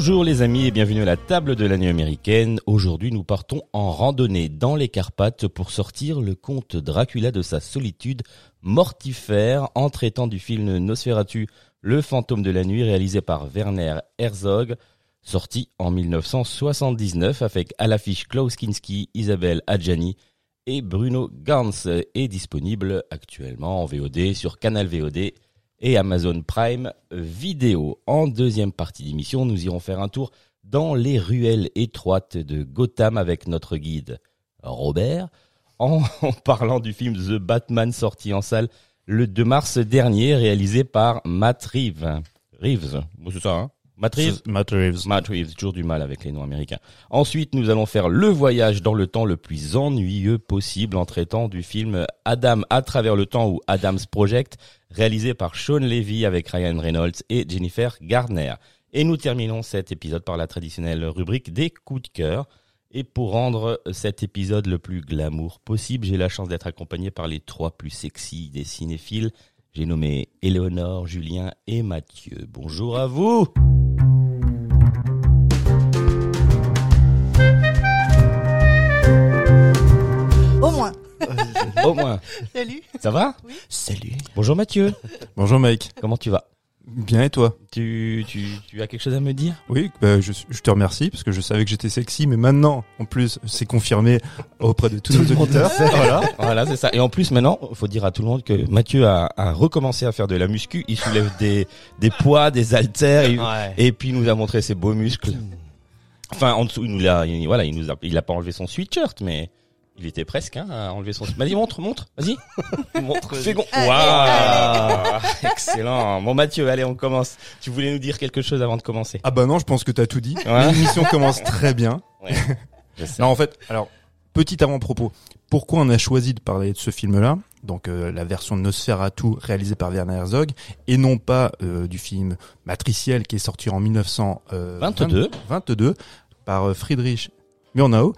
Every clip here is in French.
Bonjour les amis et bienvenue à la table de la nuit américaine. Aujourd'hui nous partons en randonnée dans les Carpates pour sortir le comte Dracula de sa solitude mortifère en traitant du film Nosferatu, le fantôme de la nuit réalisé par Werner Herzog, sorti en 1979 avec à l'affiche Klaus Kinski, Isabelle Adjani et Bruno Gans est disponible actuellement en VOD sur Canal VOD et Amazon Prime Vidéo. En deuxième partie d'émission, nous irons faire un tour dans les ruelles étroites de Gotham avec notre guide Robert, en, parlant du film The Batman sorti en salle le 2 mars dernier, réalisé par Matt Reeves. Reeves, c'est ça, hein? Matt Reeves Matt Reeves. Matt Reeves, toujours du mal avec les noms américains. Ensuite, nous allons faire le voyage dans le temps le plus ennuyeux possible en traitant du film Adam à travers le temps ou Adam's Project, réalisé par Sean Levy avec Ryan Reynolds et Jennifer Gardner. Et nous terminons cet épisode par la traditionnelle rubrique des coups de cœur. Et pour rendre cet épisode le plus glamour possible, j'ai la chance d'être accompagné par les trois plus sexy des cinéphiles. J'ai nommé Éléonore, Julien et Mathieu. Bonjour à vous Au moins. Salut. Ça va Oui. Salut. Bonjour Mathieu. Bonjour Mike. Comment tu vas? Bien et toi? Tu, tu, tu as quelque chose à me dire? Oui, bah, je, je te remercie parce que je savais que j'étais sexy, mais maintenant, en plus, c'est confirmé auprès de tous nos auditeurs. Voilà. Voilà, c'est ça. Et en plus, maintenant, faut dire à tout le monde que Mathieu a, a recommencé à faire de la muscu. Il soulève des, des poids, des haltères, il- et puis il nous a montré ses beaux muscles. Enfin, en dessous, il nous l'a, il- voilà, il nous a, il a pas enlevé son sweatshirt, mais il était presque hein, à enlever son. Vas-y, montre, montre, vas-y. montre. Fais gon- Allez, Waouh, excellent. Bon, Mathieu, allez, on commence. Tu voulais nous dire quelque chose avant de commencer? Ah bah non, je pense que t'as tout dit. Ouais. L'émission commence très bien. Ouais. Je sais. Non, en fait, alors, petit avant-propos. Pourquoi on a choisi de parler de ce film-là? Donc euh, la version de Nosferatu réalisée par Werner Herzog et non pas euh, du film Matriciel qui est sorti en 1922 22 par euh, Friedrich Murnau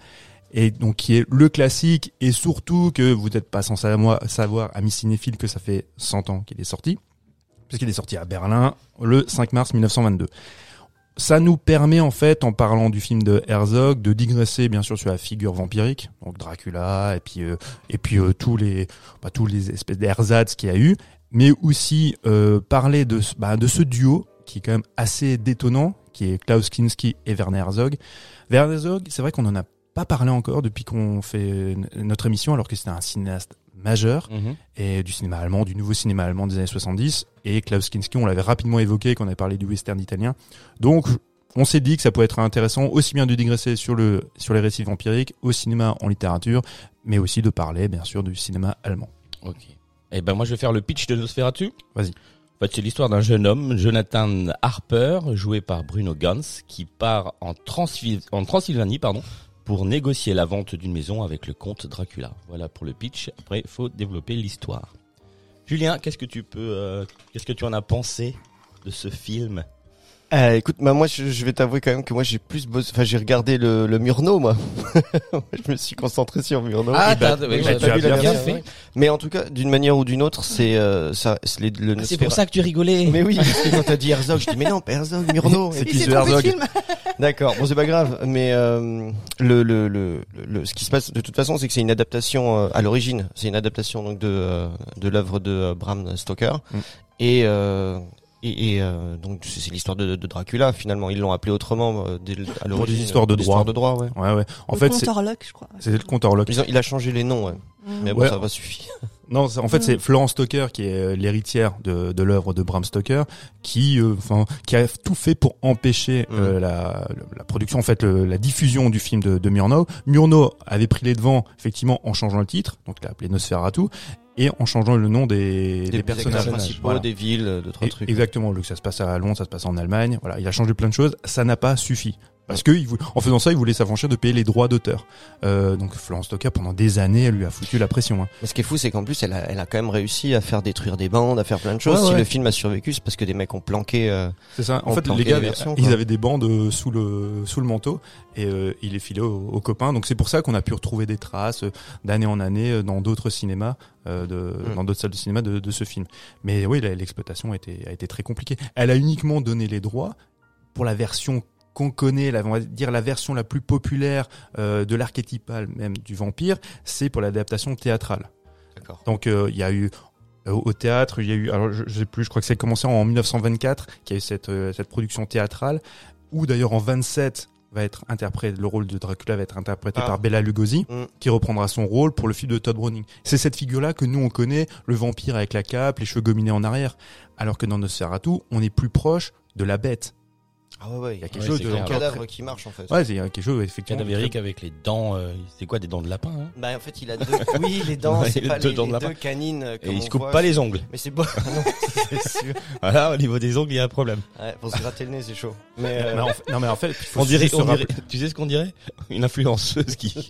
et donc qui est le classique et surtout que vous n'êtes pas sans savoir, amis cinéphiles que ça fait 100 ans qu'il est sorti puisqu'il est sorti à Berlin le 5 mars 1922 ça nous permet en fait, en parlant du film de Herzog, de digresser bien sûr sur la figure vampirique, donc Dracula et puis euh, et puis euh, tous les bah, tous les espèces d'ersatz qu'il y a eu, mais aussi euh, parler de bah, de ce duo qui est quand même assez détonnant, qui est Klaus Kinski et Werner Herzog. Werner Herzog, c'est vrai qu'on en a pas parlé encore depuis qu'on fait notre émission, alors que c'était un cinéaste majeur Mhm. et du cinéma allemand, du nouveau cinéma allemand des années 70. Et Klaus Kinski, on l'avait rapidement évoqué quand on avait parlé du western italien. Donc, on s'est dit que ça pouvait être intéressant aussi bien de digresser sur le sur les récits vampiriques, au cinéma, en littérature, mais aussi de parler, bien sûr, du cinéma allemand. Ok. Eh ben moi je vais faire le pitch de Nosferatu. Vas-y. En fait, c'est l'histoire d'un jeune homme, Jonathan Harper, joué par Bruno Gans, qui part en, en Transylvanie, pardon, pour négocier la vente d'une maison avec le comte Dracula. Voilà pour le pitch. Après, il faut développer l'histoire. Julien, qu'est-ce que tu peux, euh, qu'est-ce que tu en as pensé de ce film? Euh, écoute, bah, moi, je, je vais t'avouer quand même que moi, j'ai plus bossé, enfin, j'ai regardé le, le Murnau, moi. je me suis concentré sur Murnau. Ah, bah, oui, bah, pas tu as vu la bien version, fait. ouais. Mais en tout cas, d'une manière ou d'une autre, c'est, euh, ça, c'est les- le Ah, C'est pour ça que tu rigolais. Mais oui, parce que quand t'as dit Herzog, je dis, mais non, pas Herzog, Murnau. C'est qui ce Herzog. D'accord, bon c'est pas grave, mais euh, le, le, le, le- ce qui se passe de toute façon, c'est que c'est une adaptation euh, à l'origine, c'est une adaptation donc de euh, de l'œuvre de euh, Bram Stoker Mm. et euh, et, et, euh, donc c'est l'histoire de, de Dracula finalement, ils l'ont appelé autrement euh, dès le- à l'origine. histoires de Des droit. histoires de droit, ouais. Ouais, ouais. En Le fait, comte c'est Orlok, je crois. c'est le compte Orlok. Ils ont- il a changé les noms, ouais. Mm. mais bon Ouais. ça va suffire. Non, en fait, c'est Florence Stoker qui est euh, l'héritière de, de l'œuvre de Bram Stoker, qui, euh, enfin, qui a tout fait pour empêcher Mm. euh, la, la production, en fait, le- la diffusion du film de, de Murnau. Murnau avait pris les devants, effectivement, en changeant le titre, donc il l'a appelé Nosferatu, et en changeant le nom des, des, Des personnages. principaux, Voilà. des villes, trois Et- trucs. Exactement, au lieu que ça se passe à Londres, ça se passe en Allemagne. Voilà, il a changé plein de choses. Ça n'a pas suffi. Parce que en faisant ça, il voulait s'affranchir de payer les droits d'auteur. Euh, donc Florence Stoker, pendant des années, elle lui a foutu la pression. hein. Mais ce qui est fou, c'est qu'en plus, elle a, elle a quand même réussi à faire détruire des bandes, à faire plein de choses. Ouais, Si le film a survécu, c'est parce que des mecs ont planqué. euh, C'est ça. En fait, les gars, les versions, ils avaient des bandes euh, sous le sous le manteau et euh, il les filait aux, aux copains. Donc c'est pour ça qu'on a pu retrouver des traces euh, d'année en année euh, dans d'autres cinémas, euh, de, Mm. dans d'autres salles de cinéma de, de ce film. Mais oui, l'exploitation a été, a été très compliquée. Elle a uniquement donné les droits pour la version qu'on connaît, la, on va dire la version la plus populaire euh, de l'archétypal même du vampire, c'est pour l'adaptation théâtrale. Donc euh, il y a eu euh, au théâtre, il y a eu, alors je, je sais plus, je crois que c'est commencé en 1924, qu'il y a eu cette, euh, cette production théâtrale, où d'ailleurs en 27 va être interprété, le rôle de Dracula va être interprété Ah. par Bella Lugosi, Mm. qui reprendra son rôle pour le film de Todd Browning. C'est cette figure-là que nous on connaît, le vampire avec la cape, les cheveux gominés en arrière, alors que dans Nosferatu, on est plus proche de la bête. Ah ouais, ouais. Il y a quelque Ouais, chose de clair. cadavre qui marche en fait. Ouais, c'est quelque chose effectivement. Cadavérique avec les dents, euh, c'est quoi des dents de lapin hein? Bah en fait, il a deux. Oui, les dents, c'est pas deux les, dents de les lapin. deux canines. Et il se coupe voit. pas les ongles. Mais c'est bon. non, c'est sûr. Voilà, au niveau des ongles, il y a un problème. Ouais, pour se gratter le nez, c'est chaud. Mais euh, Mais en fait- non mais en fait, il faut On dirait, on dirait- tu sais ce qu'on dirait? Une influenceuse qui,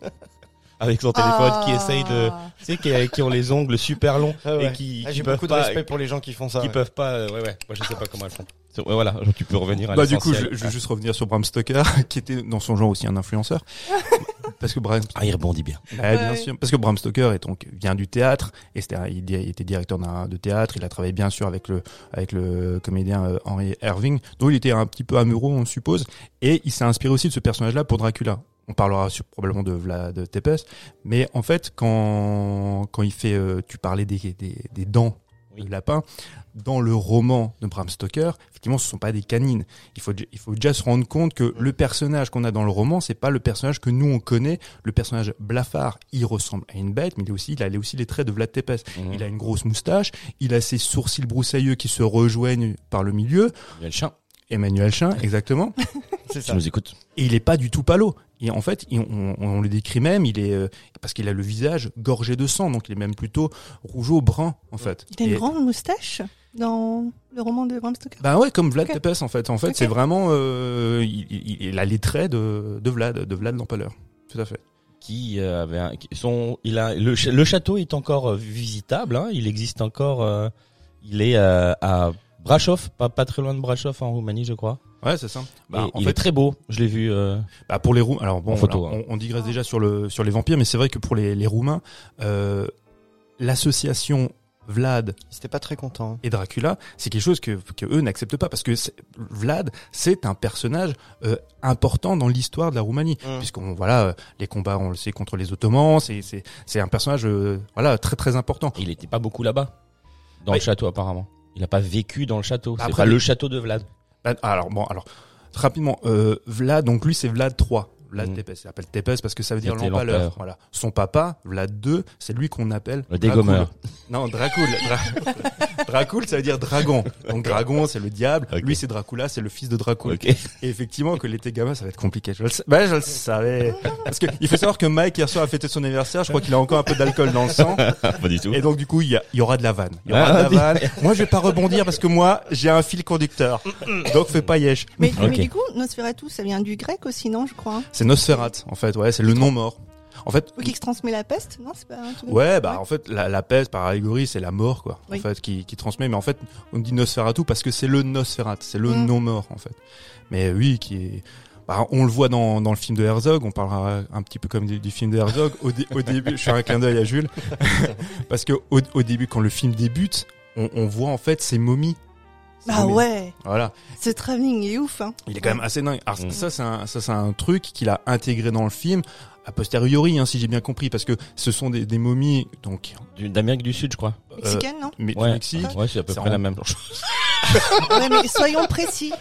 avec son téléphone, qui Ah. essaye de, tu sais, qui, qui ont les ongles super longs ah ouais. et qui, Ah, qui j'ai peuvent beaucoup de respect pour les gens qui font ça. qui ouais. peuvent pas, euh, ouais, ouais. Moi, je sais pas comment elles font. Voilà, tu peux revenir à Bah du coup, je, je vais juste revenir sur Bram Stoker, qui était dans son genre aussi un influenceur. Parce que Bram, Ah, il rebondit bien. Ouais, bien Ouais. sûr. Parce que Bram Stoker est donc vient du théâtre et il, était directeur d'un- de théâtre. Il a travaillé bien sûr avec le avec le comédien euh, Henry Irving, dont il était un petit peu amoureux, on suppose. Et il s'est inspiré aussi de ce personnage-là pour Dracula. On parlera sur- probablement de Vlad Tepes, mais en fait, quand quand il fait, euh, tu parlais des des, des dents Oui. de lapin. Dans le roman de Bram Stoker, effectivement, ce sont pas des canines. Il faut, il faut déjà se rendre compte que le personnage qu'on a dans le roman, c'est pas le personnage que nous on connaît. Le personnage blafard, il ressemble à une bête, mais il, est aussi, il a aussi les traits de Vlad Tepes. Mhm. Il a une grosse moustache, il a ses sourcils broussailleux qui se rejoignent par le milieu. Il y a le chien. Emmanuel Chin, exactement. C'est Tu ça. nous écoutes. Et il est pas du tout palo. Et en fait, on, on le décrit même, il est euh, parce qu'il a le visage gorgé de sang, donc il est même plutôt rougeau brun en fait. Il a une Et- grande moustache dans le roman de Bram Stoker. Bah ouais, comme Vlad Ok. Tepes en fait. En fait, c'est vraiment, euh, il, il- il a les traits de, de Vlad, de Vlad l'Empaleur. Tout à fait. Qui euh, avait un, qui- son, il a le, ch- le château est encore visitable. Hein, il existe encore. euh, il est euh, à Brasov, pas pas très loin de Brasov en Roumanie, je crois. Ouais, c'est ça. Bah, en il fait, est très beau. Je l'ai vu. euh, bah, pour les Roumains, alors bon, photo, hein. on, on digresse déjà sur le sur les vampires, mais c'est vrai que pour les, les Roumains, euh, l'association Vlad Ils étaient pas très contents. et Dracula, c'est quelque chose que, que eux n'acceptent pas parce que Vlad, c'est un personnage euh, important dans l'histoire de la Roumanie, Mm. puisqu'on voilà euh, les combats, on le sait contre les Ottomans, c'est c'est c'est un personnage euh, voilà très très important. il était pas beaucoup là-bas dans Ouais. le château apparemment. Il a pas vécu dans le château. Bah, c'est après, pas le château de Vlad. Bah, alors bon, alors rapidement, euh, Vlad, donc lui c'est Vlad III. Vlad Mhm. Tepes, il s'appelle Tepes parce que ça veut dire l'empaleur. Voilà. Son papa, Vlad II, c'est lui qu'on appelle Le dégommeur. Non, Dracul. Dra- Dracul, ça veut dire dragon. Donc dragon, c'est le diable. Lui, c'est Dracula, c'est le fils de Dracul. Et effectivement, que l'été gamin, ça va être compliqué. Je le, sais- bah, je le savais. Parce que il faut savoir que Mike hier soir a fêté son anniversaire. Je crois qu'il a encore un peu d'alcool dans le sang. pas du tout. Et donc du coup, il y, a- il y aura de la vanne. Il y aura Ah, de la vanne. Moi, je vais pas rebondir parce que moi, j'ai un fil conducteur. Donc fais pas yesh. Mais, Ok. mais du coup, Nosferatu, ça vient du grec aussi, non, je crois. hein? C'est Nosferatu, en fait. Ouais, c'est le non mort. En fait, qui se transmet la peste, non C'est pas un truc Ouais, bah en fait la, la peste par allégorie c'est la mort quoi, Oui. en fait qui, qui transmet. Mais en fait on dit Nosferatu parce que c'est le Nosferatu, c'est le Mm. non mort en fait. Mais oui, qui est, bah, on le voit dans, dans le film de Herzog. On parlera un petit peu comme du, du film de Herzog. Au, dé- au début, je fais un clin d'œil à Jules parce que au, au début quand le film débute, on, on voit en fait ces momies. Ah ouais, Voilà, ce travelling il est ouf. Hein. il est quand même assez dingue. Alors Mm. ça c'est un, ça c'est un truc qu'il a intégré dans le film a posteriori, hein, si j'ai bien compris, parce que ce sont des, des momies donc Du- D'Amérique du Sud, je crois. euh, Mexicaine, non mais du Ouais. Mexique. Ouais, c'est à peu près en- la même chose. Ouais, mais soyons précis.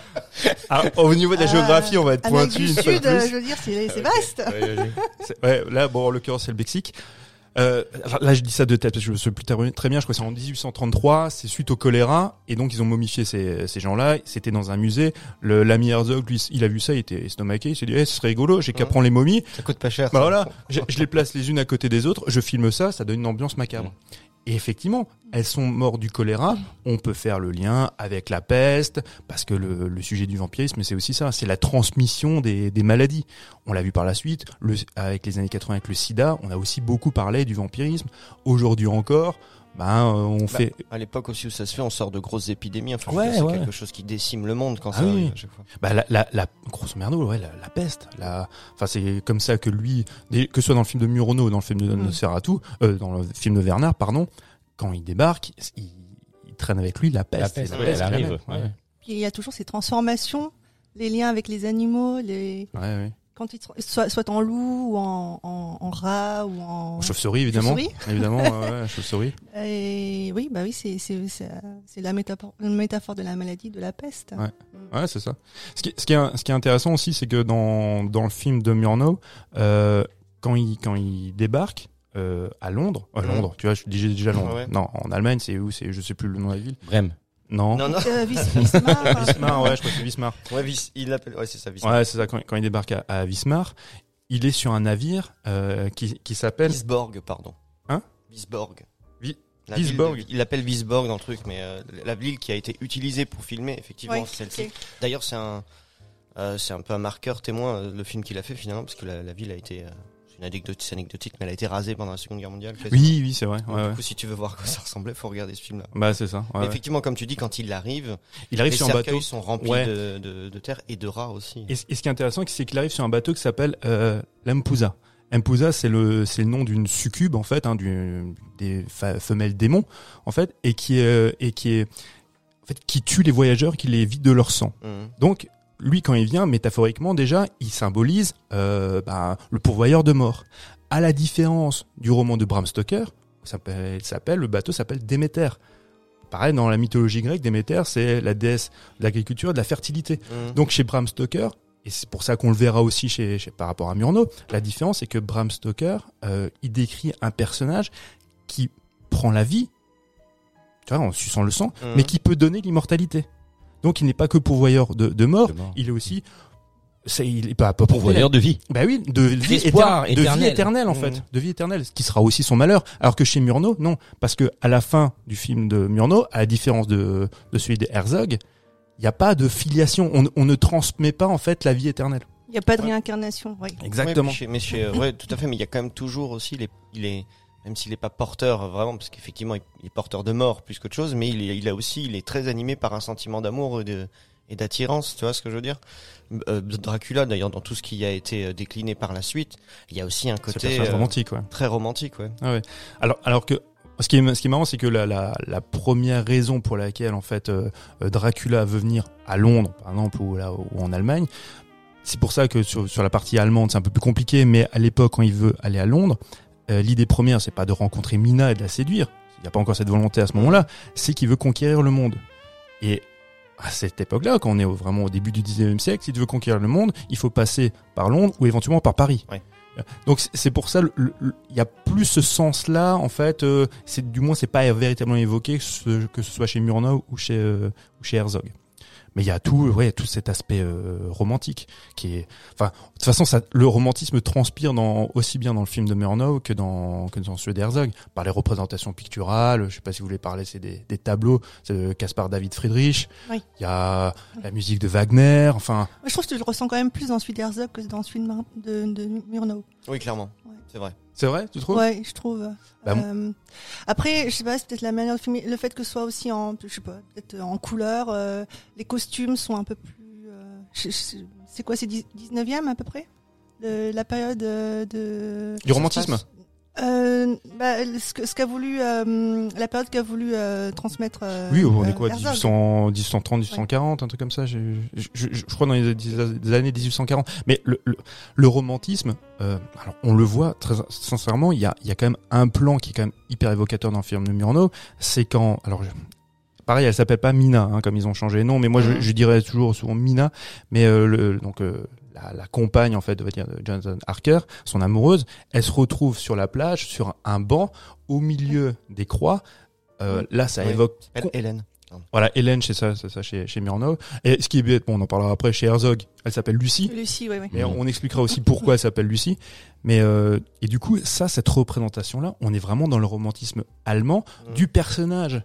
Ah, au niveau de la Ah, géographie, on va être Amérique pointu du une fois de Sud, euh, je veux dire, c'est c'est vaste. Ouais, là, bon, en l'occurrence, c'est le Mexique. Euh, là, je dis ça de tête parce que je me souviens plus très- très bien. Je crois que c'est en 1833. C'est suite au choléra et donc ils ont momifié ces, ces gens-là. C'était dans un musée. Le l'ami Herzog, lui, il a vu ça, il était estomaqué. Il s'est dit, eh, ce serait rigolo. J'ai qu'à prendre les momies. Ça coûte pas cher. Bah ça. voilà, je, je les place les unes à côté des autres. Je filme ça, ça donne une ambiance macabre. Et effectivement, elles sont mortes du choléra. On peut faire le lien avec la peste, parce que le, sujet du vampirisme, c'est aussi ça, c'est la transmission des, maladies. On l'a vu par la suite, avec les années 80 avec le sida, on a aussi beaucoup parlé du vampirisme. Aujourd'hui encore, ben, euh, on fait... À l'époque aussi où ça se fait, on sort de grosses épidémies. Enfin, Ouais, c'est ouais. quelque chose qui décime le monde quand Ah ça oui. arrive à chaque fois. Bah, la, la, la grosso merdo, ouais, la, la peste. La, enfin, c'est comme ça que lui, que ce soit dans le film de Murnau ou dans le film de Mm. Nosferatu, euh, dans le film de Werner, pardon, quand il débarque, il, il traîne avec lui la peste. La peste, peste elle arrive. Puis il y a toujours ces transformations, les liens avec les animaux, les Ouais, ouais. Quand ils soit, soit en loup ou en, en, en rat ou en Chauve-souris, évidemment. Chauve-souris. évidemment, ouais, ouais, chauve-souris. Et oui, bah oui, c'est c'est c'est c'est la métaphore, la métaphore de la maladie, de la peste. Ouais. Ouais, c'est ça. Ce qui, ce qui est, ce qui est intéressant aussi, c'est que dans, dans le film de Murnau, euh, quand il, quand il débarque, euh, à Londres, à Mhm. Londres, tu vois, je dis déjà Londres. Ouais. Non, en Allemagne, c'est où, c'est, je sais plus le nom de la ville. Brême. Non. Non, non. Euh, Vis- Wismar, Wismar, ouais, je crois que c'est Wismar. Ouais, Vis- il l'appelle. Ouais, c'est ça, Wismar. Ouais, c'est ça. Quand, quand il débarque à, à Wismar, il est sur un navire euh, qui, qui s'appelle. Visborg, pardon. Hein Visborg. Vi- La ville Visborg. de- Il l'appelle Visborg dans le truc, mais euh, la ville qui a été utilisée pour filmer, effectivement, c'est celle-ci. D'ailleurs, c'est un, euh, c'est un peu un marqueur témoin le film qu'il a fait finalement, parce que la, la ville a été, euh, une anecdote, c'est anecdotique, mais elle a été rasée pendant la Seconde Guerre mondiale. Oui, oui, c'est vrai. Donc, Ouais, du coup, si tu veux voir à quoi ça ressemblait, faut regarder ce film-là. Bah, c'est ça. Mais. Effectivement, comme tu dis, quand il arrive, Il arrive les sur un bateau. sont remplis de, de, de terre et de rats aussi. Et, ce- et ce qui est intéressant, c'est qu'il arrive sur un bateau qui s'appelle euh, l'Ampusa. Ampusa, c'est le c'est le nom d'une succube en fait, hein, du, des femelles démons en fait, et qui est euh, et qui est en fait qui tue les voyageurs, qui les vide de leur sang. Mhm. Donc lui, quand il vient, métaphoriquement déjà, il symbolise euh, bah, le pourvoyeur de mort. À la différence du roman de Bram Stoker, s'appelle, le bateau s'appelle Déméter. Pareil, dans la mythologie grecque, Déméter, c'est la déesse de l'agriculture et de la fertilité. Mhm. Donc chez Bram Stoker, et c'est pour ça qu'on le verra aussi chez, chez- par rapport à Murnau, la différence c'est que Bram Stoker, euh, il décrit un personnage qui prend la vie, tu vois, en suçant le sang, Mhm. mais qui peut donner l'immortalité. Donc il n'est pas que pourvoyeur de, de mort, De mort. il est aussi, c'est, il est pas, pas Pourvoyeur de vie. bah oui, de vie, D'espoir éter- de vie éternel. éternelle en Mmh. fait, de vie éternelle, ce qui sera aussi son malheur. Alors que chez Murnau, non, parce que à la fin du film de Murnau, à la différence de, de celui de Herzog, il n'y a pas de filiation. On, on ne transmet pas en fait la vie éternelle. Il n'y a pas de Ouais. réincarnation. Oui. Exactement. Ouais, mais chez- mais chez- ouais, tout à fait, mais il y a quand même toujours aussi, il est, il est même s'il n'est pas porteur vraiment, parce qu'effectivement, il est porteur de mort plus qu'autre chose, mais il, est- il a aussi, il est très animé par un sentiment d'amour et de et d'attirance, tu vois ce que je veux dire? Euh, Dracula, d'ailleurs, dans tout ce qui a été euh, décliné par la suite, il y a aussi un côté euh, romantique, ouais. très romantique, ouais. Ah ouais. Alors, alors que ce qui est, ce qui est marrant, c'est que la, la, la première raison pour laquelle en fait euh, Dracula veut venir à Londres, par exemple, ou là ou en Allemagne, c'est pour ça que sur, sur la partie allemande, c'est un peu plus compliqué. Mais à l'époque, quand il veut aller à Londres, euh, l'idée première, c'est pas de rencontrer Mina et de la séduire. Il n'y a pas encore cette volonté à ce moment-là. C'est qu'il veut conquérir le monde. Et à cette époque-là, quand on est vraiment au début du 19e siècle, si tu veux conquérir le monde, il faut passer par Londres ou éventuellement par Paris. Ouais. Donc c'est- pour ça, il y a plus ce sens-là en fait. euh, c'est du moins c'est pas véritablement évoqué que ce, que ce soit chez Murnau ou chez euh, ou chez Herzog. Mais il y a tout, ouais, il y a tout cet aspect euh, romantique qui est. Enfin, de toute façon, ça, le romantisme transpire dans aussi bien dans le film de Murnau que dans que dans celui d'Herzog par les représentations picturales. Je sais pas si vous voulez parler, c'est des, des tableaux. C'est de Caspar David Friedrich. Oui. Il y a la musique de Wagner. Enfin, Moi, je trouve que je le ressens quand même plus dans celui d'Herzog que dans celui de, Mar- de, de Murnau. Oui, clairement. C'est vrai. c'est vrai, tu trouves? Ouais, je trouve. Bah, Euh, après, je sais pas, c'est peut-être la manière de filmer, le fait que ce soit aussi en, je sais pas, peut-être en couleur. euh, les costumes sont un peu plus. euh, c'est quoi, c'est 19e à peu près, de, la période euh, de. Du romantisme? Euh, bah, ce que- ce qu'a voulu, euh, la période qu'a voulu euh, transmettre. euh, Oui, on est euh, quoi, Herzog. 1800, 1830, 1840, un truc comme ça. Je, je, je, je crois dans les, des années 1840. Mais le, le, le romantisme, euh, alors on le voit très sincèrement, il y a, il y a quand même un plan qui est quand même hyper évocateur dans le film de Murnau. C'est quand, alors pareil, elle s'appelle pas Mina, hein, comme ils ont changé les noms, mais moi je, Mhm. je dirais toujours souvent Mina. Mais euh, le, donc euh, la, la compagne en fait, on va dire, de Jonathan Harker, son amoureuse, elle se retrouve sur la plage, sur un banc, au milieu des croix. Euh, là, ça Oui. évoque Elle- Hélène. voilà, Hélène chez ça, c'est ça chez chez Murnau. Et ce qui est bête, bon, on en parlera après chez Herzog. Elle s'appelle Lucie. Lucie, oui, oui. Mais Mhm. on expliquera aussi pourquoi elle s'appelle Lucie. Mais euh, et du coup, ça, cette représentation-là, on est vraiment dans le romantisme allemand Mhm. du personnage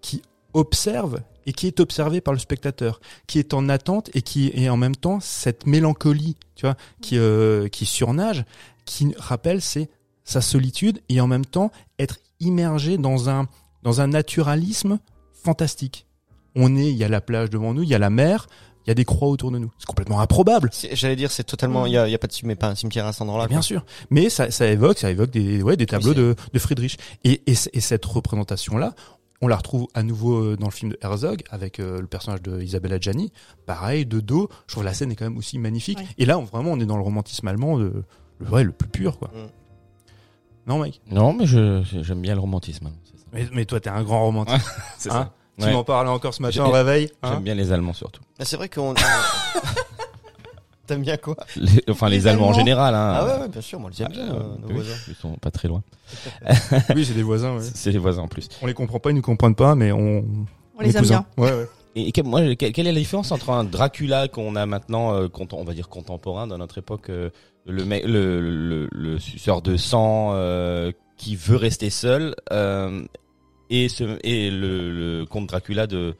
qui observe et qui est observé par le spectateur, qui est en attente et qui est en même temps cette mélancolie, tu vois, qui euh, qui surnage, qui rappelle c'est sa solitude et en même temps être immergé dans un dans un naturalisme fantastique. On est, il y a la plage devant nous, il y a la mer, il y a des croix autour de nous. C'est complètement improbable. J'allais dire, c'est totalement. Il y a, y a pas de mais pas un cimetière à cet endroit-là. Bien quoi. sûr, mais ça, ça évoque, ça évoque des, ouais, des tableaux de, de Friedrich. Et, et, et cette représentation-là, on la retrouve à nouveau euh, dans le film de Herzog avec euh, le personnage de Isabella Gianni. Pareil, de dos. Je trouve la scène est quand même aussi magnifique. Ouais. Et là, on, vraiment, on est dans le romantisme allemand, de, le, ouais, le plus pur, quoi. Mm. Non, mec? Non, mais je j'aime bien le romantisme. hein, ça. Mais, mais toi, t'es un grand romantique. C'est Hein? Tu Ouais. m'en parlais encore ce matin au réveil. hein? J'aime bien les Allemands surtout. C'est vrai qu'on. T'aimes bien quoi Les- enfin, les, Les Allemands en général. Hein. Ah ouais, ouais, bien sûr, moi les aime bien, Ah, euh, nos oui, voisins. Ils sont pas très loin. oui, c'est des voisins. Ouais. C'est les voisins en plus. On les comprend pas, ils nous comprennent pas, mais on, On les aime cousins. bien. Ouais, ouais. Et, et que- moi, que- quelle est la différence entre un Dracula qu'on a maintenant, euh, cont- on va dire contemporain dans notre époque, euh, le, le, le, le suceur de sang euh, qui veut rester seul, euh, et, ce, et le, le comte Dracula de,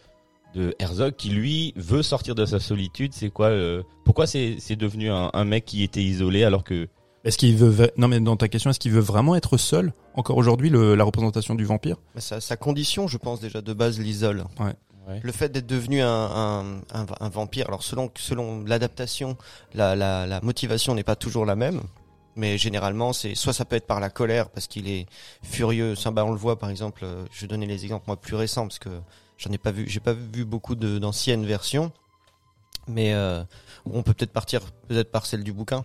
de Herzog qui lui veut sortir de sa solitude. C'est quoi euh, Pourquoi c'est c'est devenu un, un mec qui était isolé alors que Est-ce qu'il veut, non mais dans ta question, est-ce qu'il veut vraiment être seul encore aujourd'hui, le- la représentation du vampire? Mais sa, sa condition, je pense déjà de base, l'isole. Ouais. Le fait d'être devenu un, un, un, un vampire, alors selon selon l'adaptation, la, la, la motivation n'est pas toujours la même. Mais généralement, c'est soit ça peut être par la colère parce qu'il est furieux. Ça, bah, on le voit par exemple. euh, Je vais donner les exemples moi plus récents parce que j'en ai pas vu, j'ai pas vu beaucoup de d'anciennes versions. Mais euh, on peut peut-être partir peut-être par celle du bouquin.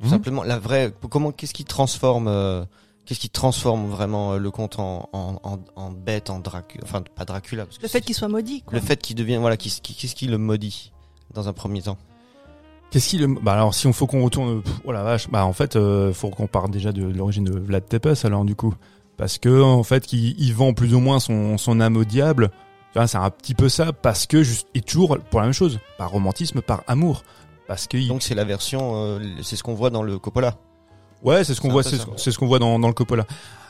Tout Mhm. simplement, la vraie. Comment qu'est-ce qui transforme euh, Qu'est-ce qui transforme vraiment euh, le conte en, en, en, en bête, en Dracula, enfin pas Dracula, parce que Le fait qu'il soit maudit, quoi. le fait qu'il devienne, voilà, qui- qui- qu'est-ce qui le maudit dans un premier temps? Qu'est-ce qu'il, bah alors si on faut qu'on retourne, pff, oh la vache, bah en fait, euh, faut qu'on parte déjà de l'origine de Vlad Tepes alors du coup, parce que en fait, il, il vend plus ou moins son, son âme au diable. C'est un petit peu ça, parce que juste et toujours pour la même chose, par romantisme, par amour, parce que il- Donc c'est la version, euh, c'est ce qu'on voit dans le Coppola. Ouais, c'est ce qu'on voit, c'est ce, qu'on voit dans, dans le Coppola.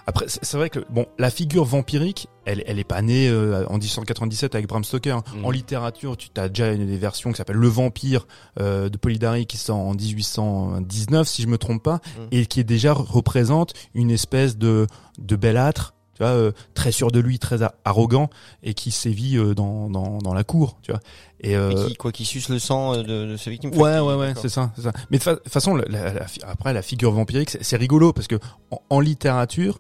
Après, c'est vrai que bon, la figure vampirique, elle, elle est pas née euh, en 1897 avec Bram Stoker. Mm. En littérature, tu as déjà une des versions qui s'appelle Le Vampire euh, de Polidari qui sort en 1819, si je me trompe pas, Mm. et qui est déjà représente une espèce de de belâtre, tu vois, euh, très sûr de lui, très arrogant, et qui sévit euh, dans, dans dans la cour, tu vois. Et, euh, Et qui, quoi, qui suce le sang euh, de, de ses victimes. Ouais, ouais, ouais, c'est ça, c'est ça. Mais de fa- façon, la, la- la après la figure vampirique, c'est rigolo parce que en, en littérature,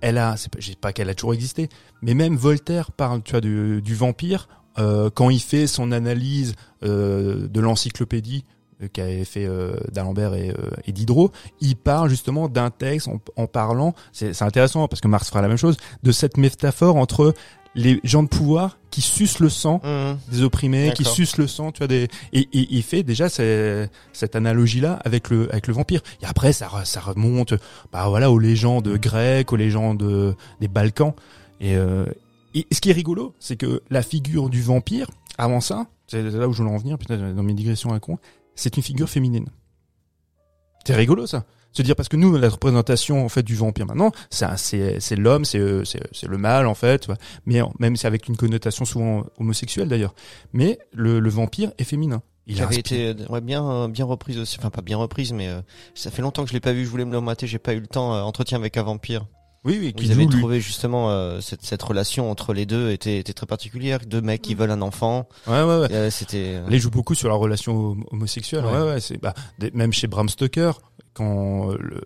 elle a, pas, j'ai pas qu'elle a toujours existé, mais même Voltaire parle, tu vois, du, du vampire euh, quand il fait son analyse euh, de l'encyclopédie qu'avait fait euh, d'Alembert et, euh, et Diderot, il parle justement d'un texte en, en parlant, c'est intéressant parce que Marx fera la même chose, de cette métaphore entre les gens de pouvoir qui sucent le sang Mhm. des opprimés qui sucent le sang, tu vois des et, il fait déjà cette analogie là avec le avec le vampire. Et après ça ça remonte bah voilà aux légendes grecques, aux légendes des Balkans et euh, et ce qui est rigolo, c'est que la figure du vampire avant ça, c'est là où je voulais en venir peut-être dans mes digressions à con, c'est une figure féminine. C'est rigolo ça. Se dire parce que nous la représentation en fait du vampire maintenant, c'est c'est l'homme, c'est euh, c'est le mâle en fait, mais même c'est avec une connotation souvent homosexuelle d'ailleurs. Mais le, le vampire est féminin. Il avait été euh, ouais, bien euh, bien reprise aussi enfin pas bien reprise mais euh, ça fait longtemps que je l'ai pas vu je voulais me le mater j'ai pas eu le temps euh, entretien avec un vampire Oui oui, qui joue, lui. trouvé justement euh, cette, cette relation entre les deux était, était très particulière deux mecs qui Mm. veulent un enfant Ouais ouais ouais. Euh, c'était euh, il joue beaucoup sur la relation hom- homosexuelle. Ouais, Ouais. ouais, c'est bah, des- même chez Bram Stoker, quand le,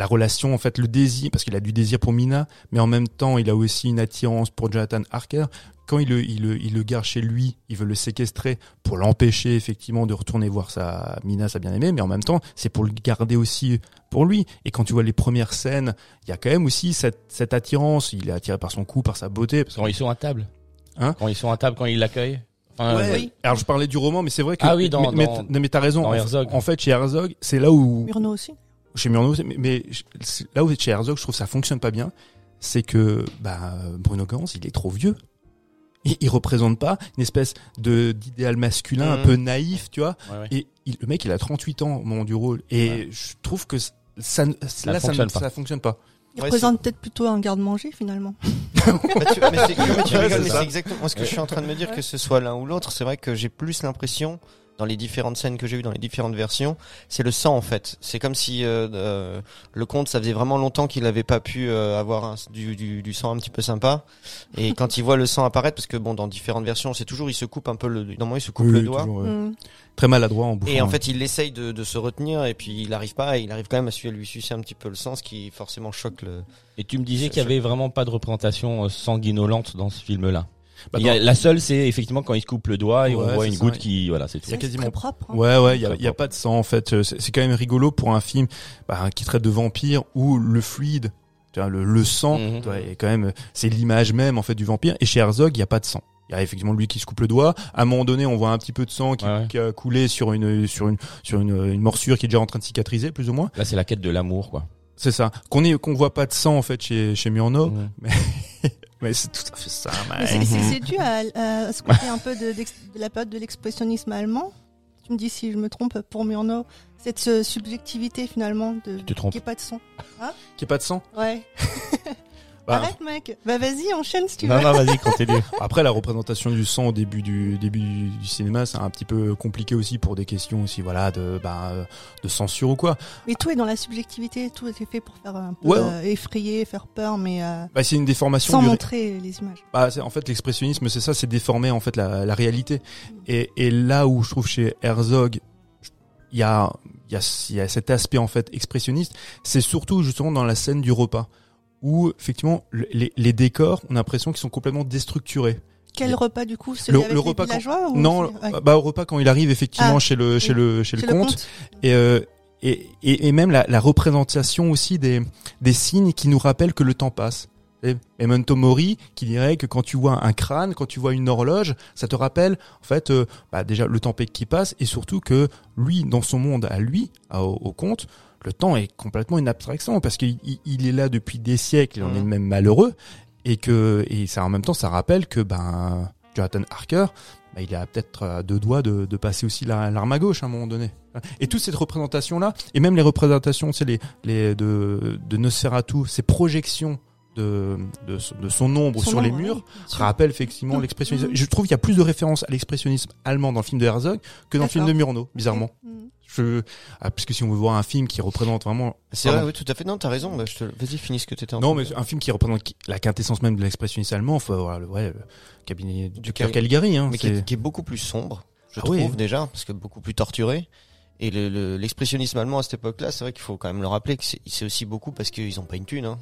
la relation, en fait, le désir, parce qu'il a du désir pour Mina, mais en même temps, il a aussi une attirance pour Jonathan Harker. Quand il le, il le, il le garde chez lui, il veut le séquestrer pour l'empêcher effectivement de retourner voir sa Mina, sa bien-aimée, mais en même temps, c'est pour le garder aussi pour lui. Et quand tu vois les premières scènes, il y a quand même aussi cette, cette attirance. Il est attiré par son cou, par sa beauté. Parce que- quand ils sont à table Hein Quand ils sont à table, quand ils l'accueillent Enfin, Ouais. oui. Alors je parlais du roman, mais c'est vrai que. Ah oui, dans- mais, dans- mais, mais t'as raison. dans en, Herzog. en fait, chez Herzog, c'est là où Murnau aussi. Chez Murnau, mais, mais là où chez Herzog, je trouve que ça fonctionne pas bien, c'est que bah, Bruno Gans, il est trop vieux. Il, il représente pas une espèce de d'idéal masculin un Mhm. peu naïf, tu vois. ouais, ouais. Et il- le mec, il a 38 ans au moment du rôle, et Ouais. je trouve que ça, là, ça, ne- fonctionne pas. ça fonctionne pas. Il Ouais, représente peut-être plutôt un garde-manger finalement. Bah, tu- mais ça. c'est exactement ce que je suis en train de me dire que ce soit l'un ou l'autre. C'est vrai que j'ai plus l'impression dans les différentes scènes que j'ai vues dans les différentes versions, c'est le sang en fait. C'est comme si euh, euh, le comte, ça faisait vraiment longtemps qu'il n'avait pas pu euh, avoir un- du, du, du sang un petit peu sympa. Et quand il voit le sang apparaître, parce que bon, dans différentes versions, c'est toujours il se coupe un peu le, normalement il se coupe Oui, le doigt. toujours, euh, Mm. Très maladroit en bouffant. Et en fait, il essaye de, de se retenir et puis il n'arrive pas. Et il arrive quand même à lui sucer un petit peu le sang, ce qui forcément choque le. Et tu me disais qu'il y avait vraiment pas de représentation sanguinolente dans ce film-là. Bah, Il y a- dans- la seule, c'est effectivement quand il se coupe le doigt et on voit une ça, goutte ouais. qui, voilà, c'est tout. Il y a C'est quasiment- propre. hein. Ouais, ouais, il y a, y pas de sang en fait. Euh, C'est quand même rigolo pour un film bah, qui traite de vampires où le fluide, tu vois, le, le sang, tu vois, est quand même, c'est l'image même en fait du vampire. Et chez Herzog, il y a pas de sang. Il y a effectivement lui qui se coupe le doigt. À un moment donné, on voit un petit peu de sang qui, Ouais, ouais. qui a coulé sur une sur une sur une, une morsure qui est déjà en train de cicatriser plus ou moins. Là, c'est la quête de l'amour, quoi. C'est ça. Qu'on est qu'on voit pas de sang en fait chez chez Murnau, Mhm. mais c'est tout à fait ça. Mais c'est- mec. c'est c'est dû à, à ce côté un peu de, la période de l'expressionnisme allemand. Tu me dis si je me trompe pour Murnau, cette euh, subjectivité finalement de te trompes. qui est pas de son. Qu'il y ait pas de sang? Ouais. Bah, Arrête mec. Bah vas-y, enchaîne si tu veux. non, vas-y, continue. Après, la représentation du sang au début du début du, du cinéma, c'est un petit peu compliqué aussi pour des questions aussi, voilà, de bah, de censure ou quoi. Mais tout est dans la subjectivité, tout est fait pour faire un peu Ouais. euh, effrayer, faire peur, mais euh, Bah, c'est une déformation. sans du- montrer les images. Bah, c'est- en fait, l'expressionnisme, c'est ça, c'est déformer en fait la, la réalité. Et, et là où je trouve chez Herzog, il y a il y a il y a cet aspect en fait expressionniste, c'est surtout justement dans la scène du repas où effectivement le- les, les décors, on a l'impression qu'ils sont complètement déstructurés. Quel repas du coup Celui le- avec le les repas quand- ou Non, ouais. bah au repas quand il arrive effectivement Ah, chez le chez oui. le chez, Chez le comte. Et, euh, et, et, et même la, la représentation aussi des, des signes qui nous rappellent que le temps passe. Et Memento Mori qui dirait que quand tu vois un crâne, quand tu vois une horloge, ça te rappelle en fait euh, bah, déjà le temps qui passe et surtout que lui dans son monde à lui à- au, au comte, le temps est complètement une abstraction parce qu'il il- il est là depuis des siècles, il en est Mhm. même malheureux et que et ça en même temps ça rappelle que ben Jonathan Harker bah, il a peut-être à deux doigts de, de passer aussi la- l'arme à gauche à un moment donné. Et toute cette représentation là, et même les représentations, c'est les, les de, de Nosferatu, ces projections de, de, son- de son ombre Son sur les murs, oui, rappellent effectivement l'expressionnisme. Mhm. Je trouve qu'il y a plus de références à l'expressionnisme allemand dans le film de Herzog que dans le film de. Murnau, bizarrement. Mhm. Je, ah, parce que si on veut voir un film qui représente vraiment, C'est vrai, oui, tout à fait. Non, t'as raison. Bah, je te... Vas-y, finis ce que t'étais en non, mais un film qui représente la quintessence même de l'expressionnisme allemand, faut avoir le vrai le cabinet du Cali- Caligari, hein. mais qui est, qui est beaucoup plus sombre, je Ah oui. trouve déjà, parce que beaucoup plus torturé. Et le- le- l'expressionnisme allemand à cette époque-là, c'est vrai qu'il faut quand même le rappeler que c'est aussi beaucoup parce qu'ils ont pas une thune. Hein,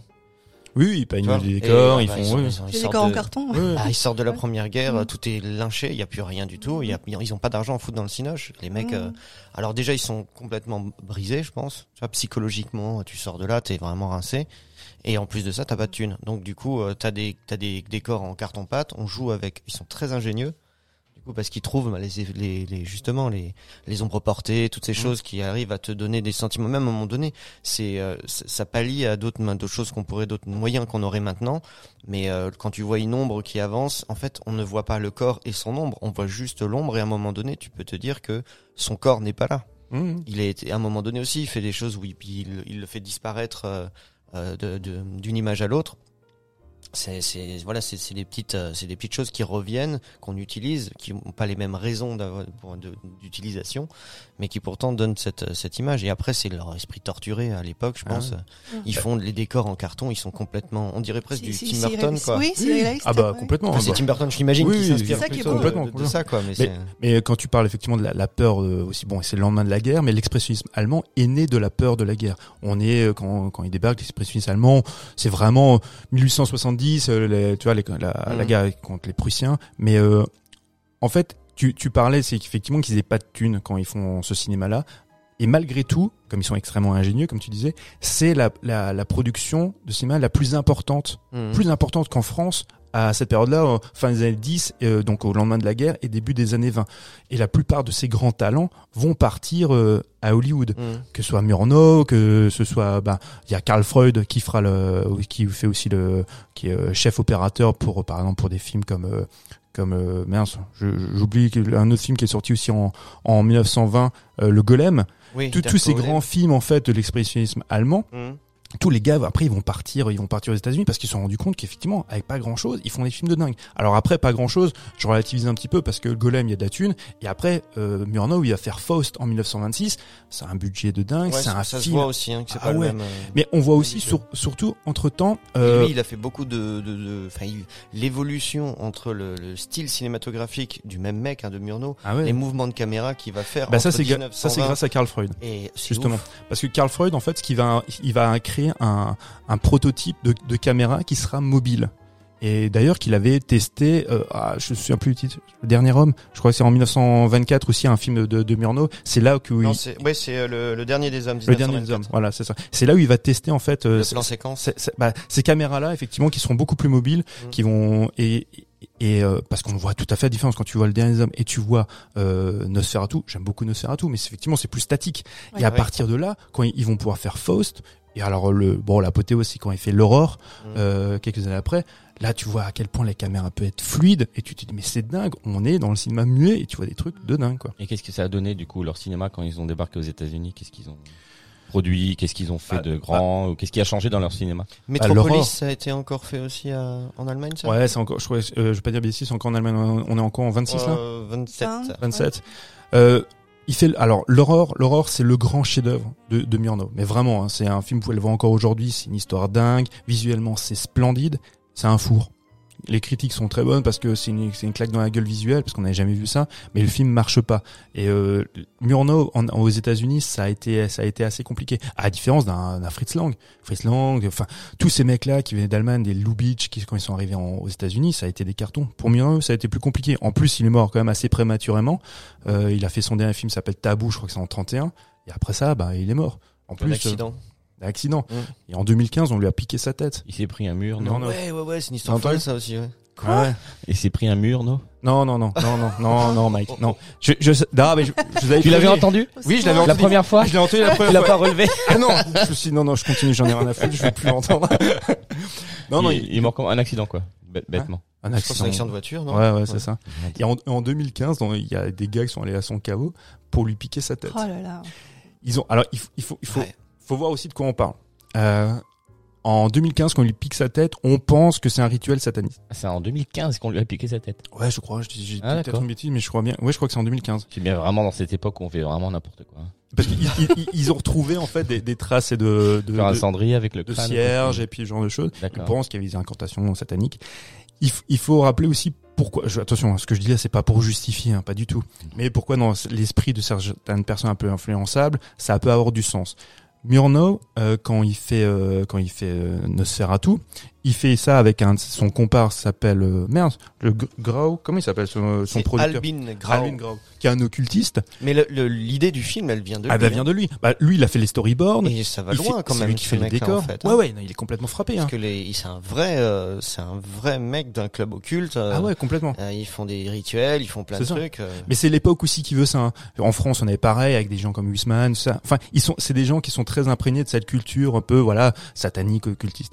Oui, oui, ils peignent vois. les décors, ils bah, font. sont- oui. ils sont- ils Les décors en de- carton. Ouais. Ah, ils sortent de la première guerre, Mm. tout est lynché, il y a plus rien du tout, il y a, ils ont pas d'argent à foutre dans le cinoche. Les mecs, Mm. euh, alors déjà ils sont complètement brisés, je pense. Tu vois, psychologiquement, tu sors de là, t'es vraiment rincé. Et en plus de ça, t'as pas de thunes. Donc du coup, euh, t'as des t'as des décors en carton pâte. On joue avec, ils sont très ingénieux. Coup, parce qu'ils trouvent bah, les, les, les justement les les ombres portées, toutes ces choses qui arrivent à te donner des sentiments. Même à un moment donné, c'est euh, ça pallie à d'autres d'autres choses qu'on pourrait, d'autres moyens qu'on aurait maintenant. Mais euh, quand tu vois une ombre qui avance, en fait, on ne voit pas le corps et son ombre, on voit juste l'ombre. Et à un moment donné, tu peux te dire que son corps n'est pas là. Mhm. Il est à un moment donné aussi, il fait des choses où il, il, il le fait disparaître euh, de- de- d'une image à l'autre. C'est, voilà, c'est, des petites, euh, des petites choses qui reviennent, qu'on utilise, qui n'ont pas les mêmes raisons d'utilisation, mais qui pourtant donnent cette, cette image. Et après, c'est leur esprit torturé à l'époque, je Ah pense. ouais. Ils font les décors en carton, ils sont complètement, on dirait presque du Tim Burton, quoi. Oui, c'est Oui. Ah bah complètement. Enfin, c'est bah. Tim Burton, j'imagine, qui oui, s'inspire c'est ça qui est plutôt beau. de- Complètement, de, ça, quoi. Mais, Mais- c'est- Mais quand tu parles effectivement de la, la peur, euh, aussi bon, c'est le lendemain de la guerre, mais l'expressionnisme allemand est né de la peur de la guerre. On est euh, quand quand il débarque, l'expressionnisme allemand, c'est vraiment 1870, euh, les- tu vois, les- la, la Mhm. guerre contre les Prussiens. Mais euh, en fait, tu, tu parlais, c'est qu'effectivement qu'ils aient pas de thunes quand ils font ce cinéma-là. Et malgré tout, comme ils sont extrêmement ingénieux, comme tu disais, c'est la, la, la production de cinéma la plus importante Mhm. plus importante qu'en France à cette période-là, fin des années 10, euh, donc au lendemain de la guerre et début des années 20. Et la plupart de ces grands talents vont partir euh, à Hollywood. Mm. Que ce soit Murnau, que ce soit, ben, il y a Carl Freud qui fera le, qui fait aussi le, qui est euh, chef opérateur pour, par exemple, pour des films comme, euh, comme euh, mince, je- j'oublie un autre film qui est sorti aussi en, en 1920, euh, Le Golem. Oui, Tous- ces grands films en fait de l'expressionnisme allemand Mm. Tous les gars après ils vont partir ils vont partir aux États-Unis parce qu'ils se sont rendus compte qu'effectivement avec pas grand chose ils font des films de dingue alors après pas grand chose je relativise un petit peu parce que le Golem il y a de la thune et après euh, Murnau il va faire Faust en 1926 c'est un budget de dingue Ouais, c'est un ça se film voit aussi hein, que c'est Ah pas ouais. le même. euh, mais on voit aussi sur- surtout entre temps Et lui, il a fait beaucoup de, de, l'évolution entre le, le style cinématographique du même mec, hein, de Murnau, ah ouais. les mouvements de caméra qu'il va faire. bah ça c'est gra- ça c'est 1920 grâce à Carl Freud Et justement ouf. parce que Carl Freud en fait ce qu'il va il va créer un, un prototype de, de caméra qui sera mobile et d'ailleurs qu'il avait testé euh, ah, je me souviens plus du titre le dernier homme je crois que c'est en 1924 aussi un film de, de Murnau c'est là que Non, il- c'est, ouais, c'est euh, le, le dernier des hommes. le dernier des hommes 1924. voilà c'est ça c'est là où il va tester en fait euh, Le plan séquence. c- c- bah, ces caméras là effectivement qui seront beaucoup plus mobiles Mm. qui vont et et euh, parce qu'on voit tout à fait la différence quand tu vois le dernier des hommes et tu vois euh, Nosferatu j'aime beaucoup Nosferatu mais effectivement c'est plus statique et à Ouais. partir de là, quand ils vont pouvoir faire Faust, et alors le bon l'apothéose aussi quand il fait l'aurore Mm. euh, quelques années après, là tu vois à quel point la caméra peut être fluide et tu te dis mais c'est dingue, on est dans le cinéma muet et tu vois des trucs de dingue quoi. Et qu'est-ce que ça a donné du coup leur cinéma quand ils ont débarqué aux États-Unis? Qu'est-ce qu'ils ont produit? Qu'est-ce qu'ils ont fait Bah, de grand? Ou Qu'est-ce qui a changé dans leur cinéma? Metropolis, l'aurore. ça a été encore fait aussi à- en Allemagne, ça? Ouais, c'est encore je crois euh, je vais pas dire bêtises, c'est encore en Allemagne, on est encore en 26 là, Euh, 27. Vingt. 27. Euh, il fait alors l'aurore, l'aurore c'est le grand chef-d'œuvre de, de Murnau. Mais vraiment, hein, c'est un film vous pouvez le voir encore aujourd'hui, c'est une histoire dingue, visuellement c'est splendide, c'est un four. Les critiques sont très bonnes parce que c'est une, c'est une claque dans la gueule visuelle parce qu'on n'avait jamais vu ça, mais le film marche pas. Et euh, Murnau en, aux États-Unis, ça a été ça a été assez compliqué. À la différence d'un d'un Fritz Lang, Fritz Lang, enfin tous ces mecs-là qui venaient d'Allemagne, des Lubitsch, qui quand ils sont arrivés en- aux États-Unis, ça a été des cartons. Pour Murnau, ça a été plus compliqué. En plus, il est mort quand même assez prématurément. Euh, il a fait son dernier film, s'appelle Tabou, je crois que c'est en 31. Et après ça, bah il est mort. En Un plus, accident. Accident. Mm. Et en 2015, on lui a piqué sa tête. Il s'est pris un mur, non Non, non. Ouais, ouais, ouais, c'est une histoire folle, ça aussi, ouais. Ouais. Il s'est pris un mur, non Non, non, non, non, non, non, non, Mike, non. Je, je, non, mais je, je vous avais Tu l'avais entendu Oui, je l'avais La entendu. première fois Je l'ai entendu la Tu première l'as fois. pas relevé Ah non, je me suis dit, non, non, je continue, j'en ai rien à foutre, je vais plus l'entendre. non, non, il, il est mort comme un accident quoi, bête- bêtement. un c'est un accident accident. de voiture, non Ouais, ouais, c'est ça. Et en, en 2015, dans- il y a des gars qui sont allés à son caveau pour lui piquer sa tête. Oh là là. Ils ont, alors, il faut, il faut, il faut, Ouais. Faut voir aussi de quoi on parle. Euh, en 2015, quand il lui pique sa tête, on pense que c'est un rituel sataniste. C'est en 2015 qu'on lui a piqué sa tête. Ouais, je crois, j'ai Ah, peut-être une bêtise, mais je crois bien. Ouais, je crois que c'est en 2015. C'est bien vraiment dans cette époque où on fait vraiment n'importe quoi. hein. Parce qu'ils ils, ils- ils ont retrouvé, en fait, des, des traces de, de, un cendrier avec le de crâne. cierges et puis ce genre de choses. D'accord. pensent qu'il y avait des incantations sataniques. Il, faut rappeler aussi pourquoi. Je, attention, ce que je dis là, c'est pas pour justifier, hein, pas du tout. Mais pourquoi dans l'esprit de certaines personnes un peu influençables, ça peut avoir du sens. Murnau, euh, quand il fait euh, quand il fait euh, Nosferatu, il fait ça avec un son comparse s'appelle euh, merde, le Grau, comment il s'appelle son, son C'est producteur Albin Grau. Alvin Grau, qui est un occultiste. Mais le- le- l'idée du film, elle vient de Ah lui. bah vient hein. de lui. Bah lui, il a fait les storyboards. Et ça va loin fait- quand c'est même. lui qui fait les mec-là, décors. En fait, ouais hein. ouais, non, il est complètement frappé. Parce Hein. que les, c'est un vrai, euh, c'est un vrai mec d'un club occulte. euh, Ah ouais, complètement. euh, ils font des rituels, ils font plein de ça. trucs. euh. Mais c'est l'époque aussi qui veut ça. hein. En France, on avait pareil avec des gens comme Huisman, ça. Enfin, ils sont, c'est des gens qui sont très imprégnés de cette culture un peu, voilà, satanique, occultiste.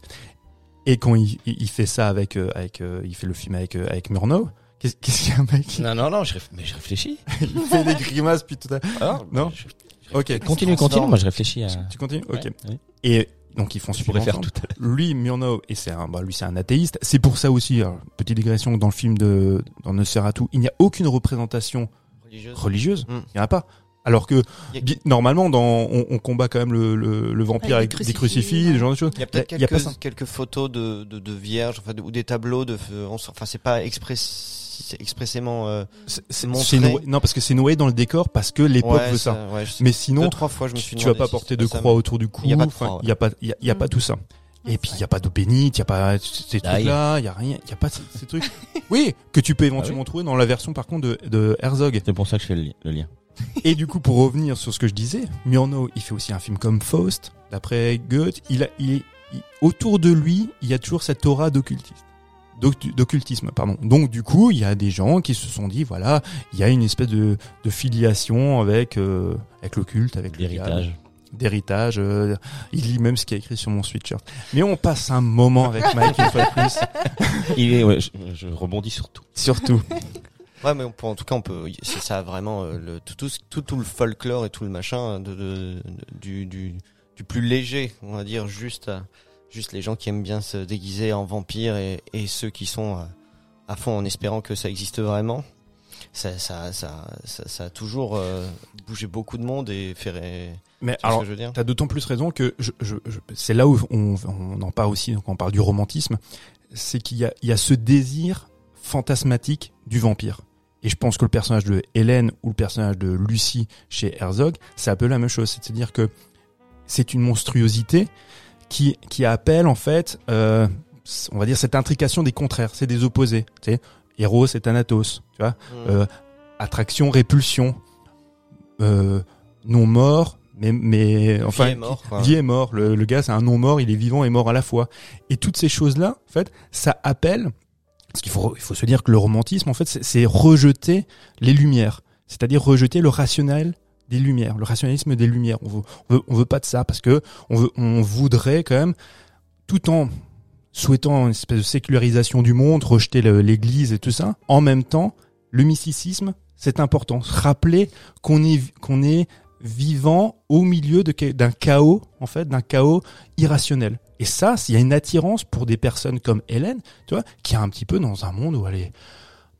Et quand il, il, il fait ça avec, euh, avec, euh, il fait le film avec, euh, avec Murnau. Qu'est-ce qu'est-ce qu'il y a, mec Non, non, non, je réf- mais je réfléchis. Il fait des grimaces puis tout à. Ah, Non. je- Ok. Continue, continue, moi je réfléchis à... Tu continues. Ok. Ouais, ouais. Et donc ils font Je super faire tout à l'heure. Lui, Murnau, et c'est un, bah, lui, c'est un athéiste. C'est pour ça aussi, alors, petite digression, dans le film de, dans Nosferatu, il n'y a aucune représentation Religieuse. religieuse. Mm. Il n'y en a pas. Alors que, a- normalement, dans, on, on combat quand même le, le, le vampire avec, Avec des des crucifix, crucifix, ce genre de choses. Il y a peut-être pas quelques, quelques photos de, de, de vierges, enfin, de- ou des tableaux de, on s- enfin, c'est pas express, c'est expressément, euh, C'est- c'est- montrer. c'est noyé- non, parce que c'est noyé dans le décor, parce que l'époque ouais, veut ça. ouais, Mais sinon, deux, trois fois, je me tu, suis tu vas pas porter de croix autour du cou. Il y a pas de croix, ouais. Y a pas, il y a, il y a pas Mm. tout ça. Et puis il y a pas d'eau bénite, il y a pas ces D'ail. trucs-là, il y a rien, il y a pas ces, ces trucs. Oui, que tu peux éventuellement trouver dans la version par contre de, de Herzog. C'est pour ça que je fais le, li- le lien. Et du coup, pour revenir sur ce que je disais, Murnau, il fait aussi un film comme Faust, d'après Goethe. Il a, il, il- autour de lui, il y a toujours cette aura d'occultiste. d'oc- d'occultisme, pardon. Donc du coup, il y a des gens qui se sont dit, voilà, il y a une espèce de, de filiation avec euh, avec l'occulte, avec L'héritage. d'héritage. euh, il lit même ce qui est écrit sur mon sweatshirt. Mais on passe un moment avec Mike une fois de plus, Il est, ouais, je, je rebondis sur tout. surtout. Ouais, mais on peut, en tout cas, on peut. C'est ça vraiment euh, le tout, tout, tout, tout le folklore et tout le machin de, de- de- du, du, du plus léger, on va dire, juste, à- juste les gens qui aiment bien se déguiser en vampires et, et ceux qui sont à, à fond en espérant que ça existe vraiment. Ça, ça, ça, ça, ça a toujours euh, bougé beaucoup de monde et fait. Mais alors, T'as d'autant plus raison que je, je, je- c'est là où on, on en parle aussi, donc on parle du romantisme, c'est qu'il y a, il y a ce désir fantasmatique du vampire. Et je pense que le personnage de Hélène ou le personnage de Lucie chez Herzog, c'est un peu la même chose. C'est-à-dire que c'est une monstruosité qui, qui appelle en fait, euh, on va dire cette intrication des contraires, c'est des opposés. Tu sais, Héros et Thanatos, tu vois. Euh, attraction, répulsion, euh, non mort, mais mais enfin Vie et mort, quoi. vie et mort. Le, le gars c'est un non mort, il est vivant et mort à la fois. Et toutes ces choses là, en fait, ça appelle. Parce qu'il faut il faut se dire que le romantisme, en fait, c'est- rejeter les lumières, c'est-à-dire rejeter le rationnel des lumières, le rationalisme des lumières. On veut, on veut, on veut pas de ça parce que on veut, on voudrait quand même, tout en souhaitant une espèce de sécularisation du monde, rejeter l'Église et tout ça, en même temps, le mysticisme, c'est important. Rappeler qu'on est, qu'on est vivant au milieu d'un chaos, en fait, d'un chaos irrationnel. Et ça, il y a une attirance pour des personnes comme Hélène, tu vois, qui est un petit peu dans un monde où elle est,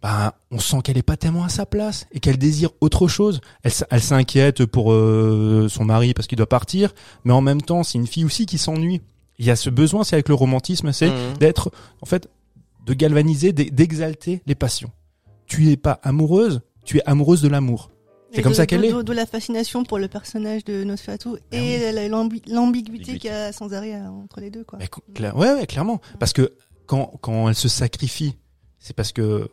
ben, on sent qu'elle est pas tellement à sa place et qu'elle désire autre chose. Elle, elle s'inquiète pour euh, son mari parce qu'il doit partir, mais en même temps, c'est une fille aussi qui s'ennuie. Il y a ce besoin, c'est avec le romantisme, c'est Mhm. d'être, en fait, de galvaniser, d'e- d'exalter les passions. Tu n'es pas amoureuse, tu es amoureuse de l'amour. C'est comme de- ça qu'elle est. de- De la fascination pour le personnage de Nosferatu Ah et la- l'ambi- l'ambiguïté Ambiguïté. qu'il y a sans arrêt euh, entre les deux, quoi. Cla- ouais, ouais, clairement. Parce que quand, quand elle se sacrifie, c'est parce que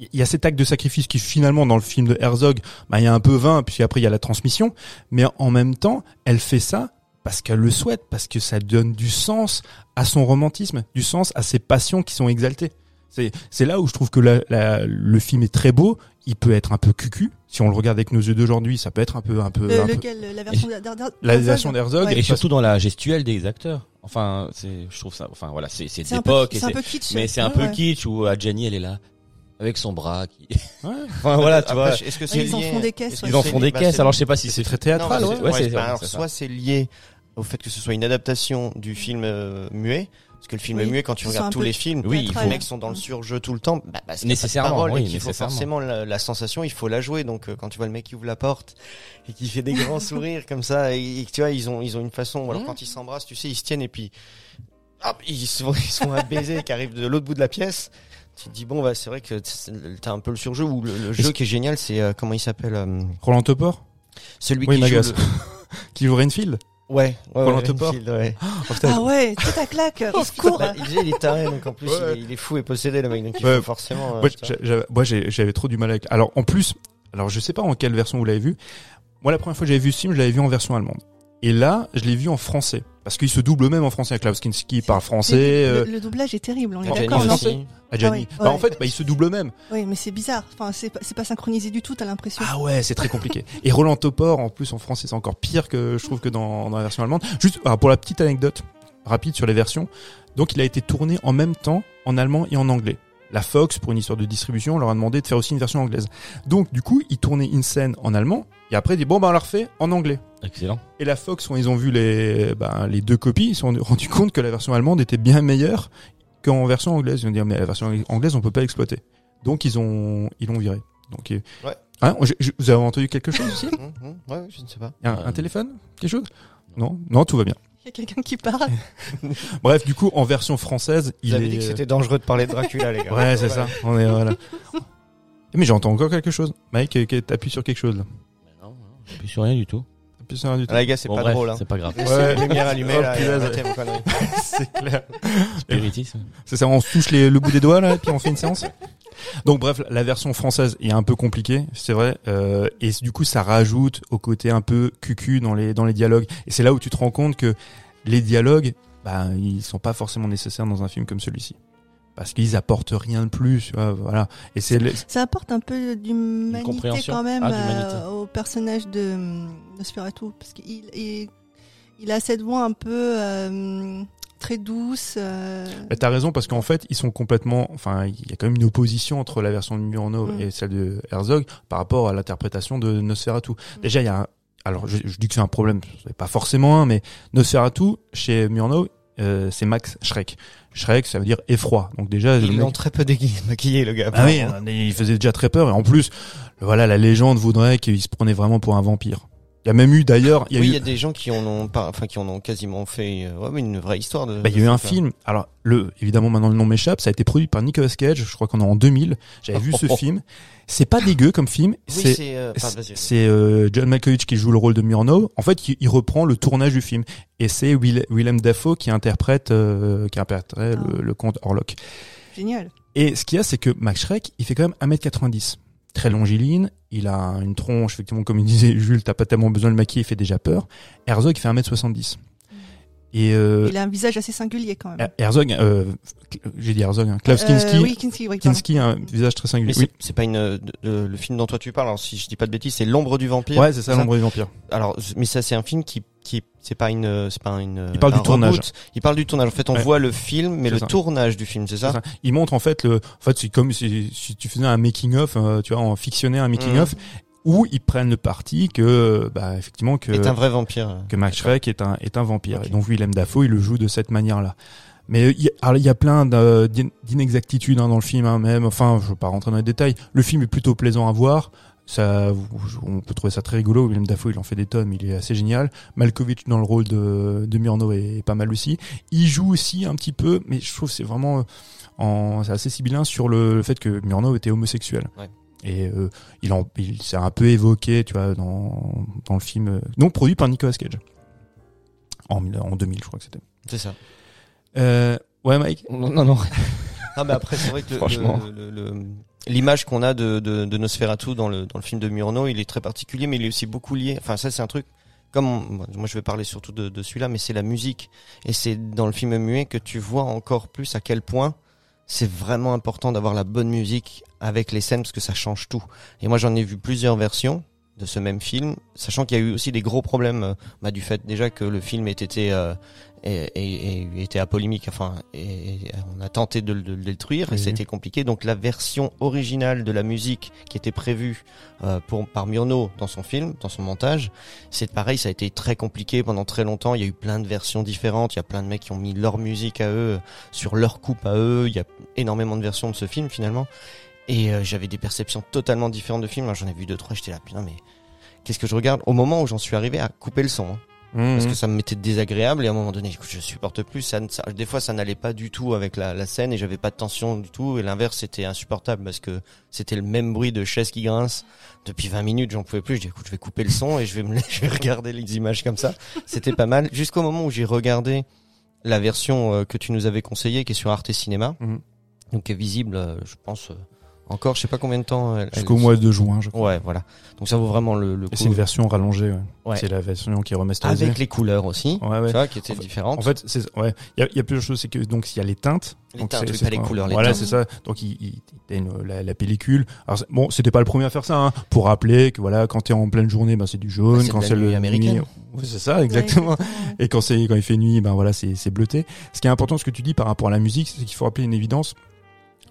il y a cet acte de sacrifice qui finalement dans le film de Herzog, bah, il y a un peu vain, puis après il y a la transmission, mais en même temps, elle fait ça parce qu'elle le souhaite, parce que ça donne du sens à son romantisme, du sens à ses passions qui sont exaltées. C'est c'est là où je trouve que la- la- le film est très beau. Il peut être un peu cucu. Si on le regarde avec nos yeux d'aujourd'hui, ça peut être un peu un peu, Le- un peu- lequel, la version d'Ar- la d'Herzog version d'Herzog. Ouais. Et surtout dans la gestuelle des acteurs. Enfin, c'est, je trouve ça, enfin voilà, c'est, c'est peu- d'époque, c'est un peu kitsch. mais c'est un peu ouais. kitsch où euh, Gianni elle est là avec son bras qui. Ouais. enfin voilà, tu vois. Est-ce que c'est ils en font des caisses, Ils en font des bah, caisses. c'est- Alors je sais pas si C'est très théâtral, Non, ouais. bah, soit c'est lié au fait que ce soit une adaptation du film euh, muet, parce que le film Oui, muet, quand tu regardes un tous les films, Oui, il les mecs sont dans le surjeu tout le temps, bah, parce Nécessairement, parole oui, et qu'il faut nécessairement. forcément la, la sensation, il faut la jouer. Donc euh, quand tu vois le mec qui ouvre la porte et qui fait des grands sourires comme ça, et, et que tu vois, ils ont ils ont une façon. ou Alors Mmh. quand ils s'embrassent, tu sais, ils se tiennent et puis hop, ils sont ils sont à baiser qui arrive de l'autre bout de la pièce. Tu te dis bon bah c'est vrai que t'as un peu le surjeu ou le, le jeu qui est génial, c'est euh, comment il s'appelle euh, Roland Topor, celui Oui, qui joue le- qui joue Renfield. Ouais, ouais, ouais. Oh, putain, Ah ouais, tout à claque, au secours. Bah, il, il est taré, donc en plus, Ouais. il, est, il est fou et possédé, le mec, donc il Ouais. faut forcément. euh, Moi, j'avais- trop du mal avec. Alors, en plus, alors je sais pas en quelle version vous l'avez vu. Moi, la première fois que j'avais vu ce film, je l'avais vu en version allemande. Et là, je l'ai vu en français. Parce qu'il se double même en français. Klaus Kinski parle français. Le, Euh, le doublage est terrible, on est Gianni d'accord. Adjani. Ah oui, Bah, ouais. en fait, bah, il se double même. Oui, mais c'est bizarre. Enfin, c'est pas, pas synchronisé du tout, t'as l'impression. Ah ouais, c'est très compliqué. Et Roland Topor, en plus en français, c'est encore pire que je trouve que dans, dans la version allemande. Juste pour la petite anecdote rapide sur les versions. Donc, il a été tourné en même temps en allemand et en anglais. La Fox, pour une histoire de distribution, leur a demandé de faire aussi une version anglaise. Donc, du coup, ils tournaient une scène en allemand et après, ils dit bon, ben, on la refait en anglais. Excellent. Et la Fox, quand ils ont vu les, ben, les deux copies, ils se sont rendus compte que la version allemande était bien meilleure qu'en version anglaise. Ils ont dit, mais la version anglaise, on peut pas l'exploiter. Donc, ils ont, ils l'ont viré. Donc, euh, Ouais. Hein, j'ai- vous avez entendu quelque chose aussi? Hum, hum, ouais, je ne sais pas. Un, Euh, un téléphone? Quelque chose? Non, non, tout va bien. Il y a quelqu'un qui parle. Bref, du coup, en version française, il Vous avez est. dit que c'était dangereux de parler de Dracula, les gars. Ouais, c'est ça. On est voilà. Mais j'entends encore quelque chose. Mike, euh, que- t'appuies sur quelque chose là. Mais non, non, j'appuie sur rien du tout. Rien du tout. Ah, les gars, c'est Bon, pas bref, drôle, hein. C'est pas grave. Ouais. lumière allumée, Oh, là, c'est clair. Spiritisme. C'est ça, on se touche les- le bout des doigts là, et puis on fait une séance. Donc bref, la version française est un peu compliquée, c'est vrai, euh, et du coup ça rajoute au côté un peu cucu dans les dans les dialogues. Et c'est là où tu te rends compte que les dialogues, bah ils sont pas forcément nécessaires dans un film comme celui-ci, parce qu'ils apportent rien de plus. tu vois, voilà. Et c'est le- Ça apporte un peu d'humanité compréhension. quand même Ah, d'humanité. euh, au personnage de hum, Nosferatu, parce qu'il il, il a cette voix un peu euh, très douce. euh, Bah, T'as raison parce qu'en fait ils sont complètement, enfin il y a quand même une opposition entre la version de Murnau Mm. et celle de Herzog par rapport à l'interprétation de Nosferatu. Mm. Déjà il y a, un, alors je, je dis que c'est un problème, c'est pas forcément un, mais Nosferatu chez Murnau euh, c'est Max Schreck. Schreck ça veut dire effroi. Donc déjà Ils mec- l'ont très peu dégui- maquillé, le gars. ah oui, apparemment. il faisait déjà très peur et en plus voilà la légende voudrait qu'il se prenait vraiment pour un vampire. Il y a même eu d'ailleurs, il y a oui, eu il y a des gens qui en ont pas, enfin, qui en ont quasiment fait, euh, ouais, mais une vraie histoire de. Bah, il y a eu un film. Alors, le, évidemment, maintenant le nom m'échappe. Ça a été produit par Nicolas Cage. Je crois qu'on est en 2000. J'avais vu ce film. C'est pas dégueu comme film. Oui, c'est c'est, euh, euh, John Malkovich qui joue le rôle de Murnau. En fait, il, il reprend le tournage du film. Et c'est Will, Willem Dafoe qui interprète, euh, qui interpréterait Ah. le, le comte Orlok. Génial. Et ce qu'il y a, c'est que Max Schreck, il fait quand même 1m90. Très longiligne. Il a une tronche, effectivement, comme il disait Jules, t'as pas tellement besoin de le maquiller, il fait déjà peur. Herzog, fait 1m70. Et euh, Il a un visage assez singulier quand même. Herzog, euh, j'ai dit Herzog, hein, Klaus Kinski, Euh, oui, Kinski, oui. Kinski a un visage très singulier. Mais Oui. c'est, pas une, euh, de- de- le film dont toi tu parles. Alors, si je dis pas de bêtises, c'est l'ombre du vampire. Ouais, c'est ça, l'ombre du vampire. Alors, mais ça, c'est un film qui, qui, c'est pas une, euh, c'est pas une. Il parle un du tournage. reboot. Il parle du tournage. En fait, on Ouais. voit le film, mais le ça. tournage du film, c'est ça? Ça. Il montre en fait le, en fait c'est comme si, si tu faisais un making of, euh, tu vois, en fictionnaire un making Mhm. of, où ils prennent le parti que, bah effectivement que Est un vrai vampire. que Max Schreck est un est un vampire. Et donc Willem Dafoe, il le joue de cette manière-là. Mais euh, il y, y a plein de- d'in- d'inexactitudes hein, dans le film, hein, même. Enfin, je veux pas rentrer dans les détails. Le film est plutôt plaisant à voir. Ça, on peut trouver ça très rigolo. Willem Dafoe, il en fait des tonnes, il est assez génial. Malkovich dans le rôle de, de Murnau est pas mal aussi. Il joue aussi un petit peu, mais je trouve c'est vraiment, euh, en, c'est assez sibyllin sur le, le fait que Murnau était homosexuel. Ouais. Et euh, il en, il s'est un peu évoqué, tu vois, dans, dans le film, euh, donc produit par Nicolas Cage. En, en 2000, je crois que c'était. C'est ça. Euh, ouais, Mike? Non, non, non. Non, mais après, c'est vrai que le- Franchement. le- le- le- l'image qu'on a de, de, de Nosferatu dans le, dans le film de Murnau, il est très particulier, mais il est aussi beaucoup lié. Enfin, ça, c'est un truc. Comme on- moi, je vais parler surtout de, de celui-là, mais c'est la musique. Et c'est dans le film muet que tu vois encore plus à quel point c'est vraiment important d'avoir la bonne musique avec les scènes parce que ça change tout. Et moi, j'en ai vu plusieurs versions de ce même film, sachant qu'il y a eu aussi des gros problèmes euh, bah, du fait déjà que le film ait été euh, et, et, et était apolémique, enfin, et, et on a tenté de, le- de le détruire et Oui. c'était compliqué. Donc la version originale de la musique qui était prévue euh, pour par Murnau dans son film, dans son montage, c'est pareil, ça a été très compliqué pendant très longtemps. Il y a eu plein de versions différentes. Il y a plein de mecs qui ont mis leur musique à eux sur leur coupe à eux. Il y a énormément de versions de ce film finalement. Et euh, j'avais des perceptions totalement différentes de films. J'en ai vu deux trois. J'étais là, putain, mais qu'est-ce que je regarde? Au moment où j'en suis arrivé à couper le son. hein parce Mhm. que ça me mettait désagréable et à un moment donné je supporte plus ça, ça- des fois ça n'allait pas du tout avec la, la scène et j'avais pas de tension du tout et l'inverse c'était insupportable parce que c'était le même bruit de chaises qui grincent. Depuis 20 minutes j'en pouvais plus. Je dis écoute je vais couper le son et je vais me je vais regarder les images comme ça. C'était pas mal. Jusqu'au moment où j'ai regardé la version euh, que tu nous avais conseillée qui est sur Arte Cinéma Mhm. donc qui est visible euh, je pense euh, encore je sais pas combien de temps elle- Jusqu'au mois de juin, je crois. ouais voilà donc ça vaut vraiment le, le Et coup c'est une version rallongée. Ouais. Ouais. C'est la version qui est remasterisée. avec les couleurs aussi Ouais, ouais. tu vois qui étaient En fait- différentes En fait, c'est ouais, il y a, il y a plusieurs choses. C'est que donc il y a les teintes. Les donc teintes, oui, pas les couleurs, les Voilà, c'est ça. Donc il, il, il y a une- la, la pellicule. Alors bon, c'était pas le premier à faire ça. Hein, pour rappeler que voilà, quand t'es en pleine journée, ben c'est du jaune. Bah, quand la c'est le américaine. c'est ça, exactement. Ouais, Et quand c'est quand il fait nuit, ben voilà, c'est c'est bleuté. Ce qui est important, ce que tu dis par rapport à la musique, c'est qu'il faut rappeler une évidence.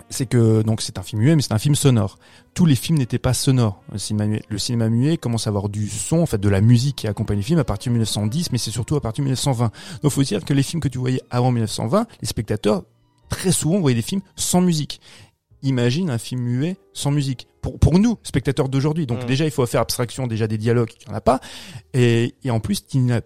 C'est que donc c'est un film muet, mais c'est un film sonore. Tous les films n'étaient pas sonores. Le cinéma muet, le cinéma muet commence à avoir du son, en fait, de la musique qui accompagne les films à partir de 1910, mais c'est surtout à partir de 1920. Donc, faut dire que les films que tu voyais avant 1920, les spectateurs très souvent voyaient des films sans musique. Imagine un film muet sans musique. Pour, pour nous, spectateurs d'aujourd'hui. Donc Mm. déjà, il faut faire abstraction déjà des dialogues, il n'y en a pas. Et, et en plus,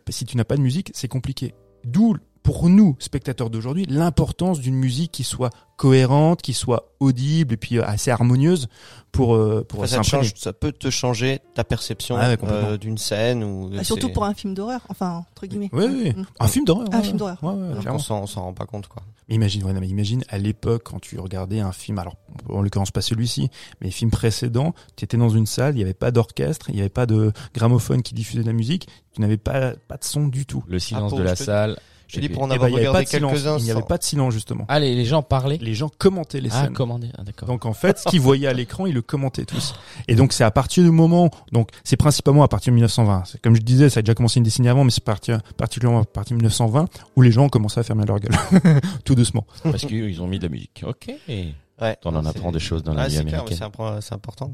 si tu n'as pas de musique, c'est compliqué. D'où, pour nous, spectateurs d'aujourd'hui, l'importance d'une musique qui soit cohérente, qui soit audible et puis euh, assez harmonieuse pour, euh, pour Enfin, ça, change, ça peut te changer ta perception ouais, complètement. euh, d'une scène ou Bah, surtout pour un film d'horreur, enfin entre guillemets. Oui, oui. Mm. Un film d'horreur. Un ouais, film d'horreur. Ouais, ouais, on s'en on s'en rend pas compte quoi. Imagine, ouais, non, mais imagine à l'époque quand tu regardais un film, alors en l'occurrence pas celui-ci, mais les films précédents, tu étais dans une salle, il n'y avait pas d'orchestre, il n'y avait pas de gramophone qui diffusait de la musique, tu n'avais pas pas de son du tout. Le silence Ah, de la salle. Je dis Et puis- pour en Eh ben, avoir pas regardé de silence. quelques-uns. Il n'y avait pas de silence justement. Ah, les, les gens parlaient Les gens commentaient les Ah, scènes. commandé. Ah, d'accord. Donc en fait, ce qu'ils voyaient à l'écran, ils le commentaient tous. Et donc c'est à partir du moment, donc c'est principalement à partir de 1920. C'est Comme je disais, ça a déjà commencé une décennie avant, mais c'est parti- particulièrement à partir de 1920 où les gens ont commencé à fermer leur gueule, tout doucement. Parce qu'ils ont mis de la musique. Ok. Ouais. On en apprend des choses dans la vie c'est clair, américaine. c'est important.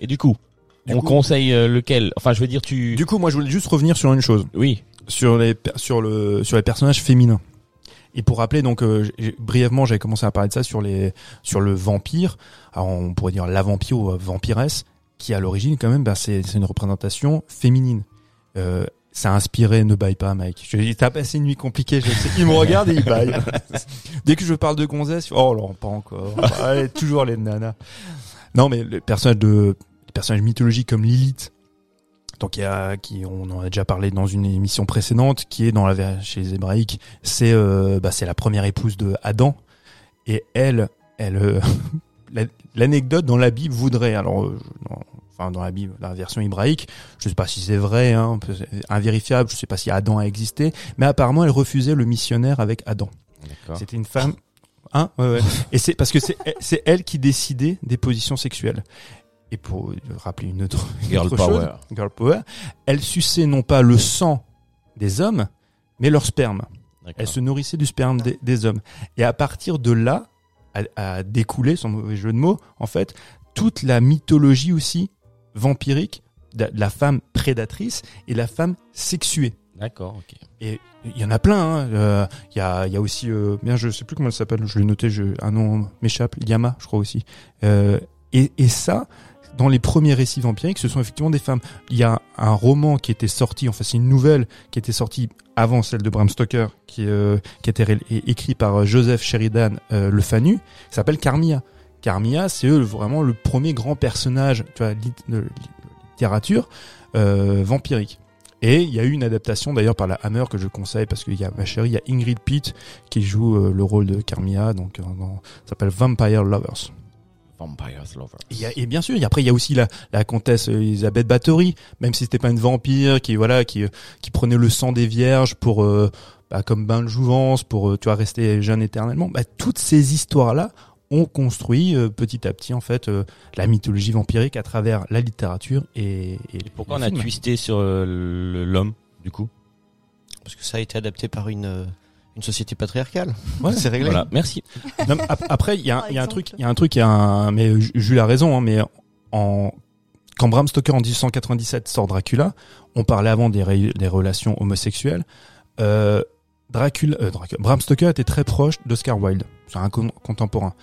Et du coup, Du on coup- conseille euh, lequel? Enfin, je veux dire, tu. Du coup, moi, je voulais juste revenir sur une chose, Oui. Sur les sur le sur les personnages féminins. Et pour rappeler, donc euh, brièvement, j'avais commencé à parler de ça sur les sur le vampire. Alors on pourrait dire la vampire ou euh, vampiresse, qui à l'origine quand même, bah, c'est c'est une représentation féminine. Euh, ça a inspiré Ne baille pas, Mike. Je- T'as passé une nuit compliquée. Je sais. Il me regarde et il baille. Dès que je parle de gonzesse, oh non, pas encore. Allez, toujours les nanas. Non, mais le personnage de les personnages mythologiques comme Lilith, donc il y a, qui on en a déjà parlé dans une émission précédente, qui est dans la chez les Hébraïques, c'est euh, bah, c'est la première épouse de Adam et elle, elle euh, la- l'anecdote dans la Bible voudrait alors euh, dans, enfin dans la Bible la version hébraïque, je sais pas si c'est vrai, hein, invérifiable, je sais pas si Adam a existé, mais apparemment elle refusait le missionnaire avec Adam. C'était une femme. Hein ouais, ouais. Et c'est parce que c'est c'est elle qui décidait des positions sexuelles. Et pour rappeler une autre, une Girl autre power. chose, girl power, elle suçait non pas le sang des hommes, mais leur sperme. Elle se nourrissait du sperme des, des hommes. Et à partir de là, a, a découlé, sans mauvais jeu de mots, en fait, toute la mythologie aussi vampirique de la femme prédatrice et la femme sexuée. D'accord, ok. Et il y en a plein. hein. Euh, Il y, a, il y a aussi, euh, bien, je sais plus comment elle s'appelle. Je l'ai noté. Je, un nom m'échappe. Yama, je crois aussi. Euh, et, et ça, dans les premiers récits vampiriques, ce sont effectivement des femmes. Il y a un roman qui était sorti. Enfin, c'est une nouvelle qui était sortie avant celle de Bram Stoker, qui, euh, qui a été écrit par euh, Joseph Sheridan euh, Le Fanu. qui s'appelle Carmilla. Carmilla, c'est eux vraiment le premier grand personnage, tu vois, de littérature euh, vampirique. Et il y a eu une adaptation d'ailleurs par la Hammer que je conseille parce qu'il y a ma chérie, il y a Ingrid Pitt qui joue euh, le rôle de Carmilla, donc euh, ça s'appelle Vampire Lovers. Vampires Lovers. Et, il y a- et bien sûr, et après il y a aussi la, la comtesse euh, Elisabeth Bathory, même si c'était pas une vampire, qui voilà, qui euh, qui prenait le sang des vierges pour euh, bah, comme bain de jouvence, pour tu vois rester jeune éternellement. Bah, toutes ces histoires là ont construit euh, petit à petit en fait euh, la mythologie vampirique à travers la littérature et, et, Et pourquoi on a twisté sur euh, l'homme, du coup? Parce que ça a été adapté par une, euh, une société patriarcale. Ouais, c'est réglé. Voilà, merci. Non, mais ap- après, il y a, y un truc, il y a un truc, il y a un, mais Ju- Jules a raison, hein, mais en, quand Bram Stoker en 1897 sort Dracula, on parlait avant des, ré- des relations homosexuelles, euh, Dracula, euh, Dracula- Bram Stoker était très proche d'Oscar Wilde. C'est un con- contemporain.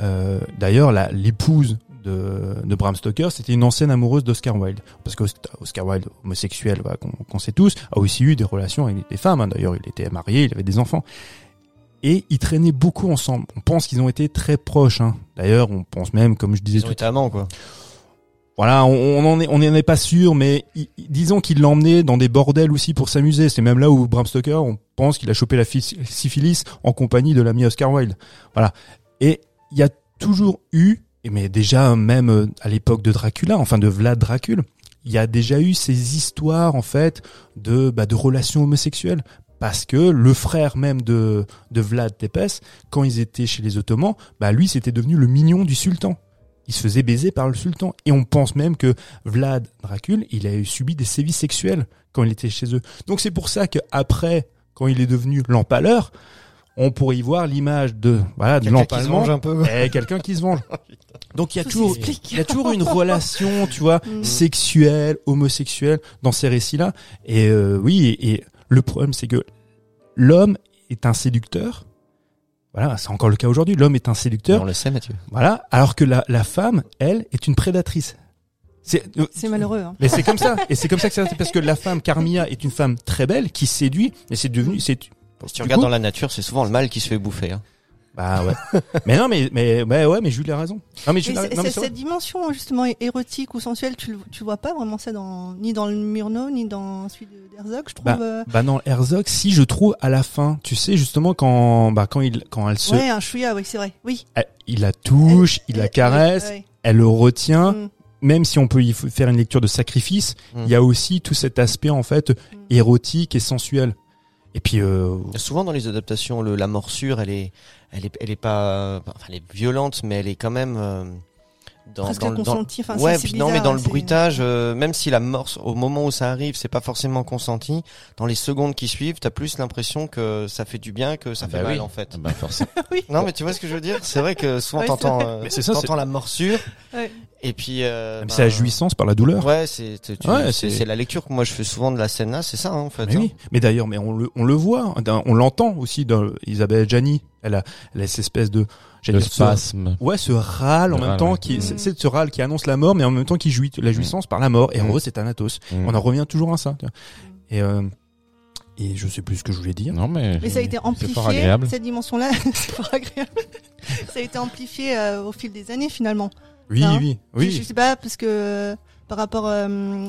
Euh, D'ailleurs, la- l'épouse de, de Bram Stoker, c'était une ancienne amoureuse d'Oscar Wilde. Parce que Oscar Wilde, homosexuel, voilà, qu'on sait tous, a aussi eu des relations avec des femmes. hein. D'ailleurs, il était marié, il avait des enfants. Et ils traînaient beaucoup ensemble. On pense qu'ils ont été très proches. hein. D'ailleurs, on pense même, comme je disais Ils tout été amants, quoi. voilà, on, on en est, on n'en est pas sûr, mais disons qu'il l'emmenait dans des bordels aussi pour s'amuser. C'est même là où Bram Stoker, on pense qu'il a chopé la syphilis en compagnie de l'ami Oscar Wilde. Voilà. Et il y a toujours eu, mais déjà même euh, à l'époque de Dracula, enfin de Vlad Dracul, il y a déjà eu ces histoires en fait de bah, relations homosexuelles. Parce que le frère même de, Vlad Tepes, quand ils étaient chez les Ottomans, bah lui c'était devenu le mignon du sultan il se faisait baiser par le sultan. Et on pense même que Vlad Dracul, il a subi des sévices sexuels quand il était chez eux. Donc c'est pour ça que après, quand il est devenu l'empaleur, on pourrait y voir l'image de voilà de Quelqu'un qui se l'empalement. venge un peu. Et quelqu'un qui se venge. Donc il y a Tout toujours, il y a toujours une relation, tu vois, Mm. sexuelle, homosexuelle dans ces récits-là. Et euh, oui, et, et le problème c'est que l'homme est un séducteur. Voilà, c'est encore le cas aujourd'hui. L'homme est un séducteur. On le sait, Mathieu. Voilà, alors que la, la femme, elle, est une prédatrice. C'est euh, C'est malheureux. Hein. mais c'est comme ça, et c'est comme ça que c'est parce que la femme Carmilla est une femme très belle qui séduit, et c'est devenu, c'est Si tu du regardes coup- dans la nature, c'est souvent le mâle qui se fait bouffer. Hein. bah ouais. mais non, mais mais ouais, ouais, mais Jules a raison. Non mais a- non, mais cette dimension justement é- érotique ou sensuelle, tu, tu vois pas vraiment ça dans ni dans le Murnau ni dans celui d'Herzog, je trouve. euh, Bah non, Herzog, si je trouve à la fin, tu sais justement quand bah quand il quand elle se, Ouais, un chouïa, oui, c'est vrai. Oui. elle- il la touche, il la Elle- caresse, ouais, elle le retient. Mm. Même si on peut y faire une lecture de sacrifice, Mm. il y a aussi tout cet aspect en fait érotique et sensuel. Et puis euh, Souvent dans les adaptations, le, la morsure, elle est, elle est, elle est pas, enfin, elle est violente, mais elle est quand même euh, dans, Presque dans, le- dans- consenti. Enfin, ouais, non, mais dans le c'est- bruitage, euh, même si la morse, au moment où ça arrive, c'est pas forcément consenti, dans les secondes qui suivent, t'as plus l'impression que ça fait du bien que ça Ah fait bah mal oui. en fait. Ah bah forcément. Non, mais tu vois ce que je veux dire? C'est vrai que souvent Ouais, t'entends, c'est euh, la morsure, Ouais. Et puis. Euh, ben, c'est la jouissance par la douleur. Ouais, c'est Ouais, c'est la lecture que moi je fais souvent de la scène là, c'est ça hein, en fait. Mais hein. oui. Mais d'ailleurs, mais on le, on le voit, hein, on l'entend aussi dans Isabelle Gianni. Elle a, elle a cette espèce de, j'allais Le ce- spasme. Ouais, ce râle en Le même râle, temps ouais. qui, Mm. c'est ce râle qui annonce la mort, mais en même temps qui jouit la jouissance par la mort. Et en Mm. gros, c'est Thanatos. Mm. On en revient toujours à ça. tu vois. Et euh, et je sais plus ce que je voulais dire. Non mais. Mais ça a été amplifié, agréable. cette dimension-là, c'est fort agréable. ça a été amplifié euh, au fil des années finalement. Oui, Hein oui, Je, je oui. sais pas, parce que euh, par rapport euh,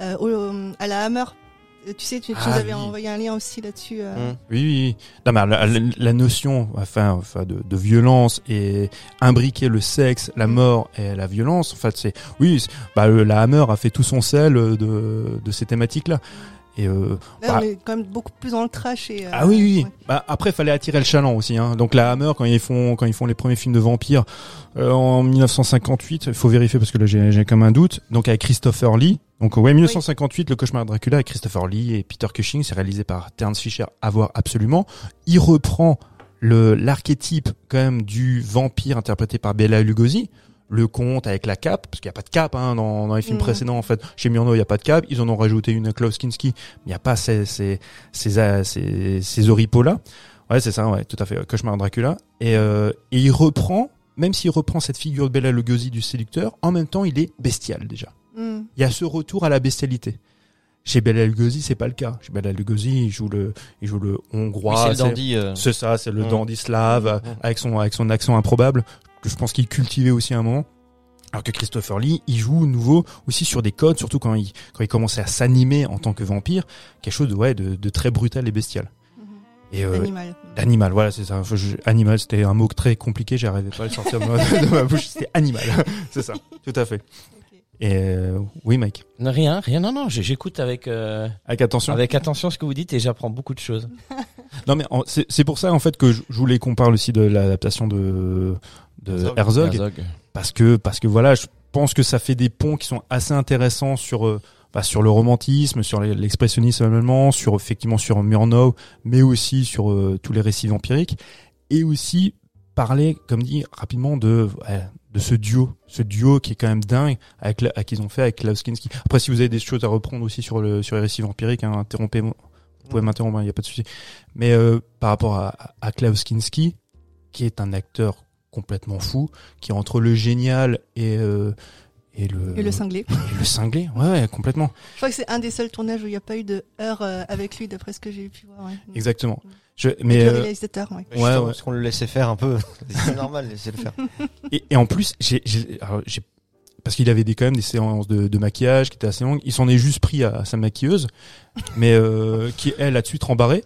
euh, au- à la Hammer, euh, tu sais, tu, tu Ah, nous avais oui. envoyé un lien aussi là-dessus. euh. Mm. Oui, oui, oui. Non, mais la, la- la notion, enfin, enfin de, de violence et imbriquer le sexe, la mort et la violence, en fait, c'est, oui, bah, la Hammer a fait tout son sel de, de ces thématiques-là. Et euh, Là, Bah. on est quand même beaucoup plus dans le trash. Et, euh, ah oui, oui. ouais. Bah, après, fallait attirer le chaland aussi. Hein. Donc la Hammer, quand ils font, quand ils font les premiers films de vampires euh, en 1958, il faut vérifier parce que là j'ai j'ai comme un doute. Donc avec Christopher Lee. Donc ouais, 1958, le cauchemar de Dracula avec Christopher Lee et Peter Cushing, c'est réalisé par Terence Fisher. À voir absolument. Il reprend le l'archétype quand même du vampire interprété par Bela Lugosi. Le conte avec la cape, parce qu'il n'y a pas de cape hein, dans, dans les films Mhm. précédents en fait. Chez Murnau, il n'y a pas de cape. Ils en ont rajouté une à Klaus Kinski. mais Il n'y a pas ces ces ces, euh, ces, ces oripeaux là. Ouais, c'est ça, ouais, tout à fait. Cauchemar Dracula. Et, euh, et il reprend, même s'il reprend cette figure de Bela Lugosi du séducteur, en même temps, il est bestial déjà. Mm. Il y a ce retour à la bestialité. Chez Bela Lugosi, c'est pas le cas. Chez Bela Lugosi, il joue le, il joue le Oui, hongrois. c'est le c'est- dandy. euh. c'est ça, c'est le Mm. dandy slave, Mm. avec son, avec son accent improbable, que je pense qu'il cultivait aussi à un moment. Alors que Christopher Lee, il joue nouveau aussi sur des codes, surtout quand il, quand il commençait à s'animer en tant que vampire, quelque chose de, ouais, de, de très brutal et bestial. Mhm. Et, euh, Animal. Animal, voilà, c'est ça. Je- Animal, c'était un mot très compliqué, j'arrivais pas à le sortir de ma, de ma bouche. C'était animal, c'est ça, tout à fait. Et euh, oui, Mike. Rien, rien. Non, non. J'écoute avec euh, Avec attention. avec attention ce que vous dites et j'apprends beaucoup de choses. Non, mais c'est c'est pour ça en fait que je, je voulais qu'on parle aussi de l'adaptation de de Herzog. Parce que parce que voilà, je pense que ça fait des ponts qui sont assez intéressants sur euh, bah, sur le romantisme, sur l'expressionnisme allemand, sur effectivement sur Murnau, mais aussi sur euh, tous les récits vampiriques, et aussi parler, comme dit rapidement, de de ce duo, ce duo qui est quand même dingue avec la- à qu'ils ont fait avec Klaus Kinski. Après, si vous avez des choses à reprendre aussi sur le sur les récits vampiriques, hein, interrompez-moi. Vous pouvez m'interrompre, il n'y a pas de souci. Mais euh, par rapport à, à Klaus Kinski, qui est un acteur complètement fou, qui est entre le génial et euh, et le Et le cinglé. et le cinglé, ouais, ouais, complètement, Je crois que c'est un des seuls tournages où il n'y a pas eu de heure euh, avec lui, d'après ce que j'ai pu voir. Ouais. exactement. Mm. Je, Avec mais le euh, réalisateur, ouais. Ouais, ouais. Parce qu'on le laissait faire un peu. C'est normal, laisser le faire. et, et en plus, j'ai, j'ai, alors, j'ai- parce qu'il avait des quand même des séances de, de maquillage qui étaient assez longues. Il s'en est juste pris à, sa maquilleuse, mais euh, qui elle a de suite rembarré.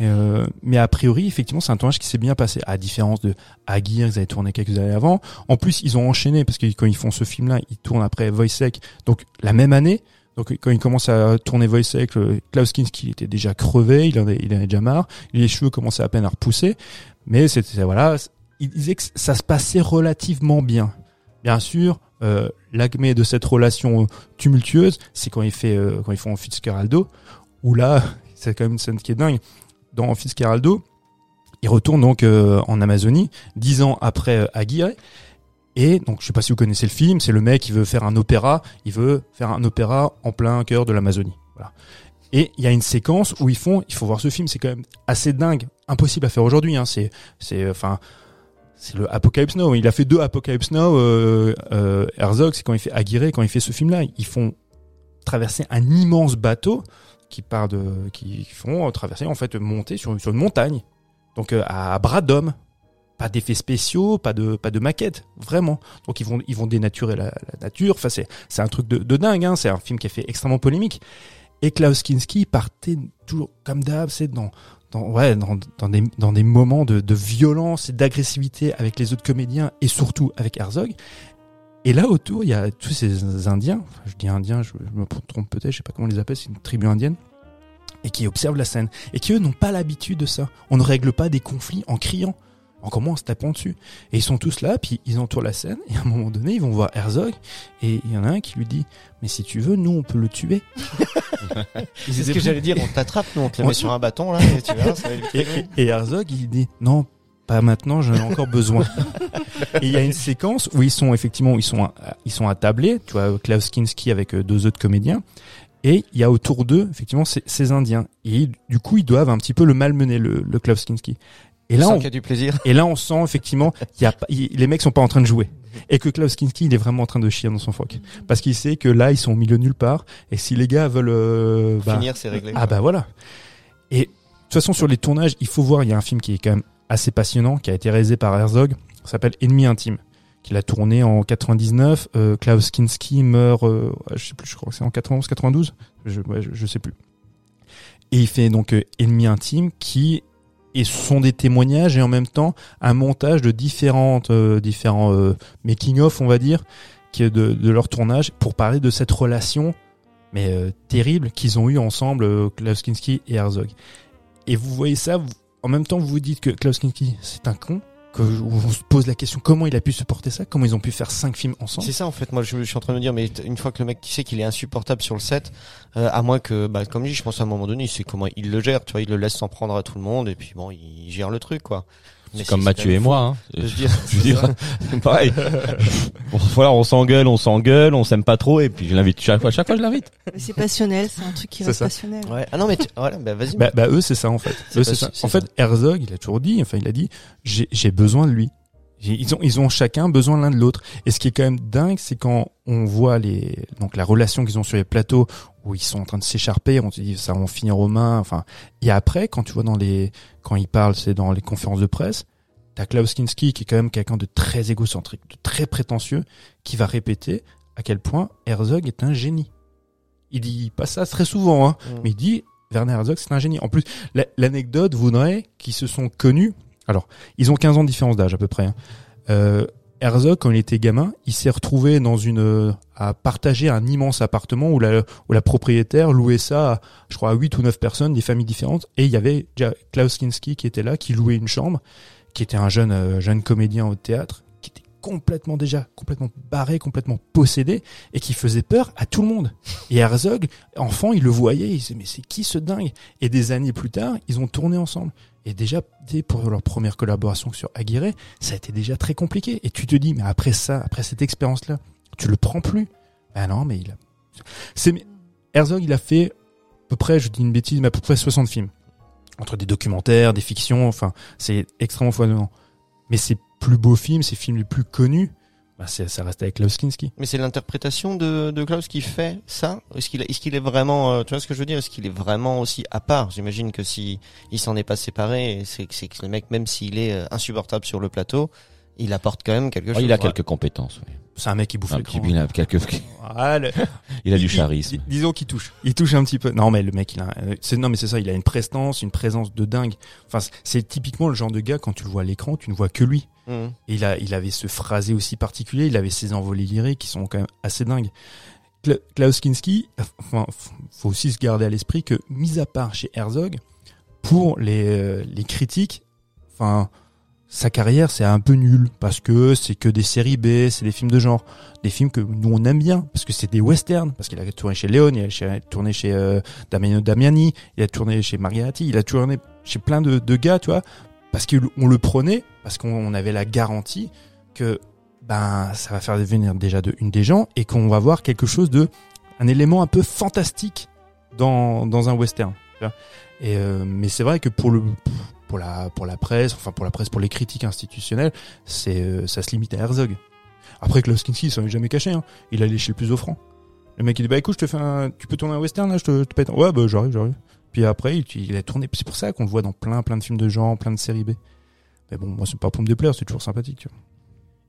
Euh, mais a priori, effectivement, c'est un tournage qui s'est bien passé, à différence de Aguirre, ils avaient tourné quelques années avant. En plus, ils ont enchaîné parce que quand ils font ce film-là, ils tournent après Wojciech, donc la même année. Donc quand ils commencent à tourner Wojciech, le- Klaus Kinski était déjà crevé, il en, avait, il en avait déjà marre, les cheveux commençaient à peine à repousser, mais c'était voilà, il disait que ça se passait relativement bien. Bien sûr, euh, l'acmé de cette relation tumultueuse, c'est quand il fait euh, quand ils font Fitzcarraldo, où là, c'est quand même une scène qui est dingue. Dans Fitzcarraldo, il retourne donc euh, en Amazonie, dix ans après euh, Aguirre. Et donc, je sais pas si vous connaissez le film, c'est le mec qui veut faire un opéra, il veut faire un opéra en plein cœur de l'Amazonie. Voilà. Et il y a une séquence où ils font, il faut voir ce film, c'est quand même assez dingue, impossible à faire aujourd'hui. Hein. C'est, c'est, enfin, c'est le Apocalypse Now. Il a fait deux Apocalypse Now. Euh, euh, Herzog, c'est quand il fait Aguirre, quand il fait ce film-là, ils font traverser un immense bateau qui part de, qui font traverser en fait monter sur, sur une montagne, donc euh, à bras d'homme. Pas d'effets spéciaux, pas de pas de maquette, vraiment. Donc ils vont ils vont dénaturer la, nature. Enfin c'est c'est un truc de, dingue. Hein. C'est un film qui a fait extrêmement polémique. Et Klaus Kinski partait toujours comme d'hab, c'est dans dans ouais dans, dans des dans des moments de violence et d'agressivité avec les autres comédiens et surtout avec Herzog. Et là autour, il y a tous ces Indiens. Enfin, je dis Indiens, je, je me trompe peut-être, je sais pas comment on les appelle, c'est une tribu indienne et qui observent la scène et qui eux n'ont pas l'habitude de ça. On ne règle pas des conflits en criant, encore moins en se tapant dessus. Et ils sont tous là, puis ils entourent la scène et à un moment donné ils vont voir Herzog et il y en a un qui lui dit mais si tu veux nous on peut le tuer. C'est ce que j'allais dire, on t'attrape, nous, on te met sur un bâton, là, et tu verras, ça va et- et Herzog, il dit non, pas maintenant, j'en ai encore besoin. et il y a une séquence où ils sont effectivement, ils sont, à- ils sont attablés, tu vois, Klaus Kinski avec euh, deux autres comédiens, et il y a autour d'eux effectivement ces, ces Indiens. Et du coup, ils doivent un petit peu le malmener, le, le Klaus Kinski. Et là, on, a du plaisir. et là, on sent effectivement, il y a, les mecs sont pas en train de jouer. Et que Klaus Kinski, il est vraiment en train de chier dans son froc. Parce qu'il sait que là, ils sont au milieu de nulle part. Et si les gars veulent, euh, bah, Finir, c'est réglé. ah bah voilà. Et de toute façon sur les tournages, il faut voir, il y a un film qui est quand même assez passionnant, qui a été réalisé par Herzog, s'appelle Ennemi intime, qu'il a tourné en 99. Euh, Klaus Kinski meurt, euh, je sais plus, je crois que c'est en 91, 92, je, ouais, je, je sais plus. Et il fait donc euh, Ennemi intime, qui et ce sont des témoignages et en même temps un montage de différentes euh, différents euh, making of on va dire qui est de, de leur tournage pour parler de cette relation mais euh, terrible qu'ils ont eu ensemble Klaus Kinski et Herzog. Et vous voyez ça, en même temps vous vous dites que Klaus Kinski c'est un con, que je- on se pose la question comment il a pu supporter ça, comment ils ont pu faire cinq films ensemble? C'est ça en fait, moi je, je suis en train de me dire, mais une fois que le mec tu sais qu'il est insupportable sur le set, euh, à moins que, bah, comme dit, je pense à un moment donné, c'est comment il le gère, tu vois, il le laisse s'en prendre à tout le monde et puis bon, il gère le truc quoi. C'est comme Mathieu et moi. Hein. de se dire, Je veux dire, pareil. Bon, voilà, on s'engueule, on s'engueule, on s'aime pas trop, et puis je l'invite chaque fois, chaque fois je l'invite. Mais C'est passionnel, c'est un truc qui reste ça. passionnel. Ouais. Ah non mais tu- voilà, bah vas-y. Bah, bah, eux c'est ça en fait. Eux, pas- c'est ça. En ça. fait Herzog il a toujours dit, enfin il a dit j'ai j'ai besoin de lui. Ils ont, ils ont chacun besoin l'un de l'autre. Et ce qui est quand même dingue, c'est quand on voit les, donc la relation qu'ils ont sur les plateaux où ils sont en train de s'écharper, on se dit ça va en finir aux mains. Enfin, et après, quand tu vois dans les, quand ils parlent, c'est dans les conférences de presse, t'as Klaus Kinski qui est quand même quelqu'un de très égocentrique, de très prétentieux, qui va répéter à quel point Herzog est un génie. Il dit pas ça très souvent, hein, Mm. mais il dit Werner Herzog c'est un génie. En plus, la- l'anecdote voudrait qu'ils se sont connus. Alors, ils ont 15 ans de différence d'âge à peu près. hein. Euh, Herzog, quand il était gamin, il s'est retrouvé dans une euh, à partager un immense appartement où la, où la propriétaire louait ça, à, je crois, à 8 ou 9 personnes, des familles différentes. Et il y avait Klaus Kinski qui était là, qui louait une chambre, qui était un jeune euh, jeune comédien au théâtre, qui était complètement déjà complètement barré, complètement possédé, et qui faisait peur à tout le monde. Et Herzog, enfant, il le voyait, il disait mais c'est qui ce dingue? Et des années plus tard, ils ont tourné ensemble. Et déjà, dès pour leur première collaboration sur Aguirre, ça a été déjà très compliqué. Et tu te dis, mais après ça, après cette expérience-là, tu le prends plus. Ben non, mais il a. C'est Herzog, il a fait à peu près, je dis une bêtise, mais à peu près 60 films entre des documentaires, des fictions. Enfin, c'est extrêmement foisonnant. Mais ses plus beaux films, ses films les plus connus, c'est- ça reste avec Klaus Kinski. Mais c'est l'interprétation de, de Klaus qui fait ça Est-ce qu'il est, est-ce qu'il est vraiment, euh, tu vois ce que je veux dire? Est-ce qu'il est vraiment aussi à part? J'imagine que si il s'en est pas séparé, c'est que c'est que le mec, même s'il est euh, insupportable sur le plateau, il apporte quand même quelque Oh, chose. il a Ouais. quelques compétences. oui. C'est un mec qui bouffe Un petit- il a quelques, Ah, le- il a du Il- charisme. dis- disons qu'il touche. Il touche un petit peu. Non, mais le mec, il a, euh, c'est, non, mais c'est ça, il a une prestance, une présence de dingue. Enfin, c'est- c'est typiquement le genre de gars, quand tu le vois à l'écran, tu ne vois que lui. Et il a, il avait ce phrasé aussi particulier, il avait ses envolées lyriques qui sont quand même assez dingues. Kla- Klaus Kinski, enfin, faut aussi se garder à l'esprit que, mis à part chez Herzog, pour les, euh, les critiques, enfin, sa carrière c'est un peu nul parce que c'est que des séries B, c'est des films de genre, des films que nous on aime bien parce que c'est des westerns, parce qu'il a tourné chez Léon, il a tourné chez euh, Damiano Damiani, il a tourné chez Mariatti, il a tourné chez plein de, de gars, tu vois, parce qu'on le prenait, parce qu'on on avait la garantie que ben ça va faire devenir déjà de une des gens et qu'on va voir quelque chose de un élément un peu fantastique dans dans un western. Et euh, mais c'est vrai que pour le pour la pour la presse, enfin pour la presse, pour les critiques institutionnelles, c'est euh, ça se limite à Herzog. Après Klaus Kinski, il s'en est jamais caché. Hein. Il allait chez le plus offrant. Le mec il dit bah écoute, je te fais un, tu peux tourner un western là, je te, te pète. Ouais bah j'arrive, j'arrive. Puis après il, il a tourné. C'est pour ça qu'on le voit dans plein plein de films de genre, plein de séries B. Mais bon, moi c'est pas pour me déplaire, c'est toujours sympathique.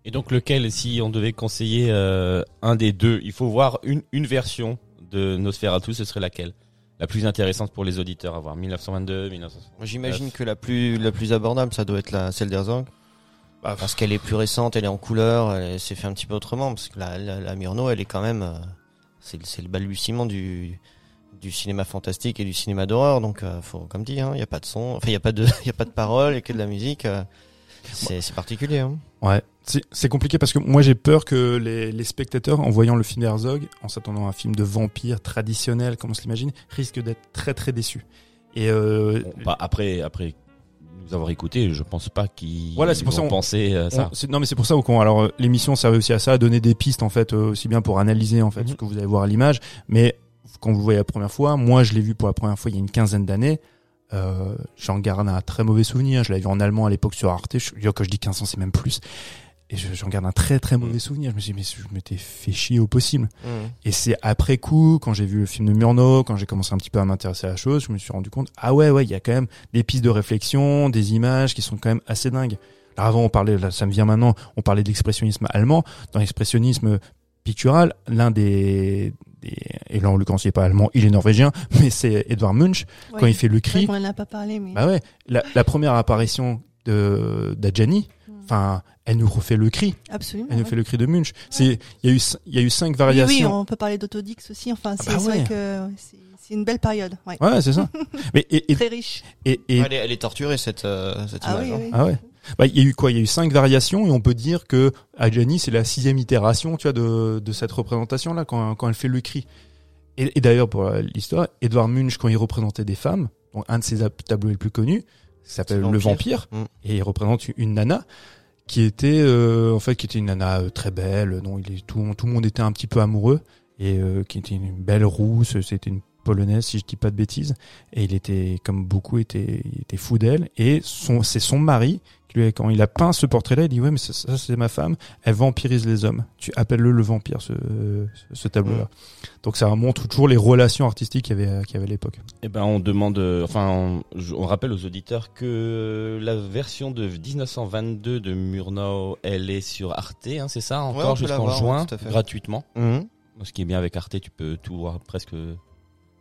Et donc lequel, si on devait conseiller euh, un des deux, il faut voir une, une version de Nosferatu, ce serait laquelle? La plus intéressante pour les auditeurs à voir 1922, 1960. Moi, J'imagine que la plus la plus abordable, ça doit être la celle d'Herzog. Bah, Parce qu'elle est plus récente, elle est en couleur, elle s'est fait un petit peu autrement. Parce que la, la, la Murnau, elle est quand même, euh, c'est le balbutiement du du cinéma fantastique et du cinéma d'horreur, donc euh, faut, comme dit, hein, il y a pas de son, enfin il y a pas de, il y a pas de parole et que de la musique. euh, c'est particulier. Hein. Ouais, c'est compliqué parce que moi j'ai peur que les, les spectateurs, en voyant le film d'Herzog, en s'attendant à un film de vampire traditionnel, comme on se l'imagine, risquent d'être très très déçus. Et euh, Bon, bah, après, après nous avoir écouté, je pense pas qu'ils Voilà, c'est pour ça vont on- penser à ça. non mais c'est pour ça qu'on alors l'émission servait aussi à ça, à donner des pistes en fait, euh, aussi bien pour analyser en fait Mhm. ce que vous allez voir à l'image, mais quand vous le voyez la première fois, moi je l'ai vu pour la première fois il y a une quinzaine d'années. Euh, J'en garde un très mauvais souvenir. Je l'avais vu en allemand à l'époque sur Arte. Je, quand je dis 15 ans, c'est même plus. Et je- j'en garde un très très mauvais souvenir. Je me suis dit, mais je m'étais fait chier au possible. Mhm. Et c'est après coup, quand j'ai vu le film de Murnau, quand j'ai commencé un petit peu à m'intéresser à la chose, je me suis rendu compte, ah ouais, ouais, il y a quand même des pistes de réflexion, des images qui sont quand même assez dingues. Alors avant, on parlait, là, ça me vient maintenant, on parlait d'expressionnisme allemand. Dans l'expressionnisme pictural, l'un des, des, et là, en l'occurrence, il est pas allemand, il est norvégien, mais c'est Edvard Munch, quand il fait le cri. qu'on en a pas parlé, mais. Bah ouais, la, la première apparition de d'Adjani, Mm. enfin, elle nous refait le cri, Absolument. elle nous ouais. fait le cri de Munch. C'est, il y a eu, il y a eu cinq variations. oui, on peut parler d'Autodix aussi. Enfin, c'est bah c'est ouais. vrai que c'est c'est une belle période. Ouais. Ouais, c'est ça. Mais et, et, Très riche. et, et- Elle, est, elle est torturée cette, euh, cette Ah image. oui, hein. oui. ah ouais. Bah, il y a eu quoi? Il y a eu cinq variations et on peut dire que Adjani c'est la sixième itération, tu vois, de, de cette représentation là quand, quand elle fait le cri. Et, et d'ailleurs pour l'histoire, Edvard Munch quand il représentait des femmes, donc un de ses tableaux les plus connus, s'appelle Le Vampire. Vampire, Mm. et il représente une nana qui était euh, en fait qui était une nana euh, très belle, dont il est tout tout le monde était un petit peu amoureux et euh, qui était une belle rousse, c'était une polonaise si je dis pas de bêtises. Et il était comme beaucoup était il était fou d'elle. Et son c'est son mari qui lui quand il a peint ce portrait là il dit ouais mais ça, ça, c'est ma femme. Elle vampirise les hommes. Tu appelles-le le vampire ce ce tableau là donc ça montre toujours les relations artistiques qu'il y avait qu'il y avait à l'époque. Eh ben, on demande, euh, enfin, on, rappelle aux auditeurs que la version de 1922 de Murnau, elle est sur Arte, hein, c'est ça, encore jusqu'en juin, gratuitement. Mhm. Ce qui est bien avec Arte, tu peux tout voir presque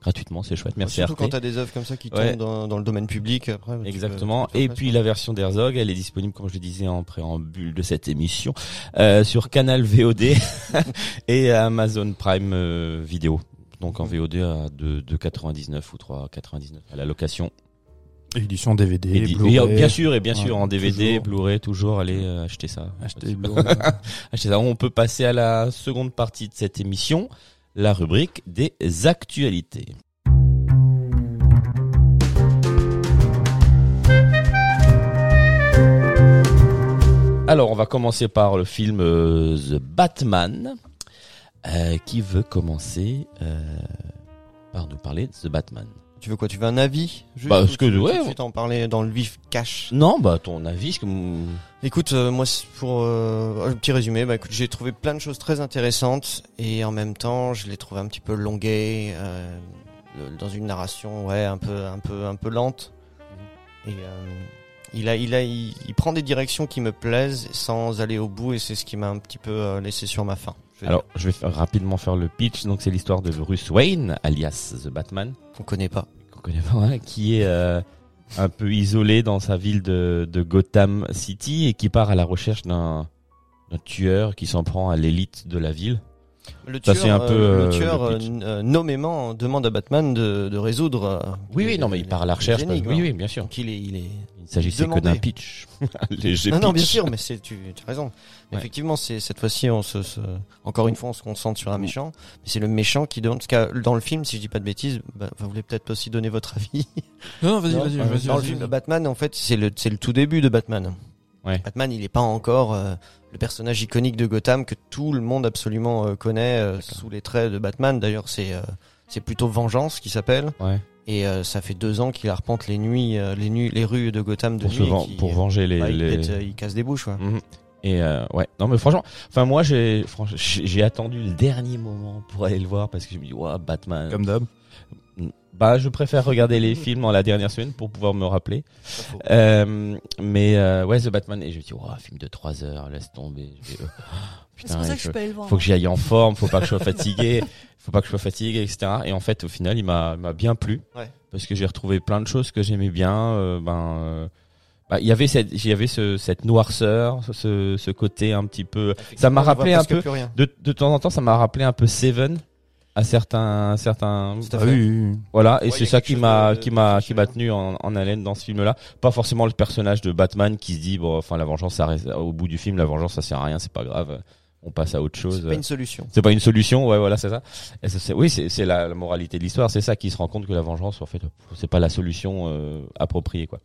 gratuitement, c'est chouette. Merci Surtout Arte. quand t'as des œuvres comme ça qui Ouais. tombent dans, dans le domaine public. Après, Exactement. peux Et puis la version d'Herzog, elle est disponible, comme je le disais en préambule de cette émission, euh, sur Canal VOD et Amazon Prime euh, Vidéo. Donc en VOD à 2, 2,99 ou 3,99 à la location. édition DVD Et, di- Blu-ray. et, bien sûr, et bien sûr, Ouais, en DVD, toujours. Blu-ray, toujours, allez euh, acheter ça. acheter Blu-ray. Acheter ça. On peut passer à la seconde partie de cette émission, la rubrique des actualités. Alors, on va commencer par le film euh, The Batman. Euh, qui veut commencer euh, par nous parler de The Batman Tu veux quoi Tu veux un avis? Juste, Bah, ce que- tu ouais, en parler dans le vif cash? Non, bah ton avis, que Écoute, euh, moi pour euh, un petit résumé, bah écoute, j'ai trouvé plein de choses très intéressantes et en même temps, je l'ai trouvé un petit peu longué euh, dans une narration ouais, un peu un peu un peu lente. Et euh, il a il a il, il prend des directions qui me plaisent sans aller au bout et c'est ce qui m'a un petit peu laissé sur ma faim. Alors, je vais faire- rapidement faire le pitch. Donc, c'est l'histoire de Bruce Wayne, alias The Batman, dire. on connaît pas. qu'on connaît pas, hein, qui est euh, un peu isolé dans sa ville de, de Gotham City et qui part à la recherche d'un tueur qui s'en prend à l'élite de la ville. Le tueur, c'est un peu, euh, le tueur le euh, pitch. n- nommément demande à Batman de, de résoudre. euh, Oui, oui, non, mais il part à la recherche. oui, oui, bien sûr. Donc il est il est Il s'agissait que d'un pitch. Léger Non, non, bien pitch. sûr, mais tu as raison. Ouais. Effectivement, c'est cette fois-ci, on se, se- encore une fois, on se concentre sur un méchant, mais c'est le méchant qui demande. Parce que dans le film, si je dis pas de bêtises, bah, vous voulez peut-être aussi donner votre avis. non, non, vas-y, vas-y, euh, vas-y, Dans le film, Batman, en fait, c'est le, c'est le tout début de Batman. Ouais. Batman, il est pas encore euh, le personnage iconique de Gotham que tout le monde absolument euh, connaît euh, sous les traits de Batman. D'ailleurs, c'est euh, c'est plutôt Vengeance qui s'appelle. Ouais. Et euh, ça fait deux ans qu'il arpente les nuits, euh, les nuits, les rues de Gotham de Pour, nuit. qui- pour venger les. bah, il, les- pète, euh, il casse des bouches. Ouais. Et euh, ouais, non mais franchement, enfin moi j'ai franchement, j'ai attendu le dernier moment pour aller le voir parce que je me dis ouais Batman. Comme d'hab. Bah je préfère regarder les films en la dernière semaine pour pouvoir me rappeler. Euh, mais euh, ouais The Batman et je me dis ouais film de 3 heures, laisse tomber. C'est putain, pour ça que je faut, peux aller le voir. faut que j'y aille en forme, faut pas que je sois fatigué, faut pas que je sois fatigué etc. Et en fait au final il m'a il m'a bien plu Ouais. parce que j'ai retrouvé plein de choses que j'aimais bien. euh, ben euh, bah, il y avait cette, il y avait ce, cette noirceur, ce, ce côté un petit peu. Ça m'a rappelé un peu. De, de temps en temps, ça m'a rappelé un peu Seven, à certains, certains. Ah oui, oui, oui. Voilà, et Ouais, c'est ça qui m'a, qui m'a, qui m'a là. tenu en, en haleine dans ce film-là. Pas forcément le personnage de Batman qui se dit bon, enfin la vengeance, ça reste, au bout du film, la vengeance, ça sert à rien, c'est pas grave, on passe à autre chose. C'est pas une solution. C'est pas une solution, ouais, voilà, c'est ça. Et ça, c'est- oui, c'est c'est la, la moralité de l'histoire, c'est ça qui se rend compte que la vengeance, en fait, c'est pas la solution euh, appropriée, quoi.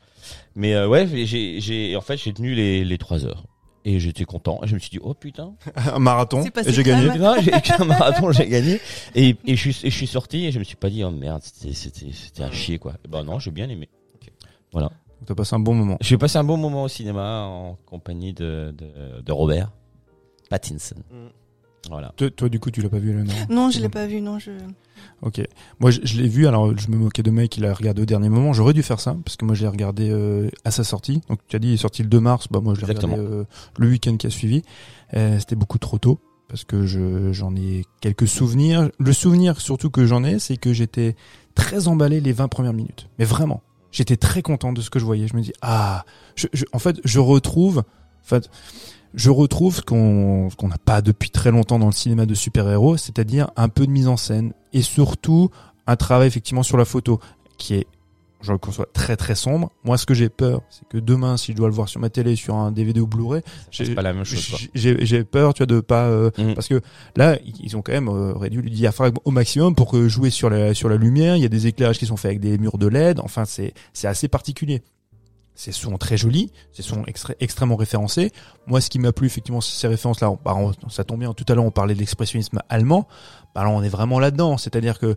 Mais euh, ouais, j'ai, j'ai, en fait, j'ai tenu les, les trois heures et j'étais content. Et je me suis dit, oh putain, Un marathon. C'est passé Et j'ai gagné. putain, j'ai un marathon, j'ai gagné. Et, et je suis, et je suis sorti et je me suis pas dit, oh merde, c'était, c'était, c'était à chier, quoi. Et ben non, j'ai bien aimé. Voilà. T'as passé un bon moment. J'ai passé un bon moment au cinéma en compagnie de, de, de Robert Pattinson. Mm. Voilà. Toi, toi, du coup, tu l'as pas vu, Eleanor Non, je l'ai pas vu, non, je. Ok. Moi, je, je l'ai vu. Alors, je me moquais de mec. Il a regardé au dernier moment. J'aurais dû faire ça parce que moi, j'ai regardé euh, à sa sortie. Donc, tu as dit, il est sorti le 2 mars. Bah, moi, je l'ai regardé euh, le week-end qui a suivi. Euh, C'était beaucoup trop tôt parce que je j'en ai quelques souvenirs. Le souvenir surtout que j'en ai, c'est que j'étais très emballé les 20 premières minutes. Mais vraiment, j'étais très content de ce que je voyais. Je me dis ah, je, je- en fait, je retrouve, en fait, je retrouve ce qu'on n'a pas depuis très longtemps dans le cinéma de super-héros, c'est-à-dire un peu de mise en scène et surtout un travail effectivement sur la photo qui est je le conçois très très sombre. Moi, ce que j'ai peur, c'est que demain, si je dois le voir sur ma télé, sur un DVD ou Blu-ray, j'ai- peur, tu vois, de pas euh, Mhm. parce que là, ils ont quand même euh, réduit le diaphragme au maximum pour que jouer sur la sur la lumière. Il y a des éclairages qui sont faits avec des murs de LED. Enfin, c'est c'est assez particulier. C'est souvent très joli, c'est souvent extrêmement référencé. Moi, ce qui m'a plu, effectivement, c'est ces références-là. Bah, ça tombe bien. Tout à l'heure, on parlait de l'expressionnisme allemand. Bah, là, on est vraiment là-dedans. C'est-à-dire que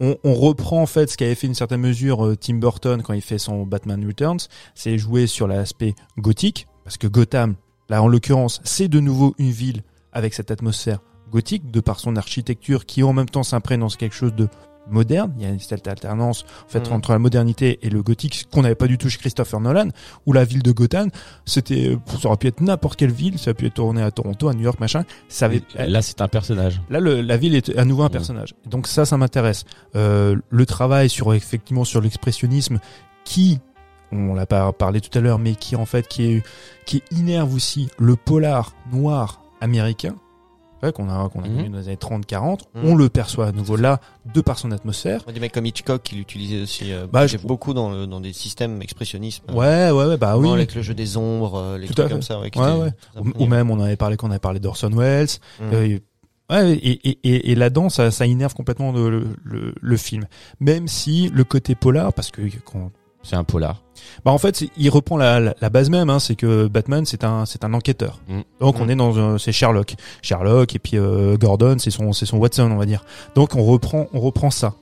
on reprend en fait ce qu'avait fait une certaine mesure euh, Tim Burton quand il fait son Batman Returns, c'est jouer sur l'aspect gothique, parce que Gotham, là en l'occurrence, c'est de nouveau une ville avec cette atmosphère gothique, de par son architecture qui en même temps s'imprègne dans quelque chose de moderne. Il y a cette alternance en fait Mhm. entre la modernité et le gothique qu'on n'avait pas du tout chez Christopher Nolan, où la ville de Gotham, c'était, euh, ça aurait pu être n'importe quelle ville, ça aurait pu être tourné à Toronto, à New York, machin. Ça avait, Là, c'est un personnage. Là, le- la ville est à nouveau un Mhm. personnage. Donc ça, ça m'intéresse. Euh, le travail sur effectivement sur l'expressionnisme, qui, on l'a pas parlé tout à l'heure, mais qui en fait qui est qui innerve aussi le polar noir américain. Ouais, qu'on a qu'on a Mhm. connu dans les années 30-40, Mhm. on le perçoit à nouveau là, de par son atmosphère. Des mecs comme Hitchcock qui l'utilisaient aussi euh, Bah, j'ai je- beaucoup dans, le, dans des systèmes expressionnisme. Ouais, ouais, ouais, bah oui. Avec le jeu des ombres, euh, les Tout trucs comme ça. Ouais, Ouais, Ou, même, on avait parlé quand on avait parlé d'Orson Welles. Mhm. Euh, ouais, et, et, et, et là-dedans, ça, ça innerve complètement le, le, le film. Même si le côté polar, parce que quand C'est un polar. Bah en fait, il reprend la, la, la base même, hein, c'est que Batman c'est un c'est un enquêteur. Mm. Donc on Mm. est dans un- c'est Sherlock, Sherlock et puis euh, Gordon c'est son c'est son Watson on va dire. Donc on reprend on reprend ça.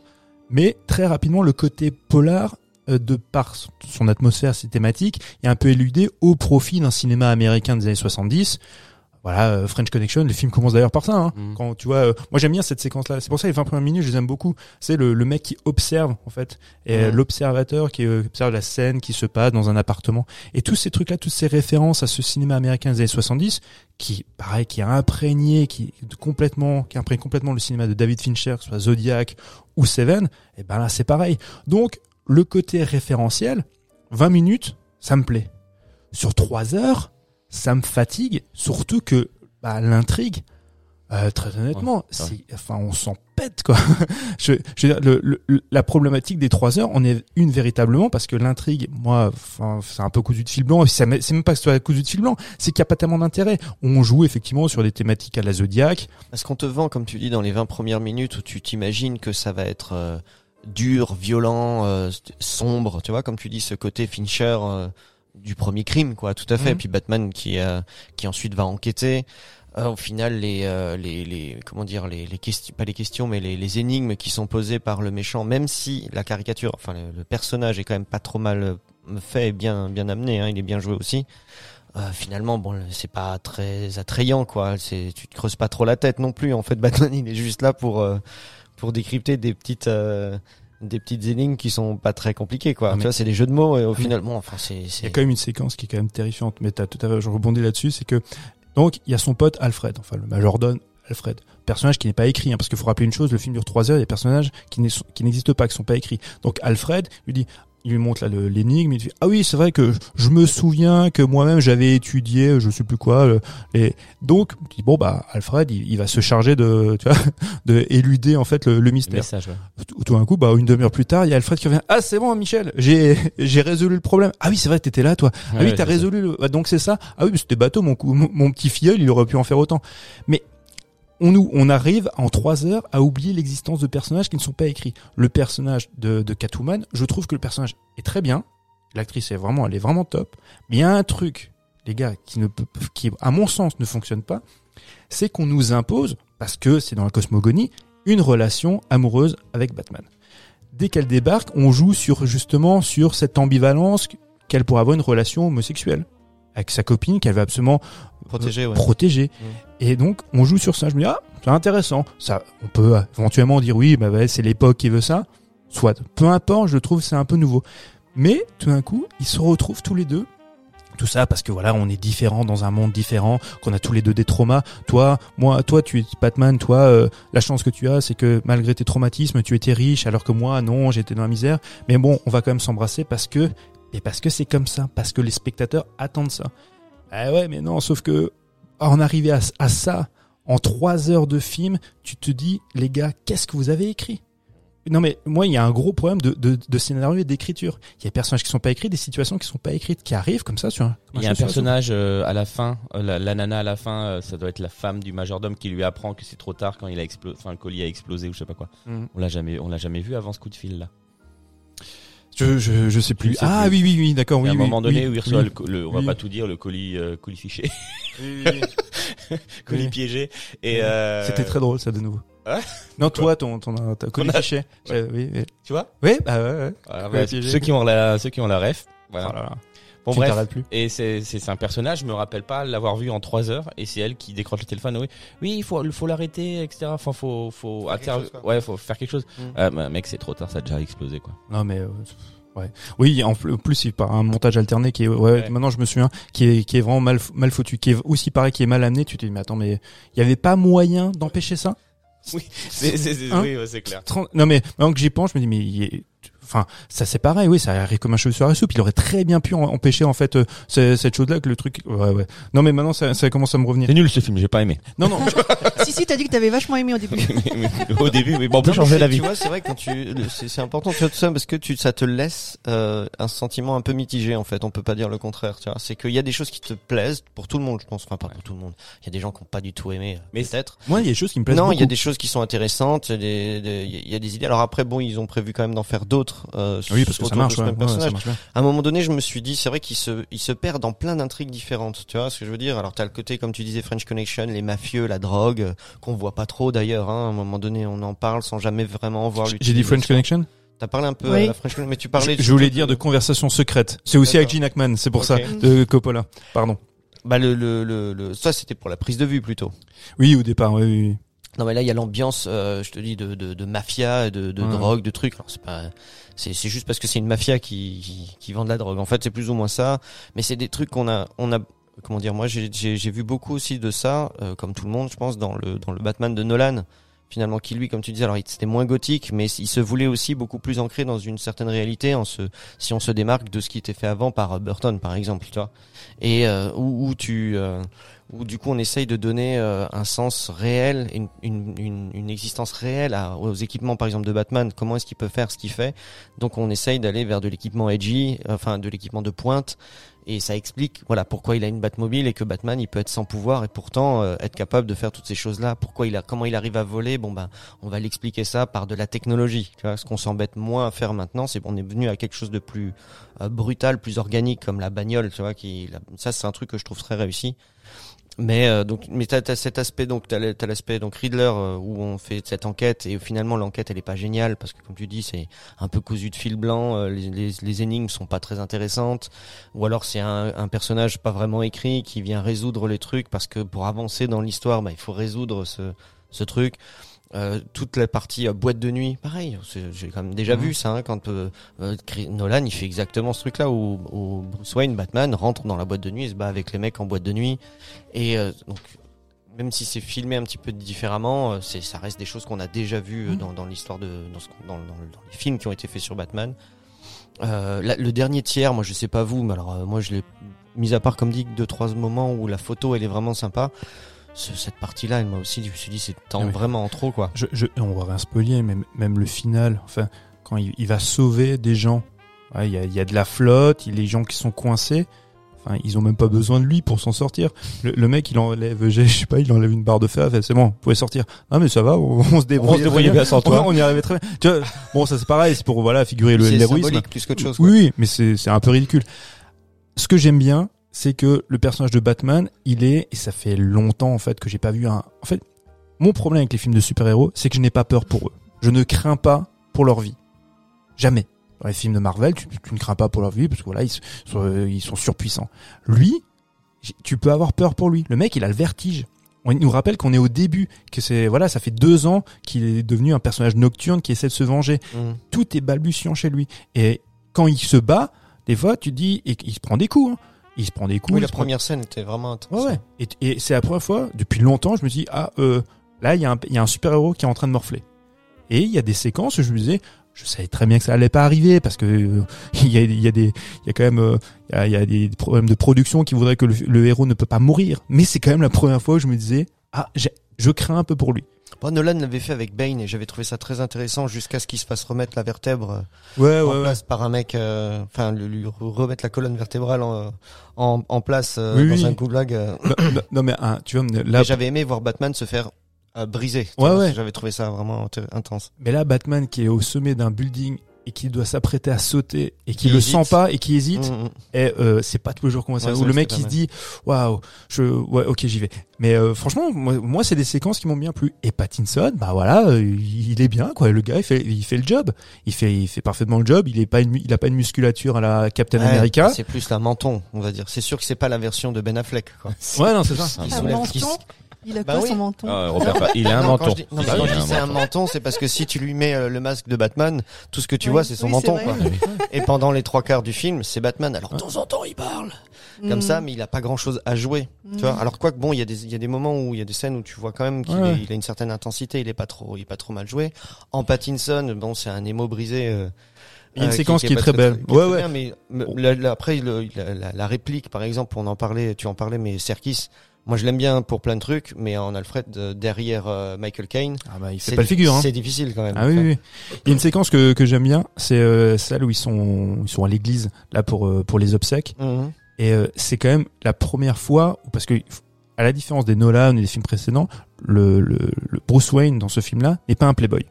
Mais très rapidement le côté polar euh, de par son- son atmosphère, ses thématiques, est un peu éludé au profit d'un cinéma américain des années 70. Voilà, euh, French Connection, le film commence d'ailleurs par ça. Hein. Mm. Quand tu vois, euh, moi j'aime bien cette séquence-là. C'est pour ça les 20 premières minutes, je les aime beaucoup. C'est le, le mec qui observe en fait, et euh, Mhm. l'observateur qui euh, observe la scène qui se passe dans un appartement. Et tous ces trucs-là, toutes ces références à ce cinéma américain des années 70, qui pareil, qui a imprégné, qui complètement, qui imprègne complètement le cinéma de David Fincher, que ce soit Zodiac ou Seven. Et ben là, c'est pareil. Donc le côté référentiel, 20 minutes, ça me plaît. Sur 3 heures, ça me fatigue, surtout que bah, l'intrigue, euh, très honnêtement, Ouais, c'est, enfin, on s'en pète quoi. je, je veux dire, le, le- la problématique des 3 heures, on est une véritablement parce que l'intrigue, moi, enfin, c'est un peu cousu de fil blanc. C'est même pas que ce soit cousu de fil blanc, c'est qu'il y a pas tellement d'intérêt. On joue effectivement sur des thématiques à la Zodiac. Parce qu'on te vend, comme tu dis, dans les 20 premières minutes où tu t'imagines que ça va être euh, dur, violent, euh, sombre, tu vois, comme tu dis, ce côté Fincher euh, du premier crime, quoi, tout à fait. Mhm. Et puis Batman qui euh, qui ensuite va enquêter. Euh, au final, les, euh, les, les, comment dire, les, les questions, pas les questions, mais les, les énigmes qui sont posées par le méchant, même si la caricature, enfin le, le personnage est quand même pas trop mal euh, fait et bien, bien amené, hein, il est bien joué aussi. Euh, finalement, bon, c'est pas très attrayant, quoi. C'est, tu te creuses pas trop la tête non plus. En fait, Batman, il est juste là pour euh, pour décrypter des petites euh, des petites énigmes qui sont pas très compliquées, quoi. Ah, tu mais- vois, c'est des jeux de mots et au mais- final, bon, enfin, c'est, Il y a quand même une séquence qui est quand même terrifiante, mais t'as tout à fait, je rebondis là-dessus, c'est que donc il y a son pote Alfred, enfin le majordome Alfred, personnage qui n'est pas écrit, hein, parce qu'il faut rappeler une chose, le film dure trois heures, il y a des personnages qui n'existent pas, qui sont pas écrits. Donc Alfred lui dit il lui montre là l'énigme, il dit ah oui c'est vrai que je me souviens que moi-même j'avais étudié je sais plus quoi le- et donc il dit, bon bah Alfred il, il va se charger de tu vois de éluder en fait le, le Le mystère. message, ouais. Tout, tout d'un coup bah une demi-heure plus tard il y a Alfred qui revient ah c'est bon Michel j'ai j'ai résolu le problème. Ah oui c'est vrai t'étais là toi. Ah oui t'as résolu le... ah, donc c'est ça. Ah oui mais c'était bateau mon, mon mon petit filleul il aurait pu en faire autant. Mais on nous on arrive en trois heures à oublier l'existence de personnages qui ne sont pas écrits. Le personnage de, de Catwoman je trouve que le personnage est très bien. L'actrice est vraiment elle est vraiment top. Mais il y a un truc les gars qui ne qui à mon sens ne fonctionne pas. C'est qu'on nous impose parce que c'est dans la cosmogonie une relation amoureuse avec Batman. Dès qu'elle débarque on joue sur justement sur cette ambivalence qu'elle pourrait avoir une relation homosexuelle avec sa copine qu'elle va absolument ouais. protéger. Et donc, on joue sur ça. Je me dis, ah, c'est intéressant. Ça, on peut euh, éventuellement dire, oui, bah, ouais, c'est l'époque qui veut ça. Soit. Peu importe, je trouve c'est un peu nouveau. Mais, tout d'un coup, ils se retrouvent tous les deux. Tout ça parce que voilà, on est différents dans un monde différent, qu'on a tous les deux des traumas. Toi, moi, toi, tu es Batman. Toi, euh, la chance que tu as, c'est que malgré tes traumatismes, tu étais riche, alors que moi, non, j'étais dans la misère. Mais bon, on va quand même s'embrasser parce que, et parce que c'est comme ça, parce que les spectateurs attendent ça. Ah ouais, mais non, sauf que en arriver à, à ça en trois heures de film, tu te dis, les gars, qu'est-ce que vous avez écrit? Non mais moi, il y a un gros problème de, de, de scénario et d'écriture. Il y a des personnages qui sont pas écrits, des situations qui sont pas écrites, qui arrivent comme ça sur un. Il y a un personnage euh, à la fin, euh, la, la nana à la fin, euh, ça doit être la femme du majordome qui lui apprend que c'est trop tard quand il a explosé, enfin le colis a explosé ou je sais pas quoi. Mhm. On l'a jamais, on l'a jamais vu avant ce coup de fil là. Je, je, je sais plus. Je sais ah plus. oui, oui, oui, d'accord, oui, a un oui, moment donné oui, où il reçoit le, le- on va pas tout dire, le colis, euh, colis fiché, colis piégé. Et euh, C'était très drôle ça de nouveau. Ouais non, toi, ton, ton, ton, ton Mon âge. fichier. Ouais. Oui. Tu vois Oui, bah ouais, ouais. Colis bah. Ceux qui ont la, ceux qui ont la ref. Voilà. Oh là là. Bon tu bref. plus. Et c'est c'est c'est un personnage, je me rappelle pas l'avoir vu en trois heures, et c'est elle qui décroche le téléphone. Oui, oui, il faut il faut l'arrêter, etc. Enfin, faut faut Faire chose, ouais, faut faire quelque chose. Mm. Ah, bah, mec, c'est trop tard, ça a déjà explosé quoi. Non mais euh, ouais. Oui, en pl- en plus il par un montage alterné qui est ouais, Ouais. maintenant je me souviens qui est qui est vraiment mal mal foutu, qui est aussi pareil qui est mal amené, tu te dis mais attends mais il y avait pas moyen d'empêcher ça? C'est c'est c'est Hein? oui, ouais, c'est clair. Non mais maintenant que j'y pense, je me dis mais il est- enfin ça c'est pareil, oui, ça arrive comme un cheveu sur la soupe, il aurait très bien pu en- empêcher en fait euh, ce- cette chose là que le truc ouais ouais. Non mais maintenant ça, ça commence à me revenir. C'est nul ce film, j'ai pas aimé. Non non, si, si, t'as dit que t'avais vachement aimé au début. Au début, oui, bon, on peut Non, changer c'est- d'avis. Tu vois, c'est vrai que quand tu, c'est c'est important tu vois tout ça parce que tu, ça te laisse euh, un sentiment un peu mitigé en fait. On peut pas dire le contraire. Tu vois, c'est qu'il y a des choses qui te plaisent pour tout le monde, je pense. Enfin, pas pour tout le monde. Il y a des gens qui ont pas du tout aimé, Mais mais peut-être. moi il y a des choses qui me plaisent Non, il y a des choses qui sont intéressantes. Y il y a des idées. Alors après, bon, ils ont prévu quand même d'en faire d'autres. Euh, Oui parce que ça marche, ouais, ouais, ça marche bien. À un moment donné, je me suis dit, c'est vrai qu'ils se, ils se perdent dans plein d'intrigues différentes. Tu vois ce que je veux dire? Alors, t'as le côté, comme tu disais, French Connection, les mafieux, la drogue, euh, qu'on voit pas trop d'ailleurs. Hein. À un moment donné, on en parle sans jamais vraiment voir J'ai dit French Connection? T'as parlé un peu Oui. à la French Connection, mais tu parlais. je, je voulais dire de conversation secrète. C'est aussi avec. Gene Hackman, c'est pour ça de Coppola. Pardon. Bah le, le, le, le- ça c'était pour la prise de vue plutôt. Oui, au départ, oui, oui. Non mais là il y a l'ambiance, euh, je te dis de, de, de mafia, de, de Ouais. drogue, de trucs. Alors c'est pas, c'est c'est juste parce que c'est une mafia qui, qui qui vend de la drogue. En fait c'est plus ou moins ça. Mais c'est des trucs qu'on a on a comment dire moi j'ai j'ai j'ai vu beaucoup aussi de ça euh, comme tout le monde je pense dans le dans le Batman de Nolan finalement qui lui comme tu disais alors c'était moins gothique mais il se voulait aussi beaucoup plus ancré dans une certaine réalité en se si on se démarque de ce qui était fait avant par Burton par exemple tu vois et euh, où, où tu euh, où du coup on essaye de donner euh, un sens réel, une, une, une, une existence réelle à, aux équipements par exemple de Batman. Comment est-ce qu'il peut faire ce qu'il fait? Donc on essaye d'aller vers de l'équipement edgy, enfin de l'équipement de pointe, et ça explique voilà pourquoi il a une Batmobile et que Batman il peut être sans pouvoir et pourtant euh, être capable de faire toutes ces choses là. Pourquoi il a comment il arrive à voler? Bon ben on va l'expliquer ça par de la technologie. Tu vois, ce qu'on s'embête moins à faire maintenant, c'est qu'on est venu à quelque chose de plus euh, brutal, plus organique comme la bagnole. Tu vois, qui ça c'est un truc que je trouve très réussi. Mais euh, donc, mais t'as as cet aspect donc t'as l'aspect donc Riddler euh, où on fait cette enquête et finalement l'enquête elle est pas géniale parce que comme tu dis c'est un peu cousu de fil blanc, euh, les, les, les énigmes sont pas très intéressantes ou alors c'est un, un personnage pas vraiment écrit qui vient résoudre les trucs parce que pour avancer dans l'histoire bah il faut résoudre ce ce truc. Euh, toute la partie euh, boîte de nuit, pareil, j'ai quand même déjà Mhm. vu ça hein, quand euh, euh, Nolan il fait exactement ce truc-là où, où Bruce Wayne, Batman rentre dans la boîte de nuit et se bat avec les mecs en boîte de nuit et euh, donc même si c'est filmé un petit peu différemment, c'est ça reste des choses qu'on a déjà vues Mhm. dans, dans l'histoire de dans, ce qu'on- dans, dans- dans les films qui ont été faits sur Batman. Euh, la- le dernier tiers, moi je sais pas vous, mais alors moi je l'ai mis à part comme dit deux trois moments où la photo elle est vraiment sympa. Ce- cette partie-là, m'a aussi, je me suis dit c'est oui. vraiment en trop quoi. Je, je, on va rien spoiler, mais même le final, enfin, quand il, il va sauver des gens, Ouais, il y, a, y a de la flotte, il y a les gens qui sont coincés. Enfin, ils ont même pas besoin de lui pour s'en sortir. Le, le mec, il enlève, je sais pas, il enlève une barre de fer, fait, c'est bon, vous pouvez sortir. Ah mais ça va, on, on se débrouille. On se débrouillait bien sans toi. On, y arrivait très bien. Tu vois, bon, ça c'est pareil, c'est pour voilà figurer le- symbolique plus qu'autre chose. quoi. Oui, oui, mais c'est c'est un peu ridicule. Ce que j'aime bien, c'est que le personnage de Batman, il est et ça fait longtemps en fait que j'ai pas vu un. En fait, mon problème avec les films de super-héros, c'est que je n'ai pas peur pour eux. Je ne crains pas pour leur vie. Jamais. Dans les films de Marvel, tu, tu ne crains pas pour leur vie parce que voilà, ils sont, euh, ils sont surpuissants. Lui, tu peux avoir peur pour lui. Le mec, il a le vertige. On nous rappelle qu'on est au début, que c'est voilà, ça fait deux ans qu'il est devenu un personnage nocturne qui essaie de se venger Mhm. tout est balbutiant chez lui. Et quand il se bat, des fois, tu te dis, et il se prend des coups. Hein. Il se prend des coups. Oui, la prend- première scène était vraiment Ouais, intéressante. ouais. Et, et c'est la première fois, depuis longtemps, je me dis, ah, euh, là, il y, a un- il y a un super-héros qui est en train de morfler. Et il y a des séquences où je me disais, je savais très bien que ça allait pas arriver parce que euh, il y a, y a des, il y a quand même, euh, il y a, il y a des problèmes de production qui voudraient que le, le héros ne peut pas mourir. Mais c'est quand même la première fois où je me disais, ah, je crains un peu pour lui. Bon, Nolan l'avait fait avec Bane et j'avais trouvé ça très intéressant jusqu'à ce qu'il se fasse remettre la vertèbre Ouais, en place par un mec, euh, enfin lui re- remettre la colonne vertébrale en, en, en place euh, Oui, dans oui. un goulag. euh. non, non, mais hein, tu vois, là, j'avais aimé voir Batman se faire euh, briser. Ouais. J'avais trouvé ça vraiment intense. Mais là, Batman qui est au sommet d'un building et qui doit s'apprêter à sauter et qui Qui le hésite. sent pas et qui hésite, Mhm. et euh, c'est pas tous les jours qu'on voit ça. Ouais, ça, le mec pas se dit, waouh, je, ouais, ok, j'y vais. Mais euh, franchement, moi, moi, c'est des séquences qui m'ont bien plu. Et Pattinson, bah voilà, euh, il est bien quoi. Le gars, il fait, il fait le job. Il fait, il fait parfaitement le job. Il est pas, une, il a pas une musculature à la Captain Ouais, America. C'est plus la menton, on va dire. C'est sûr que c'est pas la version de Ben Affleck. Quoi. Ouais, non, c'est ça. Qui Un Il a Bah quoi oui. son menton Ah, Robert, il a un Non, menton. Quand je dis, non, quand il je a dis un c'est un menton. c'est parce que si tu lui mets euh, le masque de Batman, tout ce que tu Oui, vois, c'est son oui, menton. Quoi. Et pendant les trois quarts du film, c'est Batman. Alors de temps en temps, il parle comme Mm. ça, mais il a pas grand chose à jouer. Tu vois. Alors quoi que bon, il y a des il y a des moments où il y a des scènes où tu vois quand même qu'il Ouais. il a une certaine intensité. Il est pas trop il est pas trop mal joué. En Pattinson, bon, c'est un émo brisé. euh, Il y a une euh, séquence qui est très belle. Ouais, très ouais. bien, mais mais la- la- après le- la, la- la réplique, par exemple, on en parlait, tu en parlais, mais Serkis. Moi, je l'aime bien pour plein de trucs, mais en Alfred euh, derrière euh, Michael Caine, Ah bah, il fait c'est pas le figure. Hein. C'est difficile quand même. Ah oui, oui. Il y a une séquence que, que j'aime bien, c'est euh, celle où ils sont ils sont à l'église là pour euh, pour les obsèques Mhm. et euh, c'est quand même la première fois parce que à la différence des Nolan et des films précédents, le, le, le Bruce Wayne dans ce film-là n'est pas un playboy.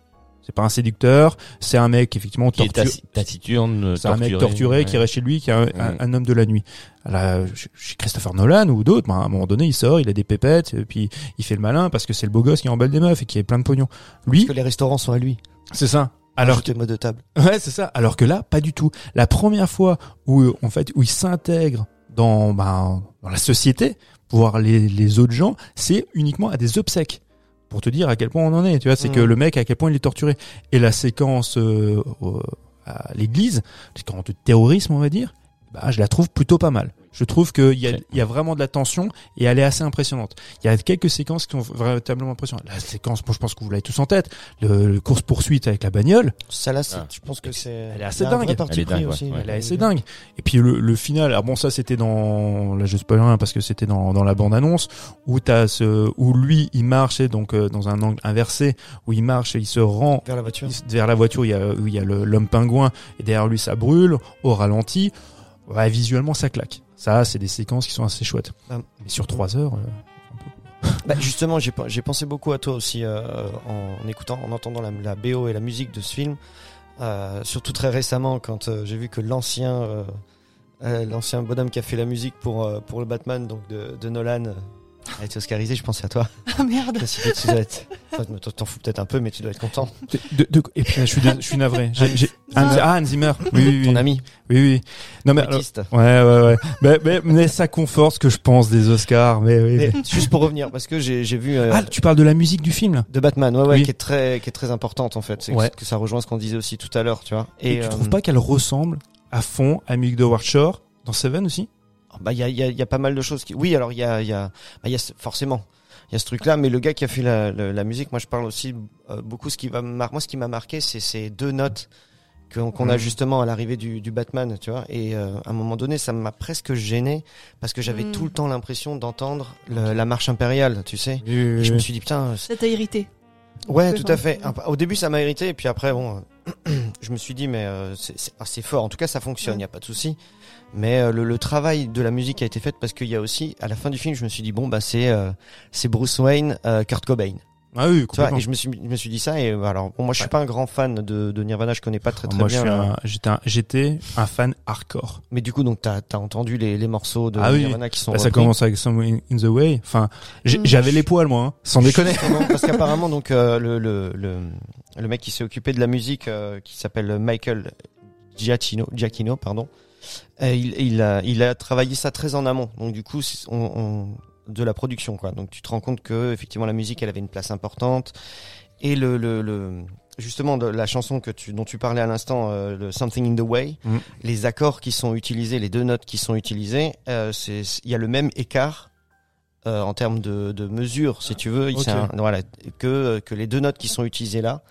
C'est pas un séducteur, c'est un mec effectivement Qui est taciturne, C'est un mec torturé, ouais. qui reste chez lui, qui est un, un- un homme de la nuit. Là, chez- Christopher Nolan ou d'autres, ben, à un moment donné, il sort, il a des pépettes, et puis il fait le malin parce que c'est le beau gosse qui emballe des meufs et qui est plein de pognon. Lui, Parce que les restaurants sont à lui. c'est ça. Alors Ajouter mode de table. Ouais, c'est ça. Alors que là, pas du tout. La première fois où, en fait, où il s'intègre dans, ben, dans la société, pour voir les, les autres gens, c'est uniquement à des obsèques. Pour te dire à quel point on en est, tu vois, c'est que le mec, à quel point il est torturé. Et la séquence euh, euh, à l'église, séquence de terrorisme, on va dire, bah, je la trouve plutôt pas mal. Je trouve qu'il y a, Ok. il y a vraiment de la tension et elle est assez impressionnante. Il y a quelques séquences qui sont véritablement impressionnantes. La séquence, bon, je pense que vous l'avez tous en tête, le, le course poursuite avec la bagnole. Ça là, c'est- Ah. je pense que c'est. Elle est assez dingue. Elle est dingue, aussi. Ouais. Elle est assez dingue. Et puis le, le final, alors bon ça c'était dans, là je spoil rien parce que c'était dans, dans la bande annonce où t'as ce, où lui il marche et donc euh, dans un angle inversé où il marche et il se rend Vers la voiture. il- vers la voiture il y a où il y a l'homme pingouin et derrière lui ça brûle au ralenti. Ouais, visuellement ça claque. Ça c'est des séquences qui sont assez chouettes. Ah. Mais sur trois heures. euh, Bah, justement, j'ai pe- j'ai pensé beaucoup à toi aussi euh, en écoutant, en entendant la, la BO et la musique de ce film. Euh, surtout très récemment, quand j'ai vu que l'ancien l'ancien bonhomme qui a fait la musique pour pour le Batman, donc de, de Nolan, euh, a été oscarisé. Je pensais à toi. Ah merde. Tu dois être, enfin, t'en- t'en fous peut-être un peu, mais tu dois être content. de- de- et puis je suis, dé- je suis navré. J'ai- j'ai- Hans, Zimmer. ah Hans Zimmer. Oui oui oui. Ton ami, Oui oui. Non mais alors, artiste. Ouais, ouais, ouais. mais, mais, mais ça conforte ce que je pense des Oscars. Mais, oui, Mais mais- juste pour revenir, parce que j'ai j'ai vu euh, Ah, tu parles de la musique du film là de Batman, ouais, ouais, Oui. qui est très qui est très importante en fait. C'est que- Ouais. que, ça rejoint ce qu'on disait aussi tout à l'heure, tu vois. Et, Et, tu euh, trouves pas qu'elle ressemble à fond à musique de Howard Shore dans Seven aussi? Bah il y a, y, a, y a pas mal de choses qui. Oui, alors il y a, il y a, bah, il y a forcément. Il y a ce truc-là, mais le gars qui a fait la, la, la musique, moi je parle aussi euh, beaucoup. Ce qui va mar- moi ce qui m'a marqué, c'est ces deux notes qu'on a Mhm. justement à l'arrivée du, du Batman, tu vois. Et euh, à un moment donné, ça m'a presque gêné parce que j'avais Mhm. tout le temps l'impression d'entendre la marche impériale, tu sais. Oui, oui, Et oui, je me suis dit putain, Ça t'a irrité. Ouais, tout à fait. Au début, ça m'a irrité, et puis après, bon, je me suis dit, mais euh, c'est- assez fort. En tout cas, ça fonctionne, il Ouais. y a pas de souci. Mais euh, le, le travail de la musique a été fait parce qu'il y a aussi, à la fin du film, je me suis dit, bon, bah c'est euh, c'est Bruce Wayne, euh, Kurt Cobain. Ah oui, Tu vois, complètement. et je me suis, je me suis dit ça. Et euh, alors, bon, moi, je suis pas un grand fan de, de Nirvana, je connais pas très très Moi, bien. là. un, j'étais un, j'étais un fan hardcore. Mais du coup, donc, t'as as entendu les, les morceaux de Ah oui. Nirvana qui sont. Bah, ça commence avec Somewhere in the Way. Enfin, j'ai- Mm. j'avais les poils, moi, hein, sans déconner. Parce qu'apparemment donc euh, le, le le le mec qui s'est occupé de la musique euh, qui s'appelle Michael Giacchino Giacchino pardon euh, il il a il a travaillé ça très en amont donc du coup on, on- de la production quoi donc tu te rends compte que effectivement la musique elle avait une place importante et le le, le justement de la chanson que tu dont tu parlais à l'instant euh, le Something in the Way Mm. les accords qui sont utilisés les deux notes qui sont utilisées euh, c'est il y a le même écart euh, en termes de, de mesure, si tu veux, un- voilà, que que les deux notes qui sont utilisées là.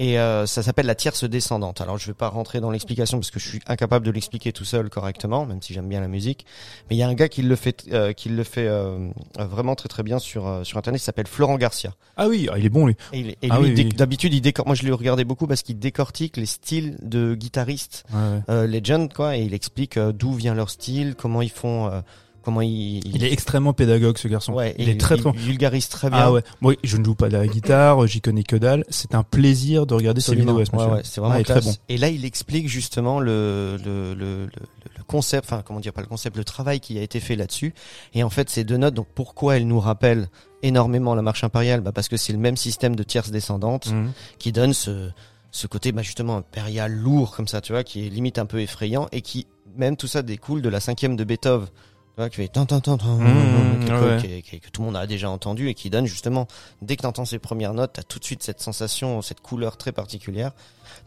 Et euh, ça s'appelle la tierce descendante. Alors je vais pas rentrer dans l'explication parce que je suis incapable de l'expliquer tout seul correctement, même si j'aime bien la musique. Mais il y a un gars qui le fait, euh, qui le fait euh, vraiment très très bien sur euh, sur internet. Il s'appelle Florent Garcia. Ah oui, ah, il est bon, lui. Et, il- et Ah lui, oui, d'habitude, il décor. Moi, je le regardais beaucoup parce qu'il décortique les styles de guitaristes Ouais, ouais. euh, legend, quoi, et il explique euh, d'où vient leur style, comment ils font, euh, comment ils. Il est extrêmement pédagogue, ce garçon. Ouais, il est très très. Il vulgarise très bien. Ah ouais. Moi, je ne joue pas de la guitare, j'y connais que dalle. C'est un plaisir de regarder ses vidéos, Ouais, ouais, c'est vraiment Ah, il très bon. Et là, il explique justement le, le, le, le, le concept, enfin, comment dire, pas le concept, le travail qui a été fait là-dessus. Et en fait, ces deux notes, donc pourquoi elles nous rappellent énormément la marche impériale? Bah Parce que c'est le même système de tierces descendantes Mhm. qui donne ce, ce côté, bah, justement, impérial, lourd, comme ça, tu vois, qui est limite un peu effrayant et qui, même tout ça découle de la cinquième de Beethoven. Vois, qui fait tan tan tan tan, qui- ouais. qui- qui- que tout le monde a déjà entendu et qui donne justement, dès que tu entends ces premières notes, t'as tout de suite cette sensation, cette couleur très particulière.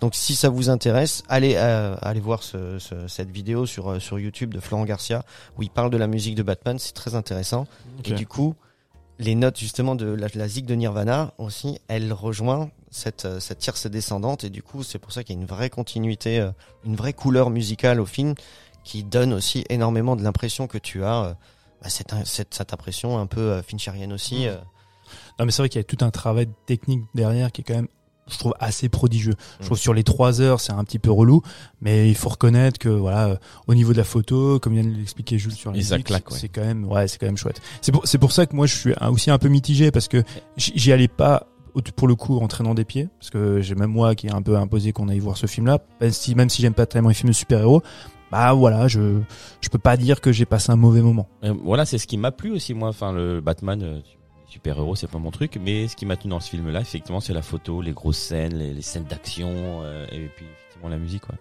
Donc si ça vous intéresse, allez euh, allez voir ce, ce- cette vidéo sur euh, sur YouTube de Florent Garcia où il parle de la musique de Batman, c'est très intéressant. Ok. Et du coup, les notes justement de la, la zig de Nirvana aussi, elle rejoint cette euh, cette tierce descendante et du coup, c'est pour ça qu'il y a une vraie continuité, euh, une vraie couleur musicale au film qui donne aussi énormément de l'impression que tu as euh, bah, cette, cette cette impression un peu euh, fincherienne aussi. Euh. Non, mais c'est vrai qu'il y a tout un travail technique derrière qui est quand même, je trouve, assez prodigieux. Je Mm. trouve sur les trois heures, c'est un petit peu relou, mais il faut reconnaître que voilà, au niveau de la photo, comme vient de l'expliquer Jules sur la ça musique, ouais. c'est quand même, ouais, c'est quand même chouette. C'est pour, c'est pour ça que moi, je suis aussi un peu mitigé parce que j'y allais pas pour le coup en traînant des pieds parce que j'ai même moi qui est un peu imposé qu'on aille voir ce film là même si même si j'aime pas tellement les films de super héros bah voilà je je peux pas dire que j'ai passé un mauvais moment Euh, voilà, c'est ce qui m'a plu aussi moi. Enfin, le Batman, euh, super héros, c'est pas mon truc, mais ce qui m'a tenu dans ce film-là, effectivement, c'est la photo, les grosses scènes, les, les scènes d'action, euh, et puis effectivement la musique. Quoi.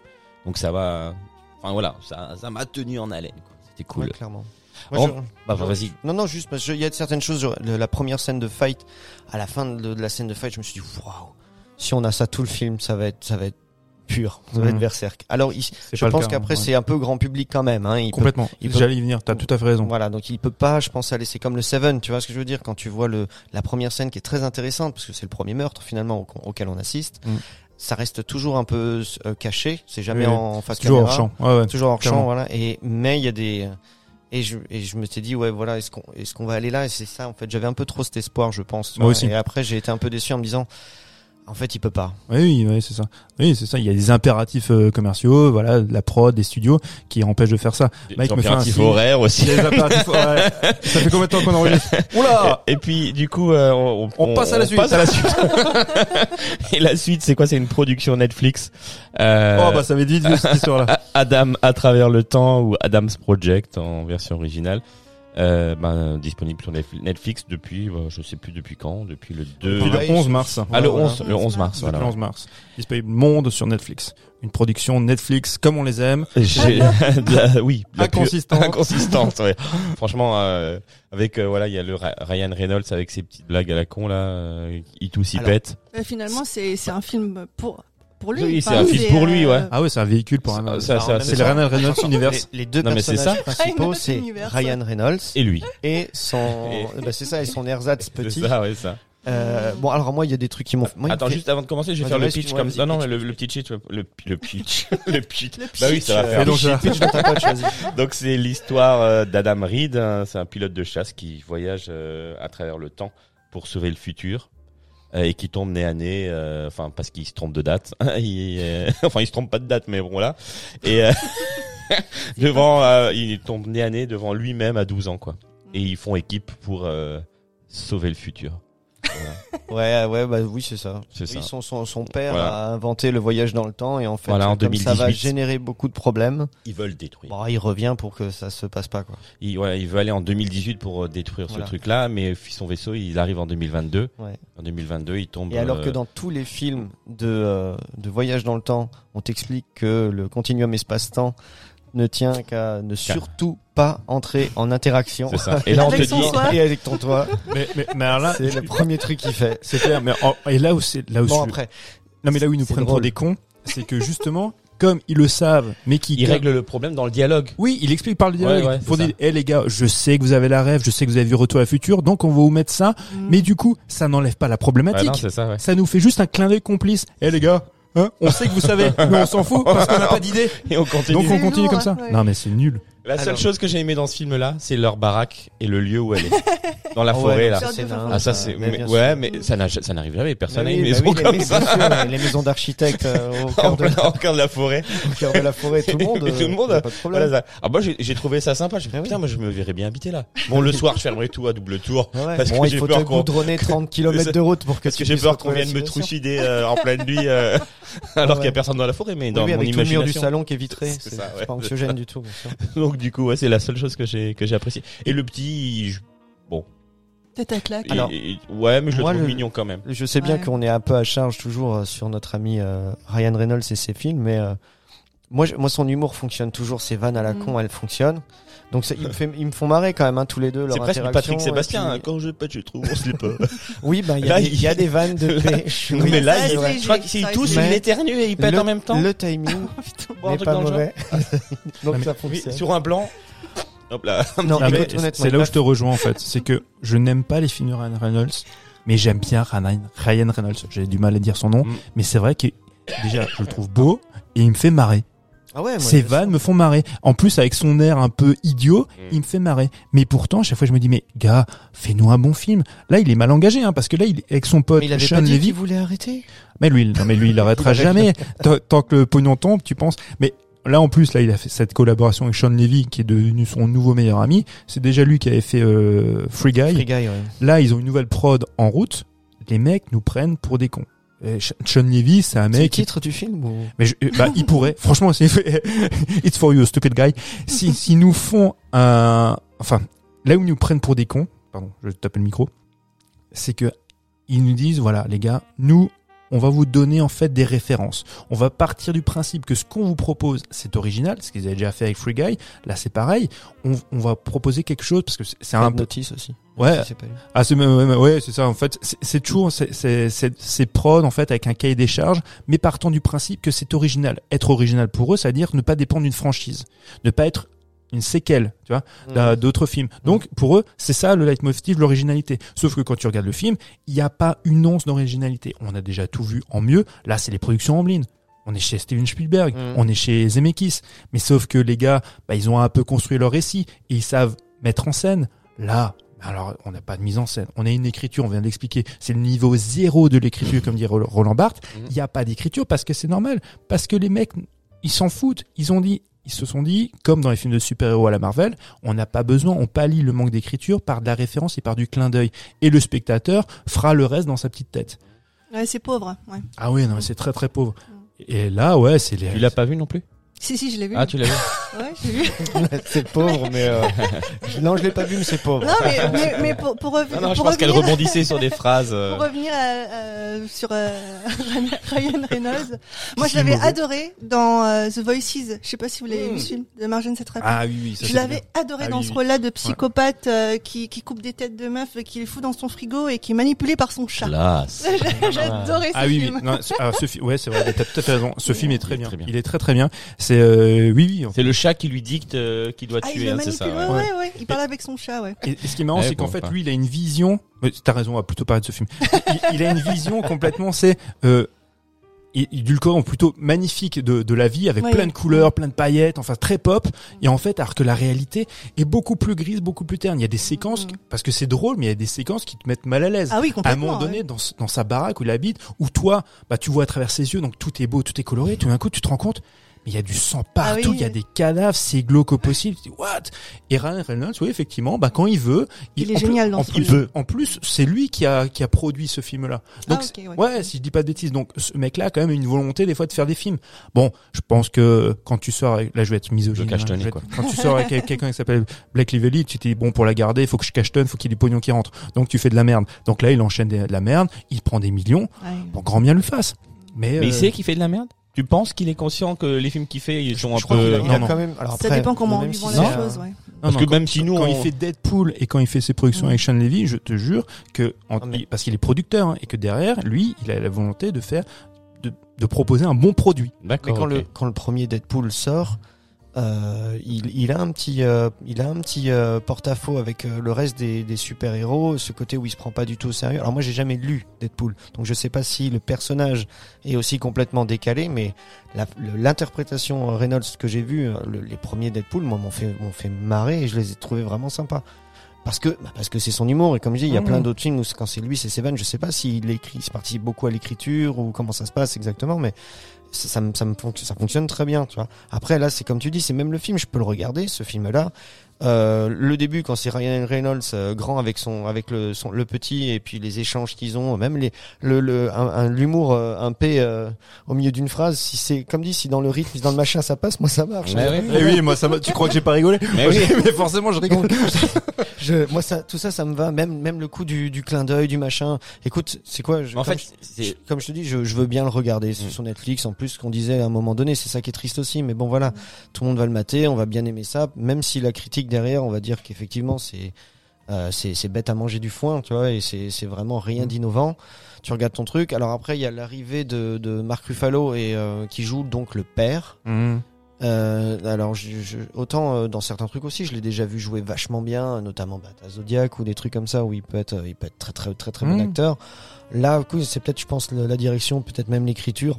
Donc ça va. Enfin voilà, ça, ça m'a tenu en haleine. quoi. C'était cool. Ouais, clairement. Bon, je- Bah vas-y. Non, non, juste parce qu'il y a certaines choses. genre, le- la première scène de fight, à la fin de, de la scène de fight, je me suis dit, waouh, si on a ça tout le film, ça va être, ça va être pur, Mhm. être berserk. Alors, il- je pense qu'après, ouais. c'est un peu grand public quand même. Hein, il peut- complètement il peut- j'allais y venir t'as tout à fait raison voilà, donc il peut pas, je pense, aller. C'est comme le Seven, tu vois ce que je veux dire? Quand tu vois le la première scène qui est très intéressante parce que c'est le premier meurtre finalement au- auquel on assiste. Mm. Ça reste toujours un peu euh, caché, c'est jamais Oui, en face toujours hors caméra champ ouais, ouais. toujours hors champ, voilà. Et mais il y a des et je et je me suis dit ouais voilà est-ce qu'on est-ce qu'on va aller là? Et c'est ça en fait j'avais un peu trop cet espoir je pense. Moi aussi. Et après j'ai été un peu déçu en me disant en fait il peut pas. Oui, oui, oui, c'est ça. Oui, c'est ça. Il y a des impératifs euh, commerciaux, voilà, de la prod, des studios qui empêchent de faire ça. Des Mike me fait un horaires aussi. Des impératifs. ouais. Ça fait combien de temps qu'on enregistre Oula Et puis du coup, euh, on, On passe à la suite. passe à la suite. Et la suite, c'est quoi? C'est une production Netflix. Euh, Oh bah ça m'est dit de cette histoire-là. Adam à travers le temps ou Adam's Project en version originale. Euh, ben, disponible sur Netf- Netflix depuis, euh, je sais plus depuis quand, depuis le 2 Depuis le 11 c'est- mars. ah le voilà. 11 le 11 mars voilà. le 11 mars. Disponible Monde sur Netflix. Une production Netflix comme on les aime. J'ai- de la- oui, la Inconsistante. inconsistante, ouais. Franchement, euh, avec euh, voilà, il y a le Ryan Reynolds avec ses petites blagues à la con là, euh, il tout s'y pète. Euh, finalement, c'est c'est un film pour pour lui. Oui, c'est un film pour lui, ouais. Ah ouais, c'est un véhicule pour un. Alors, c'est le. Ryan Reynolds Universe. Les, les deux Non, mais personnages ça. principaux c'est. Ryan Reynolds Et lui. et son Et- bah, c'est ça et son ersatz C'est petit ça, ouais, ça. Euh, bon, alors moi, il y a des trucs qui m'ont. me Attends, fait- juste avant de commencer, je vais faire le pitch comme ça. Non, non, pitch, le, pitch. le petit pitch, le, le pitch, le pitch. Bah oui, ça va faire. euh, donc pitch dans ta poche, vas-y. Donc c'est l'histoire euh, d'Adam Reed, hein, c'est un pilote de chasse qui voyage euh, à travers le temps pour sauver le futur euh, et qui tombe nez à nez, euh, enfin parce qu'il se trompe de date. il, euh, enfin il se trompe pas de date, mais bon voilà. Et euh, devant, euh, il tombe nez à nez devant lui-même à 12 ans quoi. Et ils font équipe pour euh, sauver le futur. Voilà. Ouais, ouais, bah oui, c'est ça. C'est Oui, ça. Son, son, son père Voilà. a inventé le voyage dans le temps et en fait, Voilà, en comme ça va 2018. générer beaucoup de problèmes. Ils veulent détruire. Bon, il revient pour que ça se passe pas, quoi. Il, ouais, il veut aller en 2018 pour euh, détruire ce truc-là, mais son vaisseau, il arrive en 2022. Ouais. En 2022, il tombe. Et alors euh, que dans tous les films de, euh, de voyage dans le temps, on t'explique que le continuum espace-temps ne tient qu'à ne surtout pas entrer en interaction. C'est ça. Et là, on te Avec dit. Et avec ton toit, Mais, mais, mais alors là, c'est le premier truc qu'il fait. c'est clair. Mais en- et là où c'est là où Bon je- après, non mais là où ils nous c'est prennent pour drôle. des cons, c'est que justement, comme ils le savent, mais qui il règle le problème dans le dialogue. Oui, il explique par le dialogue. Ouais, ouais, pour c'est dire, hé les gars, je sais que vous avez la rêve, je sais que vous avez vu Retour à la futur, donc on va vous mettre ça. Mm. Mais du coup, ça n'enlève pas la Ouais, problématique. c'est ça, ouais. ça nous fait juste un clin d'œil complice. Hé les gars, hein, on sait que vous savez, mais on s'en fout parce qu'on n'a pas d'idée. Et on continue. Donc on continue lourd, comme ça. ouais. Non mais c'est nul. La seule Alors. chose que j'ai aimé dans ce film-là, c'est leur baraque et le lieu où elle est. Dans la Ah forêt, là. ça, c'est Ah, Ah, ça, c'est, mais mais- bien ouais, sûr. mais ça n'a- ça n'arrive jamais. Personne Bah n'a une oui, maison bah oui, comme les, ça. bien sûr, les maisons d'architectes euh, au, cœur En de, plein, au cœur de la forêt. au cœur de la forêt, tout le monde. Et tout le euh, monde, y a pas de problème. Voilà, ça. Ah, moi, j'ai, j'ai trouvé ça sympa. J'ai fait, Ah oui. putain, moi, je me verrais bien habiter là. Bon, le soir, je fermerai tout à double tour. Ah ouais. Parce bon, que il j'ai faut peur te qu'on- goudronner 30 km de route pour que Parce tu que j'ai puisses peur qu'on retrouver vienne me situation. trucider euh, en pleine nuit, euh, alors Ouais. qu'il y a personne dans la forêt, mais dans oui, mon avec tout le mur du imagination. salon qui est vitré. C'est C'est ça, c'est ouais. pas anxiogène du tout, bien sûr. Donc, du coup, ouais, c'est la seule chose que j'ai, que j'ai apprécié. Et le petit, je- Tête à claque. Alors, ouais, mais je le trouve le- mignon quand même. Je sais bien Ouais. qu'on est un peu à charge toujours euh, sur notre ami euh, Ryan Reynolds et ses films, mais euh, moi, je- moi, son humour fonctionne toujours. Ses vannes à la Mm. con, elles fonctionnent. Donc, ils me, fait- ils me font marrer quand même, hein, tous les deux. C'est presque Patrick et Sébastien. puis- hein. Quand je pète, je trouve, on se pas. Oui, ben, il y, Là, a des- il- il y a des vannes de pêche. Non, oui. mais là, il, je crois qu'ils tous, ils éternuent et ils pètent le, en même temps. Le timing un n'est pas mauvais. Donc, ça fonctionne. sur un plan. Hop là. Non, Non, mais écoute, honnêtement, c'est là où je te rejoins en fait. C'est que je n'aime pas les films de Ryan Reynolds, mais j'aime bien Ryan Ryan Reynolds. J'ai du mal à dire son nom, Mm. mais c'est vrai que déjà je le trouve beau et il me fait marrer. Ah ouais, moi, Ses bien vannes me font marrer. En plus, avec son air un peu idiot, Mm. il me fait marrer. Mais pourtant, à chaque fois, je me dis, mais gars, fais-nous un bon film. Là, il est mal engagé, hein, parce que là, il est avec son pote Mais il avait Sean pas dit Levy. qu'il voulait arrêter? Mais lui, non, mais lui, il arrêtera Il jamais. Tant, tant que le pognon tombe, tu penses. Mais là, en plus, là, il a fait cette collaboration avec Sean Levy, qui est devenu son nouveau meilleur ami. C'est déjà lui qui avait fait euh, Free Guy. Free Guy, ouais. Là, ils ont une nouvelle prod en route. Les mecs nous prennent pour des cons. Et Sh- Sean Levy, c'est un C'est le mec. qui- titre du film ou... mais je- euh, bah, il pourrait. Franchement, c'est It's for you, stupid guy. Si, s'ils nous font un, enfin, là où ils nous prennent pour des cons, pardon, je tape le micro, c'est que ils nous disent, voilà, les gars, nous, on va vous donner en fait des références. On va partir du principe que ce qu'on vous propose, c'est original, ce qu'ils avaient déjà fait avec Free Guy. Là, c'est pareil. On, on va proposer quelque chose parce que c'est c'est un Red Notice aussi. Ouais, Si pas ah c'est ouais, c'est ça en fait. C'est- toujours c'est c'est prod en fait avec un cahier des charges mais partant du principe que c'est original. Être original pour eux c'est à dire ne pas dépendre d'une franchise. Ne pas être une séquelle tu vois d'un- d'autres films. Donc pour eux c'est ça le leitmotiv l'originalité. Sauf que quand tu regardes le film il n'y a pas une once d'originalité. On a déjà tout vu en mieux. Là c'est les productions Amblin. On est chez Steven Spielberg, Mm. on est chez Zemeckis, mais sauf que les gars, bah, ils ont un peu construit leur récit. Et ils savent mettre en scène. Là, alors on n'a pas de mise en scène, on a une écriture, on vient d'expliquer, c'est le niveau zéro de l'écriture, comme dit Ro- Roland Barthes. Mhm. Il n'y a pas d'écriture parce que c'est normal, parce que les mecs, ils s'en foutent. Ils ont dit, ils se sont dit, comme dans les films de super-héros à la Marvel, on n'a pas besoin, on pallie le manque d'écriture par de la référence et par du clin d'œil, et le spectateur fera le reste dans sa petite tête. Ouais, c'est pauvre. Ouais. Ah oui, non, mais c'est très très pauvre. Et là, ouais, c'est les. Tu l'as pas vu non plus? Si, si, je l'ai vu. Ah, tu l'as vu Ouais, j'ai vu. c'est pauvre, mais euh... non, je l'ai pas vu, mais c'est pauvre. Non, mais, mais, mais pour, pour, rev- Non, non, je pour pense qu'elle revenir, rebondissait sur des phrases. euh, pour revenir à, euh, sur euh, Ryan Reynolds, moi je l'avais adoré dans euh, The Voices. Je sais pas si vous l'avez Mm. vu ce film de Marjane Satrapi. Ah oui, oui, ça je l'avais bien. adoré Ah dans oui, ce oui. rôle-là de psychopathe euh, qui, qui coupe des têtes de meufs, qui les fout dans son frigo et qui est manipulé par son chat. Classe. J'adorais ce Ah oui, oui. film. Non, ce, ah, ce fi- ouais, c'est vrai, t'as tout à fait raison. Ce film est très bien. Il est très très bien. C'est euh, oui, oui. C'est le chat qui lui dicte euh, qu'il doit Ah, il tuer, le hein, c'est ça. ouais. ouais, ouais, ouais. Il parle avec son chat, ouais. Et, et ce qui est marrant, Ouais, c'est qu'en bon, fait, lui, il a une vision. mais T'as raison, on va plutôt parler de ce film. il, il a une vision complètement, c'est euh, il- il édulcorant plutôt magnifique de, de la vie, avec plein de couleurs, plein de paillettes, enfin très pop. Et en fait, alors que la réalité est beaucoup plus grise, beaucoup plus terne. Il y a des séquences, Mhm. parce que c'est drôle, mais il y a des séquences qui te mettent mal à l'aise. Ah oui, à un moment donné, ouais. dans, dans sa baraque où il habite, où toi, bah, tu vois à travers ses yeux, donc tout est beau, tout est coloré, tout d'un coup, tu te rends compte, mais il y a du sang partout, Ah oui, il y a des cadavres, c'est glauque au possible. Tu dis, what? Et Ryan Reynolds, oui, effectivement, bah, quand il veut, Il est en plus- génial dans en plus, film. En plus, c'est lui qui a, qui a produit ce film-là. Donc, Ah, ok, ouais. ouais, si je dis pas de bêtises. Donc, ce mec-là a quand même une volonté, des fois, de faire des films. Bon, je pense que quand tu sors avec, là, je vais être misogyne. Hein, je vais Quand tu sors avec quelqu'un qui s'appelle Blake Lively, tu t'es dit, bon, pour la garder, il faut que je cachetonne, faut qu'il y ait du pognon qui rentre. Donc, tu fais de la merde. Donc là, il enchaîne de la merde, il prend des millions. Ouais. Bon, grand bien lui fasse. Mais, Mais il euh, sait qu'il fait de la merde? Tu penses qu'il est conscient que les films qu'il fait, ils sont un Je crois qu'il a, peu... il a non, quand même. Alors Ça dépend comment on lui si vend c'est la un- chose, ouais. Non, Parce non, que quand- même si nous, quand on- il fait Deadpool et quand il fait ses productions Mm. avec Sean Levy, je te jure que en- mais- il- parce qu'il est producteur hein, et que derrière lui, il a la volonté de faire de, de proposer un bon produit. Mais le quand le premier Deadpool sort, euh, il, il a un petit euh, il a un petit euh, porte-à-faux avec euh, le reste des, des super héros, ce côté où il se prend pas du tout au sérieux. Alors moi j'ai jamais lu Deadpool, donc je sais pas si le personnage est aussi complètement décalé, mais l'interprétation euh, Reynolds que j'ai vu, les premiers Deadpool, moi m'ont fait m'ont fait marrer et je les ai trouvés vraiment sympas. Parce que, bah, parce que c'est son humour et comme je dis, il y a Mhm. plein d'autres films où quand c'est lui, c'est Seven. Je sais pas s'il écrit, il participe beaucoup à l'écriture ou comment ça se passe exactement, mais ça, fonctionne très bien, tu vois. Après, là, c'est comme tu dis, c'est même le film, je peux le regarder, ce film-là. Euh, le début, quand c'est Ryan Reynolds euh, grand avec son, avec le, son, le petit et puis les échanges qu'ils ont, même les, le, le, un, un- l'humour, euh, un P euh, au milieu d'une phrase. Si c'est, comme dit, si dans le rythme, si dans le machin, ça passe, moi ça marche. Ouais, ouais. Eh oui, moi ça tu crois que j'ai pas rigolé? Mais oui. mais forcément je rigole. Je, moi ça, tout ça, ça me va. Même, même le coup du, du clin d'œil, du machin. Écoute, c'est quoi je, En comme fait, je- c'est... comme je te dis, je, je veux bien le regarder Mm. sur Netflix. En plus, ce qu'on disait à un moment donné, c'est ça qui est triste aussi. Mais bon, voilà, tout le monde va le mater, on va bien aimer ça, même si la critique derrière, on va dire qu'effectivement, c'est euh, c'est c'est bête à manger du foin, tu vois, et c'est vraiment rien Mm. d'innovant. Tu regardes ton truc. Alors après, il y a l'arrivée de, de Mark Ruffalo et euh, qui joue donc le père. Mmh. Euh, alors, je, je- autant dans certains trucs aussi, je l'ai déjà vu jouer vachement bien, notamment bah, t'as Zodiac ou des trucs comme ça où il peut être, il peut être très très très très bon Mm. acteur. Là, c'est peut-être, je pense, la direction, peut-être même l'écriture.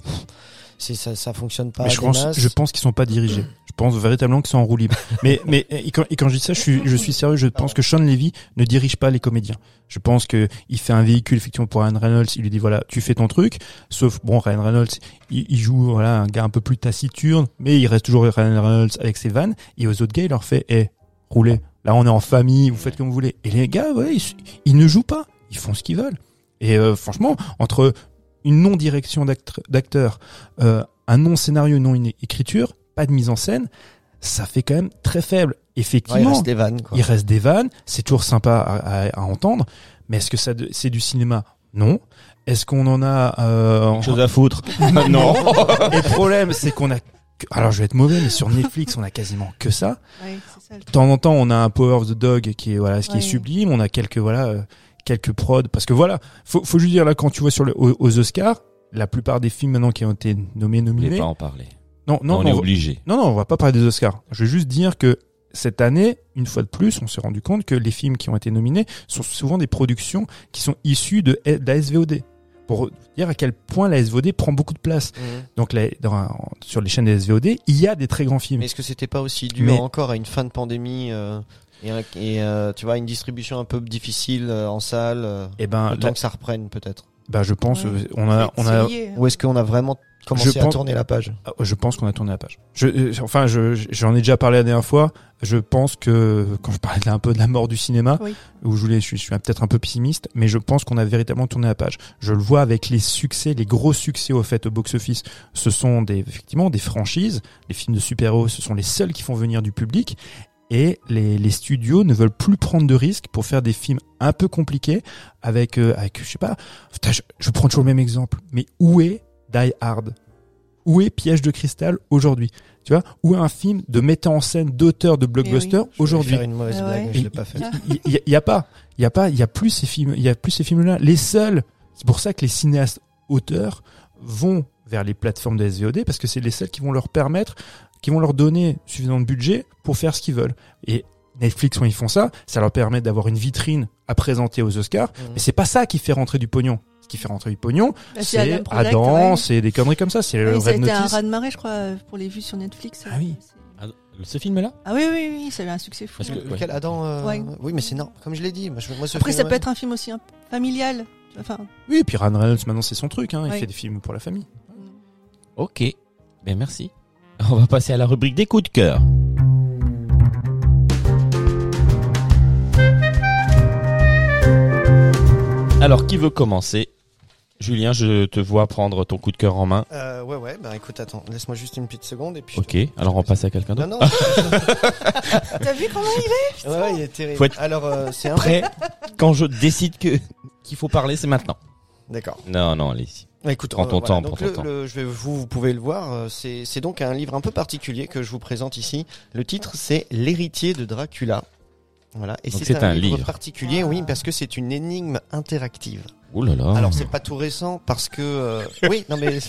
C'est ça, ça fonctionne pas. Mais je des pense, masses. je pense qu'ils sont pas dirigés. Je pense véritablement qu'ils sont en roue libre. mais, mais et quand, et quand je dis ça, je suis, je suis sérieux. Je pense que Sean Levy ne dirige pas les comédiens. Je pense que il fait un véhicule effectivement pour Ryan Reynolds. Il lui dit voilà, tu fais ton truc. Sauf bon, Ryan Reynolds, il, il joue voilà un gars un peu plus taciturne, mais il reste toujours Ryan Reynolds avec ses vannes. Et aux autres gars, il leur fait eh, roulez. Là, on est en famille. Vous faites comme vous voulez. Et les gars, ouais, ils, ils ne jouent pas. Ils font ce qu'ils veulent. Et euh, franchement, entre une non-direction d'acteur- d'acteur, euh, un non-scénario, une non-écriture, pas de mise en scène, ça fait quand même très faible. Ouais, il Effectivement, reste des vannes, quoi. il reste des vannes, c'est toujours sympa à, à- à entendre, mais est-ce que ça c'est du cinéma? Non. Est-ce qu'on en a euh, Quelque chose à foutre? non. Et le problème, c'est qu'on a alors je vais être mauvais, mais sur Netflix, on a quasiment que ça. Ouais, c'est ça le De temps en temps, on a un Power of the Dog qui est voilà, ce qui est sublime. On a quelques voilà, euh, quelques prods parce que voilà, faut, faut juste dire là quand tu vois sur le, aux, aux Oscars, la plupart des films maintenant qui ont été nommés Je voulais nominés. pas en parler. Non, non, on non, est obligé. non, non, on va pas parler des Oscars. Je veux juste dire que cette année, une fois de plus, on s'est rendu compte que les films qui ont été nominés sont souvent des productions qui sont issues de, de la SVOD. Pour dire à quel point la SVOD prend beaucoup de place. Mhm. Donc dans- sur les chaînes des SVOD, il y a des très grands films. Mais est-ce que c'était pas aussi dû Mais- encore à une fin de pandémie euh, et, et, euh, tu vois une distribution un peu difficile euh, en salle, euh, Et ben, le temps que ça reprenne peut-être? Bah, je pense, Ouais. euh, on a, on a, hein. Ou est-ce qu'on a vraiment commencé Je à pense- tourner la page? Ah, Je pense qu'on a tourné la page. Je, euh, enfin, je, j'en ai déjà parlé la dernière fois. Je pense que quand je parlais un peu de la mort du cinéma, Oui. où je voulais, je suis, je suis peut-être un peu pessimiste, mais je pense qu'on a véritablement tourné la page. Je le vois avec les succès, les gros succès au fait au box-office. Ce sont des, effectivement, des franchises. Les films de super-héros, ce sont les seuls qui font venir du public. Et les, les studios ne veulent plus prendre de risques pour faire des films un peu compliqués avec, euh, avec, je sais pas, putain, je, je prends toujours le même exemple. Mais où est Die Hard? Où est Piège de cristal aujourd'hui? Tu vois Où est un film de metteur en scène, d'auteur de blockbuster oui. Je vais aujourd'hui? faire une mauvaise Ah blague, ouais. mais je l'ai pas fait. Il y, y a pas, il y a pas, il y a plus ces films, il y a plus ces films-là. Les seuls, c'est pour ça que les cinéastes auteurs vont vers les plateformes de SVOD parce que c'est les seuls qui vont leur permettre qui vont leur donner suffisamment de budget pour faire ce qu'ils veulent. Et Netflix, quand ils font ça, ça leur permet d'avoir une vitrine à présenter aux Oscars. Mhm. Mais c'est pas ça qui fait rentrer du pognon. Ce qui fait rentrer du pognon, Bah, c'est Adam Project, Adam, ouais. c'est des conneries comme ça. C'est le Oui, ça a Red été un raz de marée, je crois, pour les vues sur Netflix. Ah oui. Ah, ce film-là? Ah oui, oui, oui, ça a eu un succès fou. Parce que- Lequel Adam euh, Ouais. Oui, mais c'est non. Comme je l'ai dit, moi, je- moi, ce Après, film, ça ouais. peut être un film aussi un peu familial. Enfin, Oui, et puis Ryan Reynolds, maintenant, c'est son truc. Hein. Il fait des films pour la famille. Ok. Ben merci. On va passer à la rubrique des coups de cœur. Alors, qui veut commencer? Julien, je te vois prendre ton coup de cœur en main. Euh, ouais, ouais. Bah écoute, attends, laisse-moi juste une petite seconde et puis. Ok, alors on passe à quelqu'un Non, d'autre. non. T'as vu comment il est? Ouais, ouais, il est terrible. Faut être Alors, euh, c'est un. Prêt Quand je décide que qu'il faut parler, c'est maintenant. D'accord. Non, non, allez-y. Écoute, Prends ton temps, donc prends ton le- temps. le- je vais, vous, vous pouvez le voir. euh, C'est, donc un livre un peu particulier que je vous présente ici. Le titre, c'est L'héritier de Dracula. Voilà. Et Donc c'est un, un livre, livre. particulier, oui, parce que c'est une énigme interactive. Ouh là là. Alors, c'est pas tout récent parce que, euh, oui, non mais,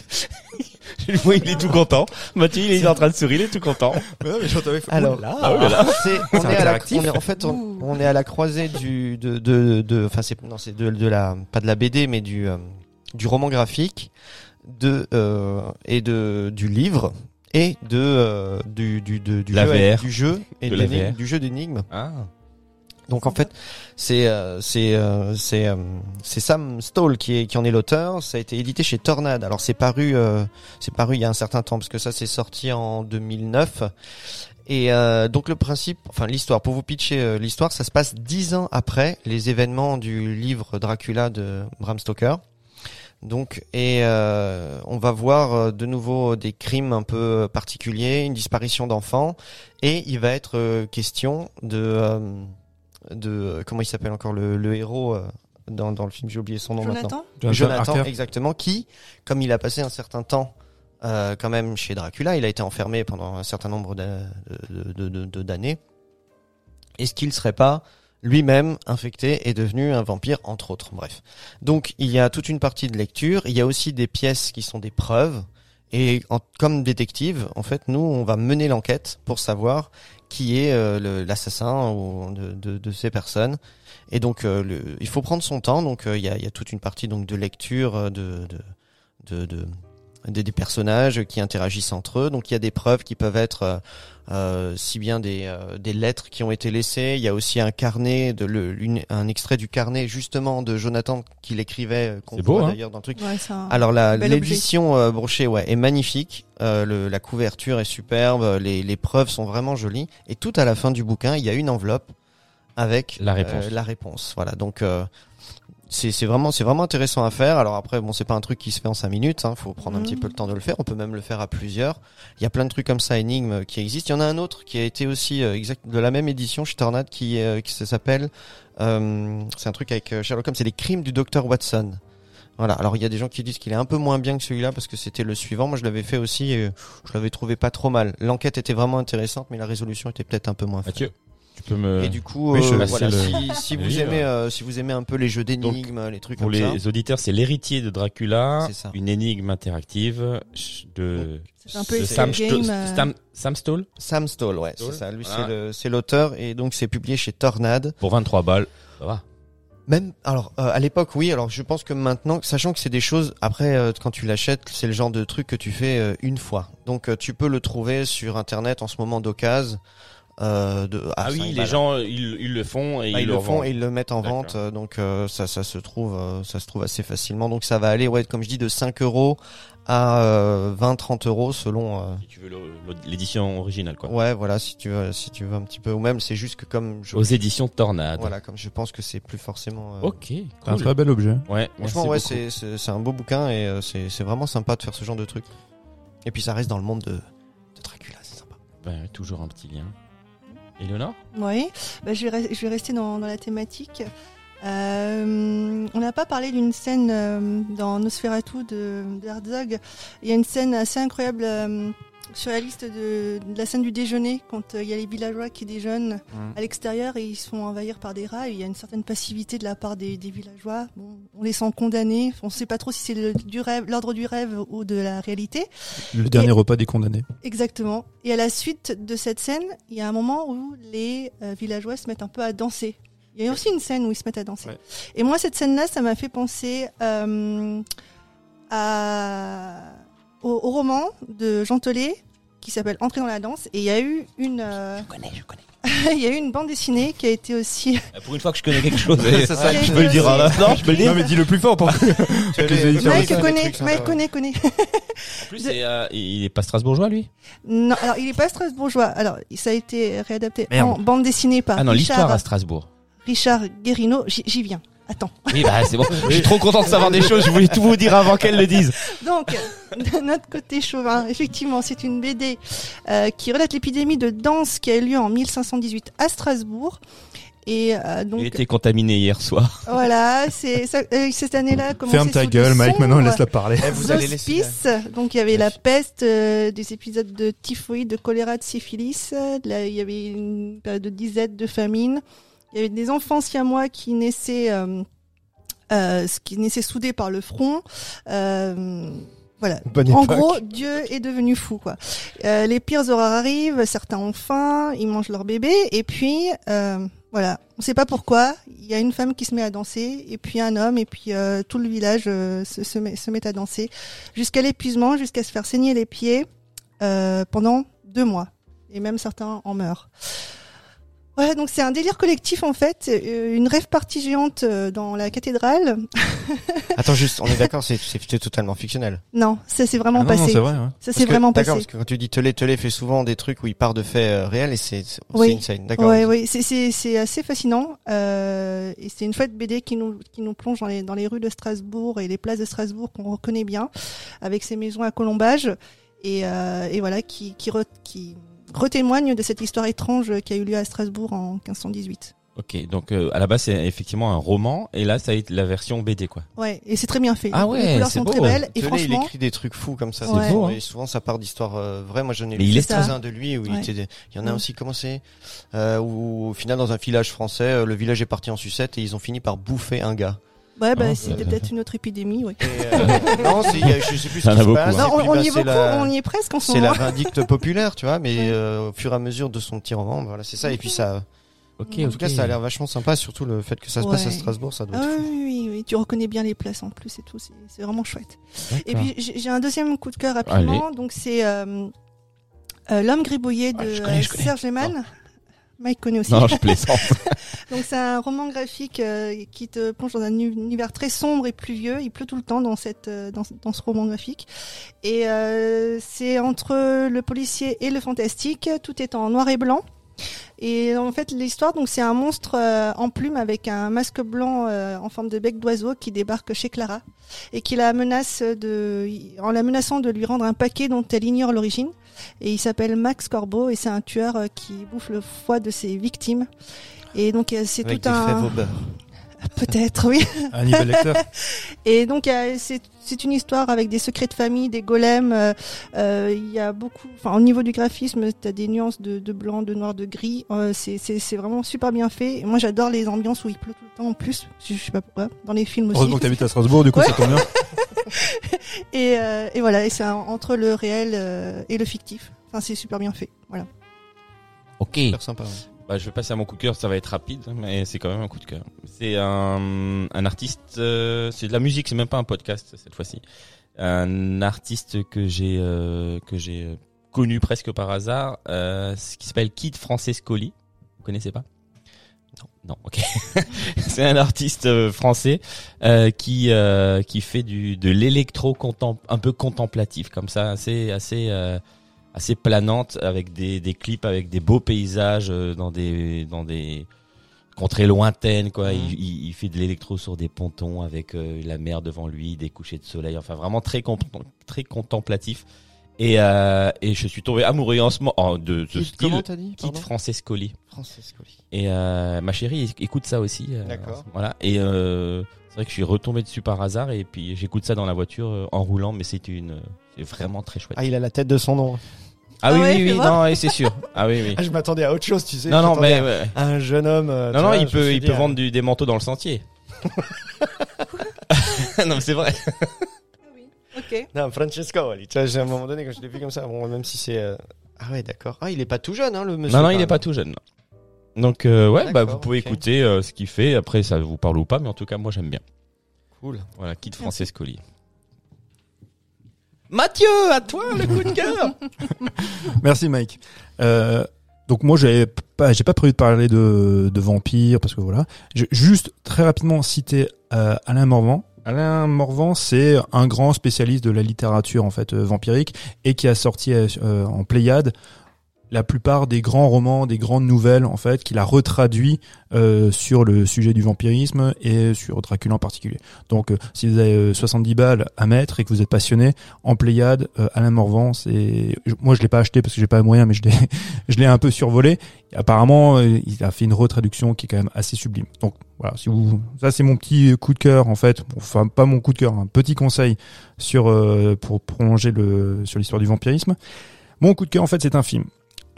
moi, il est tout content. Mathieu, il est en train de sourire, il est tout content. alors, Ah, oh là là. c'est, on est à la, on est, en fait, on, on est à la croisée du, de, de, de, enfin, c'est, non, c'est de, de la, pas de la BD, mais du, euh, du roman graphique, de, euh, et de, du livre, et de, euh, du, du, du La jeu, VR. du jeu, et De de la l'énigme- VR. du jeu d'énigmes. Ah. Donc en fait, c'est euh, c'est euh, c'est euh, c'est Sam Stoll qui est qui en est l'auteur. Ça a été édité chez Tornade. Alors c'est paru euh, c'est paru il y a un certain temps parce que ça c'est sorti en 2009. Et euh, donc le principe, enfin l'histoire, pour vous pitcher l'histoire, ça se passe dix ans après les événements du livre Dracula de Bram Stoker. Donc et euh, on va voir euh, de nouveau des crimes un peu particuliers, une disparition d'enfants, et il va être euh, question de euh, de euh, comment il s'appelle encore le, le héros euh, dans, dans le film j'ai oublié son nom maintenant. Jonathan Jonathan exactement qui comme il a passé un certain temps euh, quand même chez Dracula il a été enfermé pendant un certain nombre d'a- de- de- de- de- d'années est-ce qu'il serait pas lui-même infecté et devenu un vampire entre autres bref donc il y a toute une partie de lecture il y a aussi des pièces qui sont des preuves et comme détective en fait nous on va mener l'enquête pour savoir qui est euh, l'assassin de, de, ces personnes. Et donc, euh, il faut prendre son temps. Donc, euh, il y, a, toute une partie donc de lecture de, de, de, de- des- des personnages qui interagissent entre eux. Donc, il y a des preuves qui peuvent être euh, euh, si bien des, euh, des lettres qui ont été laissées. Il y a aussi un carnet, de le, une- un extrait du carnet justement de Jonathan qu'il écrivait, qu'on C'est beau, voit hein d'ailleurs dans le truc. Ouais, un- Alors l'édition euh, brochée ouais est magnifique, Euh, le, la couverture est superbe, les, les preuves sont vraiment jolies et tout à la fin du bouquin il y a une enveloppe avec La réponse. euh, la réponse. Voilà donc euh, c'est c'est vraiment c'est vraiment intéressant à faire. Alors après bon c'est pas un truc qui se fait en cinq minutes, hein, faut prendre un petit peu le temps de le faire. On peut même le faire à plusieurs. Il y a plein de trucs comme ça énigmes qui existent. Il y en a un autre qui a été aussi euh, exact de la même édition chez Tornade qui euh, qui s'appelle euh, c'est un truc avec euh, Sherlock Holmes, c'est les crimes du docteur Watson. Voilà. Alors il y a des gens qui disent qu'il est un peu moins bien que celui-là parce que c'était le suivant. Moi je l'avais fait aussi et euh, je l'avais trouvé pas trop mal. L'enquête était vraiment intéressante mais la résolution était peut-être un peu moins. fun. Mathieu, tu peux me... Et du coup, Oui, euh, voilà, le- si, vous livre. aimez, euh, si vous aimez un peu les jeux d'énigmes, les trucs Pour comme les ça. auditeurs, c'est l'héritier de Dracula, une énigme interactive de C'est un peu Sam, game, euh. Sam, Sam Stoll Sam Stoll, ouais, c'est ça. Lui, voilà. c'est l'auteur et donc c'est publié chez Tornade. pour 23 balles. Ça va. Même, alors euh, à l'époque, oui. Alors je pense que maintenant, sachant que c'est des choses, après euh, quand tu l'achètes, c'est le genre de truc que tu fais euh, une fois. Donc euh, tu peux le trouver sur internet en ce moment d'occasion. Euh, de, Ah, oui, 5 les balles. gens, ils, ils le font et Bah, ils, ils le font et ils le mettent en vente, euh, donc euh, ça, ça se trouve, euh, ça se trouve assez facilement. Donc ça va aller, ouais, comme je dis, de 5 euros à euh, 20-30 euros selon. euh, Si tu veux l'édition originale, quoi. Ouais, voilà, si tu veux, si tu veux un petit peu, ou même c'est juste que comme je, Aux éditions Tornade. voilà, comme je pense que c'est plus forcément. euh, Ok, C'est un cool. très bel objet. Ouais, Franchement, ouais, c'est un beau bouquin et euh, c'est c'est vraiment sympa de faire ce genre de truc. Et puis ça reste dans le monde de, de Dracula, c'est sympa. Ben, toujours un petit lien. Eleonore Oui, bah, je, vais rester dans, dans la thématique. Euh, on n'a pas parlé d'une scène euh, dans Nosferatu de, de Herzog. Il y a une scène assez incroyable euh, sur la liste de, de la scène du déjeuner, quand euh, il y a les villageois qui déjeunent Mm. à l'extérieur et ils se font envahir par des rats, il y a une certaine passivité de la part des, des villageois. Bon, on les sent condamnés. On ne sait pas trop si c'est l'ordre du rêve ou de la réalité. Le dernier repas des condamnés. Exactement. Et à la suite de cette scène, il y a un moment où les euh, villageois se mettent un peu à danser. Il y a aussi une scène où ils se mettent à danser. Ouais. Et moi, cette scène-là, ça m'a fait penser euh, à, au, au roman de Jean Telet qui s'appelle Entrer dans la danse. Et il y a eu une, euh, Je connais, je connais. il y a eu une bande dessinée qui a été aussi. Euh, Pour une fois que je connais quelque chose, C'est ça, je qui a peux le dire. aussi- hein. Non, je peux le dire. Non mais dis-le plus fort pour que les- ça. Mike connaît, Mike connaît, connaît. En plus, euh, il est pas strasbourgeois, lui? Non, alors il est pas strasbourgeois. Alors ça a été réadapté Merde. en bande dessinée par Ah non, l'histoire Richard, à Strasbourg. Richard Guérino. J'y viens. Attends. Oui, bah c'est bon. Je suis trop content de savoir des choses. Je voulais tout vous dire avant qu'elle le dise. Donc, de notre côté chauvin, effectivement, c'est une BD euh, qui relate l'épidémie de danse qui a eu lieu en 1518 à Strasbourg. Et euh, donc, Il était contaminé hier soir. voilà, c'est ça- euh, cette année-là. Ferme ta gueule, Mike. Maintenant, laisse-la parler. Eh, vous allez laisser. Donc, il y avait la peste, euh, des épisodes de typhoïde, de choléra, de syphilis. Là, il y avait une période de disette, de famine. Il y avait des enfants siamois qui naissaient, euh, euh, qui naissaient soudés par le front. Euh, voilà. Bonne En époque. gros, Dieu est devenu fou, quoi. Euh, les pires horreurs arrivent, certains ont faim, ils mangent leur bébé, et puis euh, voilà, on sait pas pourquoi. Il y a une femme qui se met à danser, et puis un homme, et puis euh, tout le village se, se, met, se met à danser jusqu'à l'épuisement, jusqu'à se faire saigner les pieds euh, pendant deux mois, et même certains en meurent. Voilà, donc c'est un délire collectif en fait, euh, une rêve partie géante euh, dans la cathédrale. Attends, juste, on est d'accord, c'est c'est totalement fictionnel. Non, ça s'est vraiment Ah non, non, passé. c'est vrai. hein. ça Parce s'est que- vraiment D'accord, passé. parce que quand tu dis Telé, Telé fait souvent des trucs où il part de faits euh, réels et c'est c'est Oui. une scène. D'accord. Ouais, oui, c'est c'est c'est assez fascinant euh, et c'est une chouette BD qui nous qui nous plonge dans les dans les rues de Strasbourg et les places de Strasbourg qu'on reconnaît bien avec ses maisons à colombage et euh, et voilà qui qui re- qui retémoigne de cette histoire étrange qui a eu lieu à Strasbourg en 1518. Ok, donc euh, à la base c'est effectivement un roman et là ça a été la version BD quoi. Ouais, et c'est très bien fait. Ah ouais, les couleurs c'est sont beau. très belles et il franchement écrit des trucs fous comme ça. C'est beau, hein. Et souvent, ça part d'histoires euh, vraies. Moi, j'en ai Mais lu il est quelques-uns de lui où il Ouais. était. des- Il y en a aussi. Comment c'est euh, Où au final, dans un village français, euh, le village est parti en sucette et ils ont fini par bouffer un gars. Ouais, bah Ah, c'était ouais. peut-être une autre épidémie. Et, euh, non, c'est- il y a- je sais plus ce qui se beaucoup, passe. hein. Non, on, on bah, y est c'est beaucoup, la- on y est presque en ce C'est moment. la vindicte populaire, tu vois, mais Ouais. euh, au fur et à mesure de son petit roman, voilà, c'est ça. Et puis ça, Ok, en tout cas, ça a l'air vachement sympa, surtout le fait que ça se passe à. Strasbourg, ça doit Ah être fou. oui, oui, oui, tu reconnais bien les places en plus et tout, c'est c'est vraiment chouette. Et puis j'ai un deuxième coup de cœur rapidement. Donc c'est euh, euh, l'homme gribouillé de je connais, je connais. Serge Lehmann. Mike connaît aussi. Non, je plaisante. Donc c'est un roman graphique euh, qui te plonge dans un uni- univers très sombre et pluvieux. Il pleut tout le temps dans cette euh, dans, ce- dans ce roman graphique. Et euh, c'est entre le policier et le fantastique. Tout est en noir et blanc. Et en fait, l'histoire, donc, c'est un monstre euh, en plume avec un masque blanc euh, en forme de bec d'oiseau qui débarque chez Clara et qui la menace de, en la menaçant de lui rendre un paquet dont elle ignore l'origine. Et il s'appelle Max Corbeau et c'est un tueur euh, qui bouffe le foie de ses victimes. Et donc c'est tout un. Peut-être oui. Hannibal Lecter. Et donc c'est c'est une histoire avec des secrets de famille, des golems. euh, euh, Il y a beaucoup. Enfin au niveau du graphisme, t'as des nuances de, de blanc, de noir, de gris. Euh, c'est c'est c'est vraiment super bien fait. Et moi j'adore les ambiances où il pleut tout le temps en plus. Je, je sais pas pourquoi. Dans les films aussi. Heureusement que t'habites à Strasbourg, du coup, Ouais. ça tombe bien. Et, euh, et voilà. Et c'est un- entre le réel et le fictif. Enfin c'est super bien fait. Voilà. Ok. Super sympa. ouais. Bah, je vais passer à mon coup de cœur, ça va être rapide, mais c'est quand même un coup de cœur. C'est un, un artiste, euh, c'est de la musique, c'est même pas un podcast cette fois-ci. Un artiste que j'ai euh, que j'ai euh, connu presque par hasard, euh, qui s'appelle Kid Francescoli. Vous connaissez pas? Non, non, ok. c'est un artiste euh, français euh, qui qui fait du de l'électro un peu contemplatif comme ça, assez assez assez planante avec des, des clips avec des beaux paysages euh, dans des dans des contrées lointaines quoi. Mhm. Il, fait de l'électro sur des pontons avec euh, la mer devant lui, des couchers de soleil. Enfin vraiment très très contemplatif. Et euh, et je suis tombé amoureux en ce moment de ce style. Comment t'as dit pardon Francescoli. Francescoli. Et euh, ma chérie éc- écoute ça aussi. D'accord. Voilà. Et c'est vrai que je suis retombé dessus par hasard et puis j'écoute ça dans la voiture en roulant, mais c'est une, c'est vraiment très chouette. Ah, il a la tête de son nom. Ah Ah oui, ouais, oui, oui, non, ouais, c'est sûr. Ah oui, oui. Ah, je m'attendais à autre chose, tu sais. Non, non, mais ouais. un jeune homme. euh, tu non, non, vois, il je me peut, suis il dit, peut ah, vendre du, des manteaux dans le sentier. non, mais c'est vrai. Ok. Non, Francesco, tu vois, j'ai- à un moment donné, quand je l'ai vu comme ça, bon, même si c'est. euh, Ah ouais, d'accord. Ah, il est pas tout jeune, hein, le monsieur. non, non, quand il est même. pas tout jeune. non. Donc, euh, ouais, bah, D'accord, vous pouvez ok. écouter euh, ce qu'il fait. Après, ça vous parle ou pas, mais en tout cas, moi, j'aime bien. Cool. Voilà, Kid Francescoli. Mathieu, à toi, le coup de cœur Merci Mike. Euh, donc moi j'avais pas j'ai pas prévu de parler de, de vampires parce que voilà. Juste très rapidement citer euh, Alain Morvan. Alain Morvan c'est un grand spécialiste de la littérature en fait euh, vampirique et qui a sorti euh, en Pléiade la plupart des grands romans, des grandes nouvelles en fait qu'il a retraduit euh, sur le sujet du vampirisme et sur Dracula en particulier. Donc euh, si vous avez euh, 70 balles à mettre et que vous êtes passionné, en Pléiade, euh, Alain Morvan, c'est moi je l'ai pas acheté parce que j'ai pas les moyens, mais je l'ai je l'ai un peu survolé. Apparemment, euh, il a fait une retraduction qui est quand même assez sublime. Donc voilà, si vous ça c'est mon petit coup de cœur en fait, enfin pas mon coup de cœur, un petit conseil sur euh, pour prolonger le sur l'histoire du vampirisme. Mon coup de cœur en fait, c'est un film.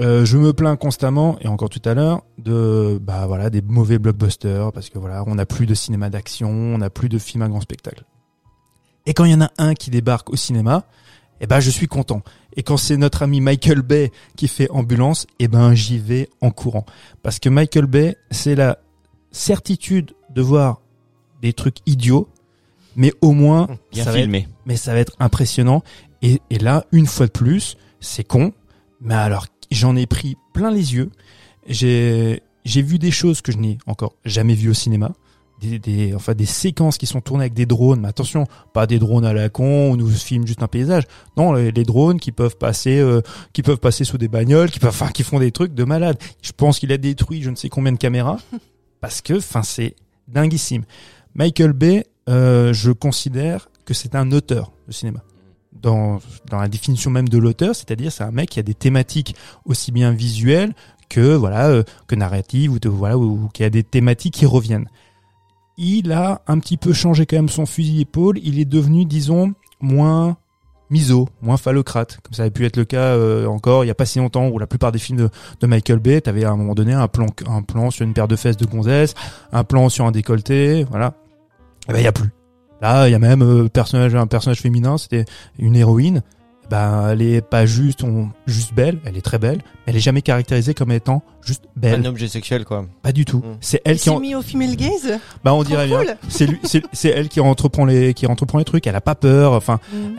Euh, je me plains constamment et encore tout à l'heure de bah voilà des mauvais blockbusters parce que voilà on n'a plus de cinéma d'action, on n'a plus de films à grand spectacle. Et quand il y en a un qui débarque au cinéma, eh ben je suis content. Et quand c'est notre ami Michael Bay qui fait ambulance, eh ben j'y vais en courant parce que Michael Bay c'est la certitude de voir des trucs idiots, mais au moins Bien ça va être filmé. mais ça va être impressionnant. Et, et là, une fois de plus, c'est con, mais alors j'en ai pris plein les yeux. J'ai vu des choses que je n'ai encore jamais vues au cinéma. Des, des, enfin des séquences qui sont tournées avec des drones, mais attention, pas des drones à la con où nous filme juste un paysage. Non, les, les drones qui peuvent passer, euh, qui peuvent passer sous des bagnoles, qui peuvent, enfin, qui font des trucs de malade. Je pense qu'il a détruit je ne sais combien de caméras parce que, enfin, c'est dinguissime. Michael Bay, euh, je considère que c'est un auteur de cinéma. Dans, dans la définition même de l'auteur, c'est-à-dire c'est un mec qui a des thématiques aussi bien visuelles que voilà euh, que narratives ou voilà ou, ou qui a des thématiques qui reviennent. Il a un petit peu changé quand même son fusil d'épaule. Il est devenu, disons, moins miso, moins phallocrate, comme ça avait pu être le cas euh, encore il y a pas si longtemps où la plupart des films de, de Michael Bay, t'avais à un moment donné un plan, un plan sur une paire de fesses de gonzesse, un plan sur un décolleté, voilà. Eh ben il y a plus. Là, il y a même euh, personnage, un personnage féminin, c'était une héroïne. Ben, elle est pas juste, on- juste belle, elle est très belle, mais elle est jamais caractérisée comme étant juste belle. Un objet sexuel, quoi. Pas du tout. Mm. C'est Elle elle qui en, mis au female gaze. bah on Trop dirait bien. cool. C'est lui, c'est, c'est elle qui entreprend les, qui entreprend les trucs. Elle a pas peur. Enfin, Mm.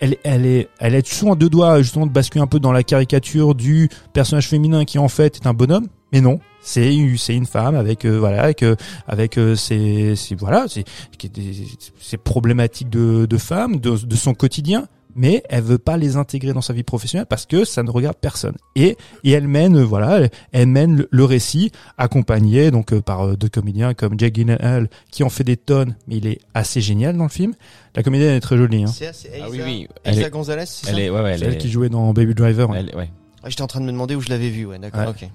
elle, elle est, elle est souvent à deux doigts justement de basculer un peu dans la caricature du personnage féminin qui en fait est un bonhomme, mais non, c'est une- c'est une femme avec euh, voilà avec euh, avec euh, ses, ses- voilà ses, est ses problématiques de, de femme, de, de son quotidien. Mais elle veut pas les intégrer dans sa vie professionnelle parce que ça ne regarde personne. Et, et elle mène, euh, voilà, elle, elle mène le, le récit accompagné donc euh, par euh, deux comédiens comme Jack Gyllenhaal qui en fait des tonnes, mais il est assez génial dans le film. La comédienne est très jolie. Hein. C'est Ah Elsa, oui, oui. Elle est- Gonzalez, c'est Elle ça est, ouais, ouais, elle C'est elle est, qui jouait dans Baby Driver. ouais. elle- ouais. Ah, J'étais en train de me demander où je l'avais vu, ouais, d'accord, Ouais. ok.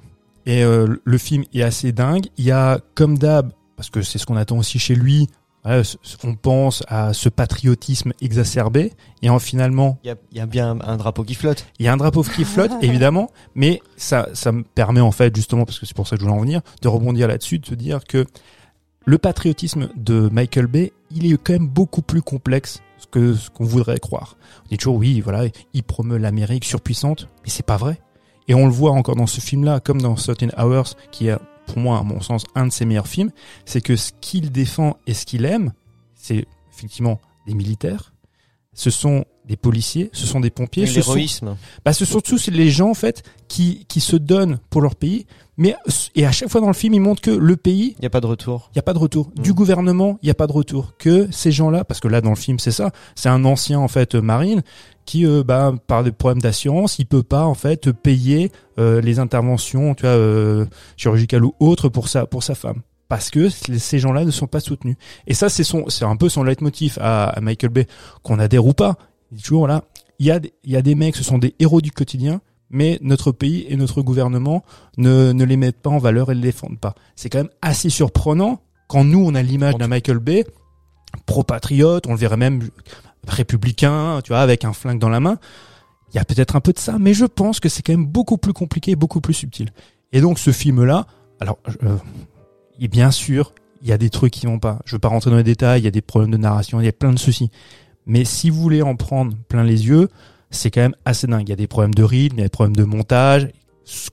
Et euh, le film est assez dingue. Il y a, comme d'hab, parce que c'est ce qu'on attend aussi chez lui, voilà, on pense à ce patriotisme exacerbé. Et en, finalement, Il y a, il y a bien un, un drapeau qui flotte. il y a un drapeau qui flotte, évidemment, mais ça, ça me permet en fait, justement, parce que c'est pour ça que je voulais en venir, de rebondir là-dessus, de se dire que le patriotisme de Michael Bay, il est quand même beaucoup plus complexe que ce qu'on voudrait croire. On dit toujours, oui, voilà, il promeut l'Amérique surpuissante, mais c'est pas vrai. Et on le voit encore dans ce film-là, comme dans Certain Hours, qui est, pour moi, à mon sens, un de ses meilleurs films, c'est que ce qu'il défend et ce qu'il aime, c'est effectivement des militaires, ce sont des policiers, ce sont des pompiers, ce sont, bah, ce sont tous les gens en fait qui qui se donnent pour leur pays, mais et à chaque fois dans le film, ils montrent que le pays, Il n'y a pas de retour. il y a pas de retour. Mm. Du gouvernement, il y a pas de retour. Que ces gens-là, parce que là dans le film c'est ça, c'est un ancien en fait marine qui euh, bah par des problèmes d'assurance, il peut pas en fait payer euh, les interventions, tu vois, euh, chirurgicales ou autres pour sa pour sa femme. Parce que ces gens-là ne sont pas soutenus. Et ça, c'est son, c'est un peu son leitmotiv à, à Michael Bay, qu'on adhère ou pas. Il dit toujours là, il y a, y a des mecs, ce sont des héros du quotidien, mais notre pays et notre gouvernement ne, ne les mettent pas en valeur et ne les défendent pas. C'est quand même assez surprenant quand nous, on a l'image d'un Michael Bay, pro-patriote, on le verrait même républicain, tu vois, avec un flingue dans la main. Il y a peut-être un peu de ça, mais je pense que c'est quand même beaucoup plus compliqué, beaucoup plus subtil. Et donc ce film-là, alors, euh, et bien sûr, il y a des trucs qui vont pas. Je veux pas rentrer dans les détails, il y a des problèmes de narration, il y a plein de soucis. Mais si vous voulez en prendre plein les yeux, c'est quand même assez dingue. Il y a des problèmes de rythme, il y a des problèmes de montage,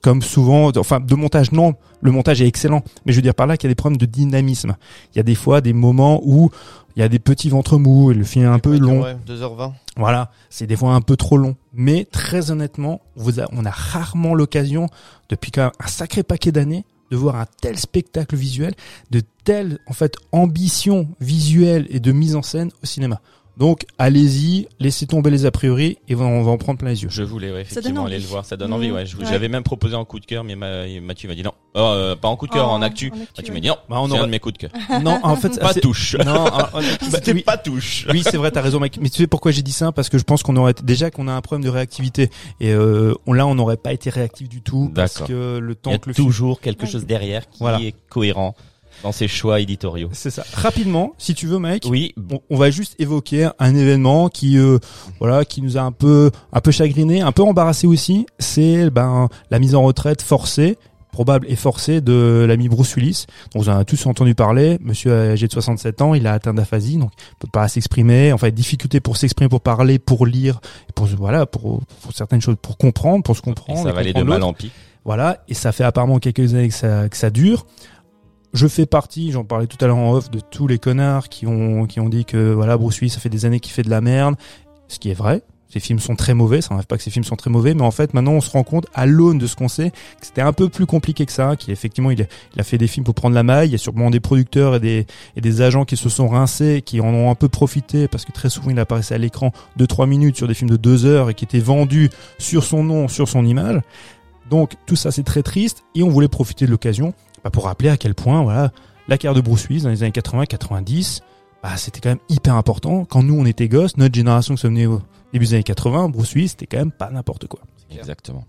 comme souvent, enfin de montage non, le montage est excellent, mais je veux dire par là qu'il y a des problèmes de dynamisme. Il y a des fois des moments où il y a des petits ventres mous et le film est un peu long. Ouais, 2h20. Voilà, c'est des fois un peu trop long. Mais très honnêtement, vous a- on a rarement l'occasion, depuis quand même un sacré paquet d'années, de voir un tel spectacle visuel, de telle en fait ambition visuelle et de mise en scène au cinéma. Donc allez-y, laissez tomber les a priori et on va en prendre plein les yeux. Je voulais ouais, Ça effectivement donne aller envie. le voir, ça donne Mmh, envie. Ouais, j'avais même proposé en coup de cœur, mais ma- Mathieu m'a dit non. Oh, euh, pas en coup de cœur, en actu. Mathieu m'a dit non. Bah, on c'est aurait- un de mes coups de cœur. Non, en fait, Pas touche. Non, bah, C'était oui, pas touche. oui, c'est vrai, t'as raison, mec. Mais tu sais pourquoi j'ai dit ça? Parce que je pense qu'on aurait déjà qu'on a un problème de réactivité et euh, on, là, on n'aurait pas été réactif du tout parce que le Il y temps a que le film toujours quelque chose derrière qui Voilà. est cohérent dans ses choix éditoriaux. C'est ça. Rapidement, si tu veux, Mike. Oui, On, on va juste évoquer un événement qui, euh, voilà, qui nous a un peu, un peu chagriné, un peu embarrassé aussi. C'est ben la mise en retraite forcée, probable et forcée de l'ami Bruce Willis. Donc vous en avez tous entendu parler. Monsieur âgé de 67 ans, il a atteint d'aphasie, donc il peut pas s'exprimer. En fait, difficulté pour s'exprimer, pour parler, pour lire, pour voilà, pour, pour certaines choses, pour comprendre, pour se et comprendre. ça et va aller de mal en pis. Voilà, et ça fait apparemment quelques années que ça, que ça dure. Je fais partie, j'en parlais tout à l'heure en off, de tous les connards qui ont, qui ont dit que voilà, Bruce Willis, ça fait des années qu'il fait de la merde. Ce qui est vrai. Ces films sont très mauvais, ça n'enlève pas que ces films sont très mauvais, mais en fait, maintenant, on se rend compte, à l'aune de ce qu'on sait, que c'était un peu plus compliqué que ça, qu'effectivement, il, a- fait des films pour prendre la maille. Il y a sûrement des producteurs et des, et des agents qui se sont rincés, qui en ont un peu profité, parce que très souvent, il apparaissait à l'écran 2-3 minutes sur des films de 2 heures et qui étaient vendus sur son nom, sur son image. Donc tout ça c'est très triste et on voulait profiter de l'occasion bah, pour rappeler à quel point voilà la carrière de Bruce Willis dans les années 80-90 bah, c'était quand même hyper important. Quand nous on était gosses, notre génération qui sommes nés au début des années 80, Bruce Willis c'était quand même pas n'importe quoi. Exactement.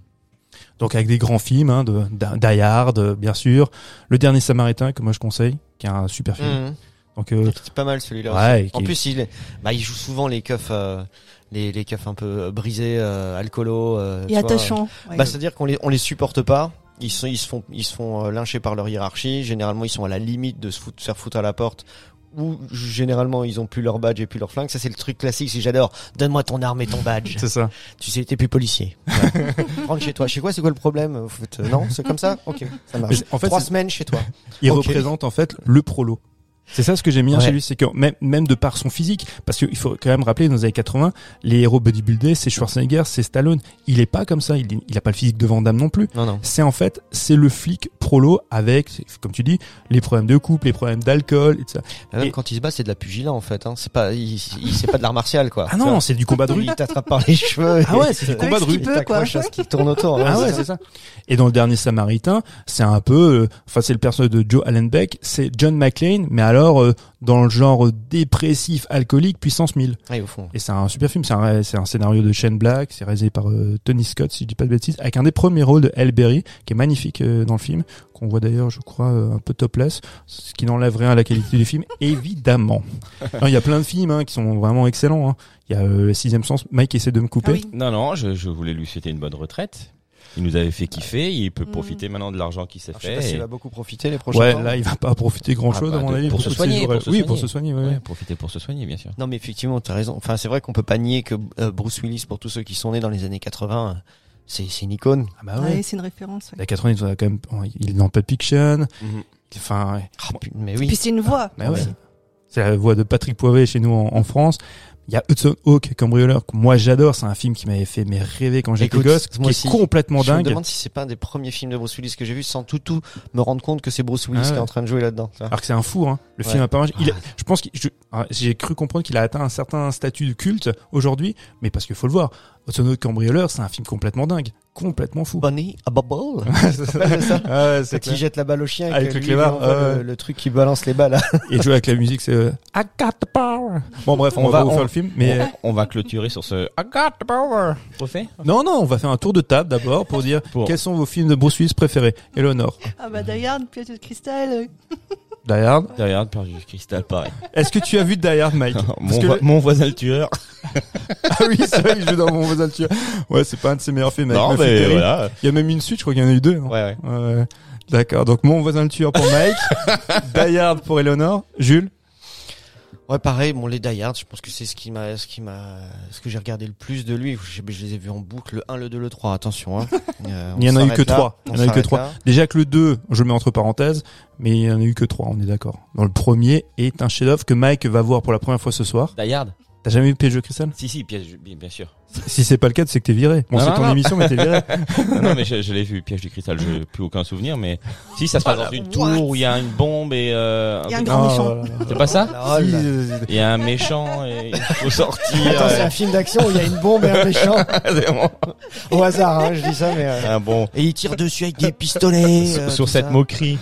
Donc avec des grands films, hein, de d'I- Die Hard, bien sûr, Le Dernier Samaritain que moi je conseille, qui est un super film. Mhm. Donc euh, C'est pas mal celui-là. ouais. En plus, il, est- bah, il joue souvent les keufs, euh, les, les keufs un peu euh, brisés, euh, alcoolo. euh, tu Et vois. attachant. ouais. Bah, c'est-à-dire qu'on les, on les supporte pas. Ils sont, ils se font, ils se font euh, lyncher par leur hiérarchie. Généralement, ils sont à la limite de se, foutre, se faire foutre à la porte. Ou généralement, ils ont plus leur badge et plus leur flingue. Ça, c'est le truc classique. Si j'adore, donne-moi ton arme et ton badge. c'est ça. tu sais, t'es plus policier. Ouais. Rentre chez toi. Chez quoi, c'est quoi le problème euh, Non, c'est comme ça? Ok, ça marche. En fait, Trois semaines chez toi. il Ok. représente en fait le prolo. C'est ça ce que j'aime bien Ouais. chez lui, c'est que même, même de par son physique, parce qu'il faut quand même rappeler, dans les années 80, les héros bodybuildés, c'est Schwarzenegger, c'est Stallone. Il est pas comme ça, il, il a pas le physique de Van Damme non plus. Non, non. C'est en fait, c'est le flic prolo avec, comme tu dis, les problèmes de couple, les problèmes d'alcool, et tout ça. Même Et- quand il se bat, c'est de la pugilat en fait. Hein. C'est pas, il, il- c'est pas de l'art martial quoi. Ah non, c'est du combat de rue. Il t'attrape par les cheveux. Ah ouais, c'est du combat de rue. quoi. t'accroche à ce qui tourne autour. Ah ouais, c'est ça. Et dans le dernier Samaritain, c'est un peu, euh, enfin c'est le personnage de Joe Allenbeck, c'est John McClane, mais alors euh, dans le genre dépressif, alcoolique, puissance 1000. Ouais, au fond. Et c'est un super film, c'est un, c'est un scénario de Shane Black, c'est réalisé par euh, Tony Scott, si je dis pas de bêtises, avec un des premiers rôles de Elle Berry, qui est magnifique euh, dans le film, qu'on voit d'ailleurs, je crois, euh, un peu topless, ce qui n'enlève rien à la qualité du film, évidemment. Il y a plein de films hein, qui sont vraiment excellents. hein. Il y a euh, Le Sixième Sens, Mike essaie de me couper. Ah oui. Non, non, je, je voulais lui souhaiter une bonne retraite. Il nous avait fait kiffer, il peut Mm. profiter maintenant de l'argent qui s'est Alors, je sais fait. pas s'il va beaucoup profiter les prochains Ouais, temps. là, il va pas profiter grand chose, Ah bah, à mon avis. pour se soigner, pour se oui, soigner. pour se soigner, ouais. Ouais, profiter pour se soigner, bien sûr. Non, mais effectivement, t'as raison. Enfin, c'est vrai qu'on peut pas nier que euh, Bruce Willis, pour tous ceux qui sont nés dans les années 80, euh, c'est une icône. Ah bah Ouais, ouais. c'est une référence. ouais. La 80, il, a quand même, il est dans Pulp Fiction. Enfin, ouais. Ah, putain, mais Puis oui. c'est une voix. Bah ouais. C'est la voix de Patrick Poivet chez nous en, en France. Il y a Hudson Hawk, cambrioleur, que moi j'adore. C'est un film qui m'avait fait mais rêver quand j'étais gosse, qui est aussi. complètement Je me dingue. demande si c'est pas un des premiers films de Bruce Willis que j'ai vu sans tout tout me rendre compte que c'est Bruce Willis Ah ouais. qui est en train de jouer là-dedans. Alors que c'est un fou, hein. Le Ouais. film a pas. Il a- je pense que ah, j'ai cru comprendre qu'il a atteint un certain statut de culte aujourd'hui, mais parce qu'il faut le voir. Hawk, cambrioleur, c'est un film complètement dingue, complètement fou. Bunny, a bubble. c'est ça. Ah ouais, il jette la balle au chien, Avec le lui, clébard, le, le truc qui balance les balles. Et jouer avec la musique, c'est euh, I got the power. Bon bref, on, On va, va- vous on- faire le film, mais euh, On, va clôturer sur ce I got the power. Refait non non, on va faire un tour de table d'abord pour dire Pour- quels sont vos films de Bruce Willis préférés. Eleanor, Ah bah d'ailleurs, pièce de cristal. Die Hard. Par Cristal, pareil. Est-ce que tu as vu Die Hard, Mike mon, que vo- le- mon voisin le tueur. ah oui, c'est vrai qu'il joue dans mon voisin le tueur. Ouais, c'est pas un de ses meilleurs films. Non, mais voilà. Il y a même une suite, je crois qu'il y en a eu deux. hein. Ouais, ouais. Ouais. D'accord. Donc mon voisin le tueur pour Mike, Die Hard pour Eleanor, Jules. Ouais, pareil, bon, les Die Hard, je pense que c'est ce qui m'a, ce qui m'a, ce que j'ai regardé le plus de lui. Je, je les ai vus en boucle, le 1, le 2, le 3, attention, hein. Euh, Il y en a eu que là, trois. on Il y en a eu que s'arrête trois. là. Déjà que le 2, je le mets entre parenthèses, mais il y en a eu que trois, on est d'accord. Dans le premier est un chef-d'œuvre que Mike va voir pour la première fois ce soir. Die Hard T'as jamais vu Piège de cristal? Si, si, piège, bien, bien sûr. Si c'est pas le cas, c'est que t'es viré. Bon, c'est ton non. émission, mais t'es viré. non, non, mais je, je l'ai vu, Piège du cristal, je n'ai plus aucun souvenir, mais si, ça se passe dans une tour où il y a une bombe et... Euh, Il y a un grand Ah, méchant. voilà. C'est pas ça? Oh Si, Il y a un méchant et il faut sortir. Attends, c'est un film d'action où il y a une bombe et un méchant. Au hasard, hein, je dis ça, mais. euh, un bon... Et il tire dessus avec des pistolets. Sur, euh, cette ça. moquerie.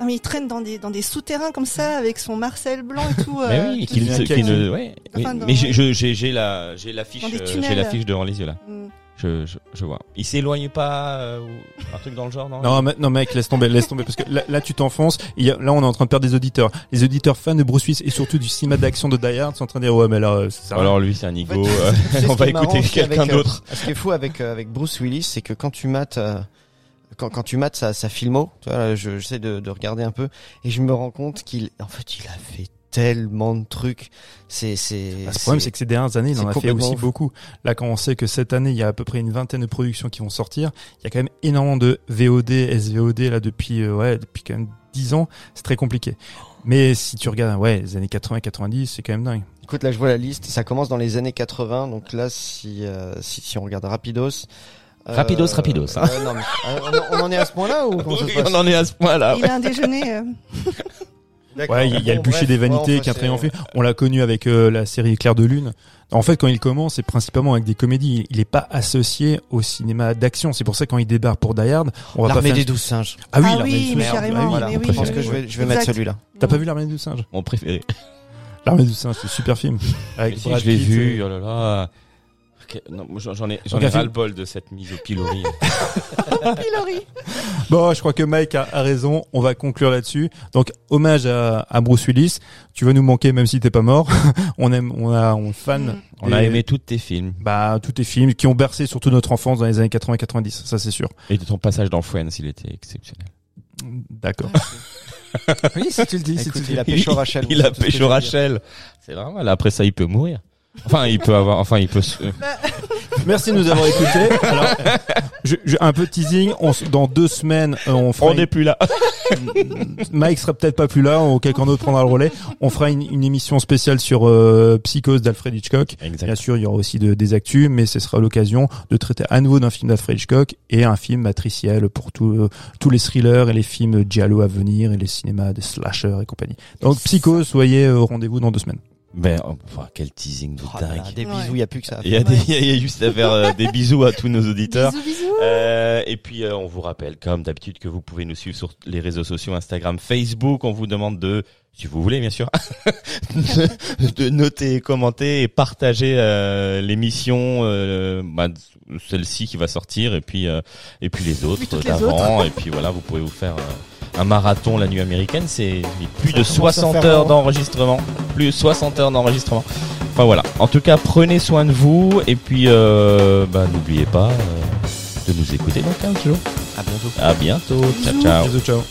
Non, mais il traîne dans des, dans des souterrains comme ça, avec son Marcel blanc et tout. mais euh, oui, tout qu'il qu'il ne... Ouais, oui. Enfin, dans- Mais j'ai- j'ai j'ai la, j'ai l'affiche, euh, j'ai l'affiche devant les yeux là. Mm. Je, je, je vois. Il s'éloigne pas, euh, ou un truc dans le genre, non? Non, mais- non, mec, laisse tomber, laisse tomber, parce que là, là, tu t'enfonces. Il y a- Là, on est en train de perdre des auditeurs. Les auditeurs fans de Bruce Willis et surtout du cinéma d'action de Die Hard sont en train de dire ouais, mais là, euh, ça. Alors lui, c'est un ego. En fait, euh, on va écouter quelqu'un avec, euh, d'autre. Ce qui est fou avec euh, avec Bruce Willis, c'est que quand tu mates euh, quand, quand tu mates sa, sa filmo, tu vois, je- j'essaie de, de regarder un peu et je me rends compte qu'il en fait il a fait tellement de trucs. C'est c'est. Ah, le problème, c'est que ces dernières années, il en a fait aussi beaucoup. Là, quand on sait que cette année, il y a à peu près une vingtaine de productions qui vont sortir, il y a quand même énormément de VOD, SVOD, là, depuis, euh, ouais, depuis quand même 10 ans. C'est très compliqué. Mais si tu regardes, ouais, les années 80-90, c'est quand même dingue. Écoute, là je vois la liste. Ça commence dans les années 80. Donc là, si euh, si, si on regarde Rapidos. Euh, Rapidos, Rapidos, hein. euh, non, mais, euh, on, on en est à ce point-là ou Oui, on en est à ce point-là. Il a un déjeuner. euh. Ouais, il y, a- il y a le bûcher bref, des ouais, vanités qui a triomphé. On l'a connu avec euh, la série Clair de Lune. En fait, quand il commence, c'est principalement avec des comédies. Il est pas associé au cinéma d'action. C'est pour ça que quand il débarque pour Die Hard, on va pas L'armée faire. des douze singes. Ah oui, Ah l'armée oui, des mais douze singes. carrément, Ah oui, Voilà, mais on oui. je pense que je vais je vais mettre celui-là. T'as pas vu l'armée des douze singes? Mon préféré. L'armée des douze singes, c'est un super film. Avec Mais si, Brad je l'ai vu, oh là là. Non, J'en ai, j'en ai ras le bol de cette mise au pilori. Pilori. Bon, je crois que Mike a, a raison. On va conclure là-dessus. Donc, hommage à, à Bruce Willis. Tu vas nous manquer même si t'es pas mort. on aime, on a, on fan. Mm. On a aimé tous tes films. Bah, tous tes films qui ont bercé surtout notre enfance dans les années 80-90. Ça, c'est sûr. Et de ton passage dans Friends, il était exceptionnel. D'accord. Oui, si tu le dis, si tu le dis. il a pécho Rachel. Il a pécho. Rachel. C'est normal. Après ça, il peut mourir. Enfin, il peut avoir, enfin, il peut se... Merci de nous avoir écoutés. Alors, je, je- un peu de teasing. On, s- dans deux semaines, euh, on fera. On n'est plus là. Mike sera peut-être pas plus là, ou quelqu'un d'autre prendra le relais. On fera une, une émission spéciale sur euh, Psychose d'Alfred Hitchcock. Bien Exact. sûr, il y aura aussi de- des actus, mais ce sera l'occasion de traiter à nouveau d'un film d'Alfred Hitchcock et un film matriciel pour tout, euh, tous les thrillers et les films giallo à venir et les cinémas des slashers et compagnie. Donc, Psychose, soyez euh, au rendez-vous dans deux semaines. Ben, oh, enfin, quel teasing de Oh dingue. des bisous, il y a plus que ça. Il y a des, y a juste à faire euh, des bisous à tous nos auditeurs. Bisous, bisous. Euh, et puis euh, on vous rappelle, comme d'habitude, que vous pouvez nous suivre sur les réseaux sociaux, Instagram, Facebook. On vous demande de, si vous voulez bien sûr, de, de noter, commenter et partager euh, l'émission, euh, bah, celle-ci qui va sortir, et puis euh, et puis les autres d'avant. Et puis voilà, vous pouvez vous faire euh, un marathon la nuit américaine. C'est plus de Ça commence à 60 faire heures d'enregistrement, plus de 60 heures d'enregistrement. Enfin voilà. En tout cas, prenez soin de vous et puis euh, bah, n'oubliez pas euh, de nous écouter dans 15 jours. À bientôt. À bientôt. Ciao ciao. Bisous, ciao.